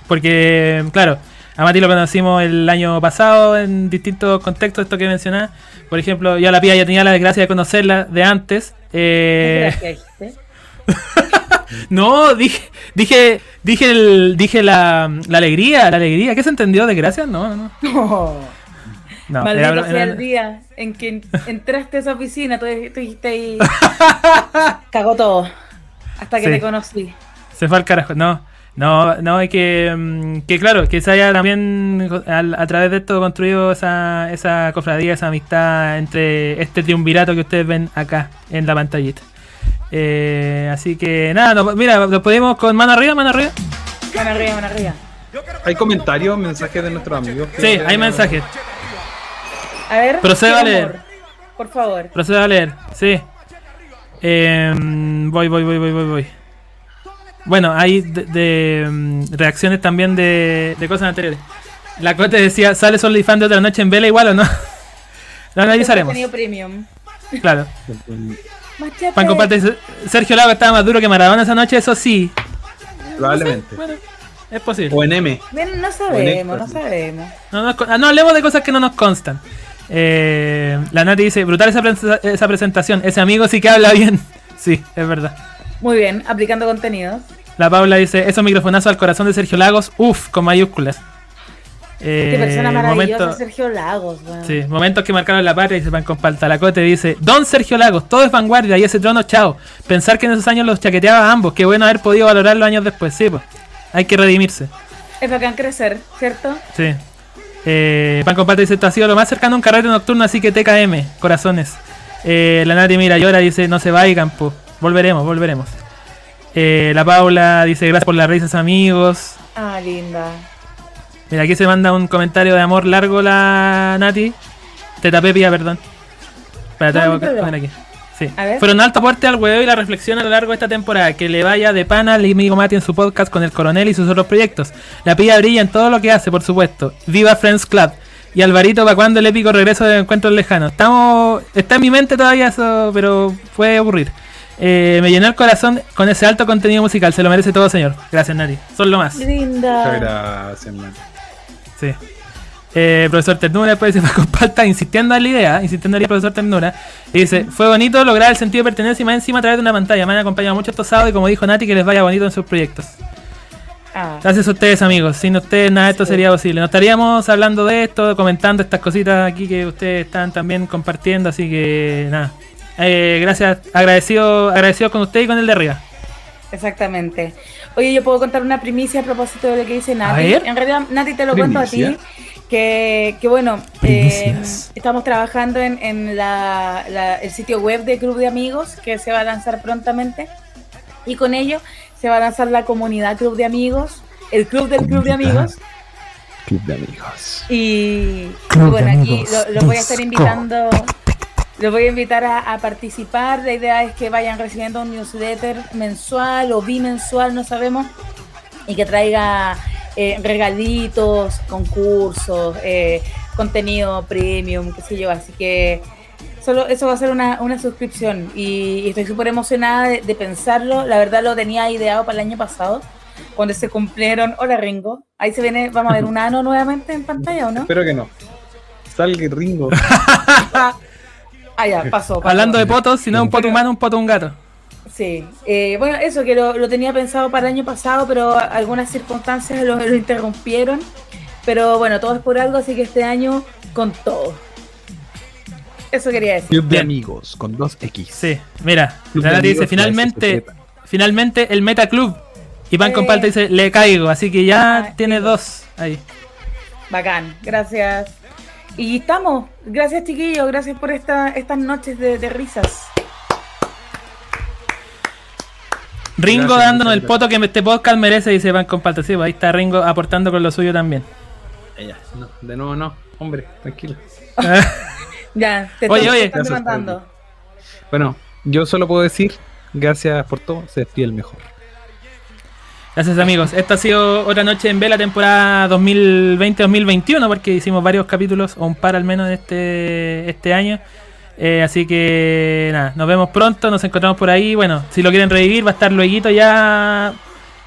Porque, claro, a Mati lo conocimos el año pasado en distintos contextos, esto que mencionaba. Por ejemplo, yo a la pía ya tenía la desgracia de conocerla de antes. Eh, ¿eh? *laughs* no, dije, dije, dije, el, dije la, la alegría, la alegría. ¿Qué se entendió? ¿Desgracia? No, no, no. No, Maldito era- sea era- el día en que entraste a esa oficina, tú, tú dijiste ahí. *laughs* Cagó todo. Hasta que Sí. te conocí. Se fue al carajo, no. No, no, hay que, mm, que claro, que se haya también al- a, través de esto construido esa, esa cofradía, esa amistad entre este triunvirato que ustedes ven acá en la pantallita. Eh, así que nada, nos- mira, lo podemos con mano arriba, mano arriba. Mano arriba, mano arriba. Hay comentarios, mensajes de nuestros amigos. Sí, hay mensajes. A ver. Quiero a leer. amor, Por favor. Procedo a leer, sí. Eh, voy, voy, voy, voy, voy, voy. Bueno, hay de, de, mm, reacciones también de, de cosas anteriores. La Cote decía, ¿sale OnlyFans de otra noche en vela igual o no? *laughs* Lo analizaremos. Premium. Claro. Pan comparte dice, Sergio Lago estaba más duro que Maradona esa noche, eso sí. Probablemente. Es posible. O en M. Bien, no sabemos, no sabemos. No, ah, no hablemos de cosas que no nos constan. Eh, la Nati dice, brutal esa, esa presentación, ese amigo sí que habla bien. *laughs* Sí, es verdad. Muy bien, aplicando contenidos. La Paula dice, esos microfonazos al corazón de Sergio Lagos, uff, con mayúsculas. Eh, Qué persona maravillosa, momento- Sergio Lagos. weón. Sí, momentos que marcaron la patria y se van con Paltalacote dice, Don Sergio Lagos, todo es vanguardia y ese trono, chao. Pensar que en esos años los chaqueteaba a ambos, qué bueno haber podido valorarlo años después, sí, pues. Hay que redimirse. Es bacán crecer, ¿cierto? Sí. Eh, Pan Comparte dice, esto ha sido lo más cercano a un carrete nocturno, así que TKM, corazones. Eh, la Nati mira, llora, dice, no se vayan, po. Volveremos, volveremos. Eh, la Paula dice, gracias por las risas, amigos. Ah, linda. Mira, aquí se manda un comentario de amor largo la Nati. Teta Pepia, perdón. Espérate, No, voy a poner aquí. Sí. A ver. Fueron alto aporte al huevo y la reflexión a lo largo de esta temporada. Que le vaya de pana al amigo Mati en su podcast con el coronel y sus otros proyectos. La pilla brilla en todo lo que hace, por supuesto. Viva Friends Club. Y Alvarito, ¿para cuándo el épico regreso de Encuentros Lejanos? Estamos, está en mi mente todavía eso, pero puede ocurrir. Eh, me llenó el corazón con ese alto contenido musical. Se lo merece todo, señor. Gracias, Nati. Son lo más. Linda. Muchas gracias, man. Sí. Eh, profesor Ternura después dice, *laughs* Paco Palta, insistiendo en la idea, insistiendo en el profesor Ternura, y dice, fue bonito lograr el sentido de pertenencia y más encima a través de una pantalla. Me han acompañado mucho estos sábados y como dijo Nati, que les vaya bonito en sus proyectos. Ah. Gracias a ustedes amigos, sin ustedes nada de esto sería posible. No estaríamos hablando de esto, comentando estas cositas aquí que ustedes están también compartiendo, así que nada. Eh, gracias, agradecido, agradecido con usted y con el de arriba. Exactamente. Oye, yo puedo contar una primicia a propósito de lo que dice Nati. ver. En realidad, Nati, te lo cuento a ti. Que, que bueno, eh, estamos trabajando en, en la- la- el sitio web de Club de Amigos que se va a lanzar prontamente. Y con ello se va a lanzar la comunidad Club de Amigos, el Club del Club de Amigos. Club de amigos. Y, Club y bueno, de aquí lo- los voy a estar invitando. Los voy a invitar a, a participar. La idea es que vayan recibiendo un newsletter mensual o bimensual, no sabemos. Y que traiga eh, regalitos, concursos, eh, contenido premium, qué sé yo. Así que solo eso va a ser una, una suscripción. Y, y estoy súper emocionada de, de pensarlo. La verdad lo tenía ideado para el año pasado. Cuando se cumplieron. Hola Ringo. Ahí se viene, vamos a ver un *laughs* ano nuevamente en pantalla, ¿o no? Espero que no. Salga el Ringo. *laughs* Ah, ya, pasó. pasó. Hablando de potos, si no es un poto humano, un poto un gato. Sí, eh, bueno, eso que lo, lo tenía pensado para el año pasado, pero algunas circunstancias lo, lo interrumpieron. Pero bueno, todo es por algo, así que este año con todo. Eso quería decir. Club de amigos con dos X. Sí, mira, la dice, finalmente, finalmente el Meta Club. Y Pan Eh. Compalta dice, le caigo, así que ya tiene dos ahí. Bacán, gracias. Y estamos, gracias chiquillos, gracias por esta, estas noches de, de risas. Ringo Gracias, dándonos el poto que este podcast merece, dice Pan Compalta. Sí, pues ahí está Ringo aportando con lo suyo también. Ella, no, de nuevo no. Hombre, tranquilo. *laughs* Ya, te Oye, están Gracias. Bueno, yo solo puedo decir, gracias por todo, se despide el mejor. Gracias amigos. Esta ha sido otra noche en vela temporada 2020-2021 porque hicimos varios capítulos o un par al menos este, este año. Eh, así que nada, nos vemos pronto, nos encontramos por ahí. Bueno, si lo quieren revivir va a estar luego ya.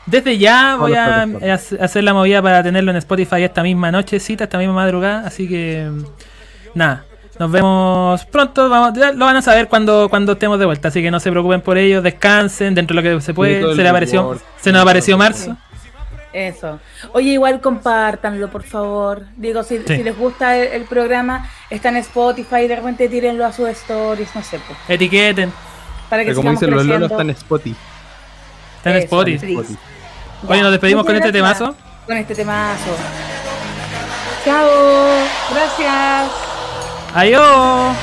Desde ya voy a eh, hacer la movida para tenerlo en Spotify esta misma nochecita, esta misma madrugada. Así que nada, nos vemos pronto. Vamos, ya lo van a saber cuando, cuando estemos de vuelta. Así que no se preocupen por ello, descansen dentro de lo que se puede. Se, le apareció, se nos apareció marzo. Eso. Oye, igual compártanlo, por favor. Digo, si, Sí. si les gusta el, el programa, está en Spotify, de repente tírenlo a sus stories, no sé, pues, Etiqueten. para que como dicen los lolos, está en Spotify. Está en Spotify. Oye, nos despedimos con este gracias. temazo. Con este temazo. Chao. Gracias. Adiós.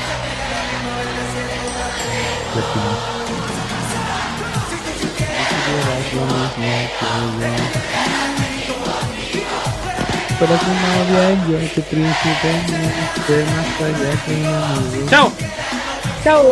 Para tu novia yo te príncipe, más allá que un amigo. Chao. Chao.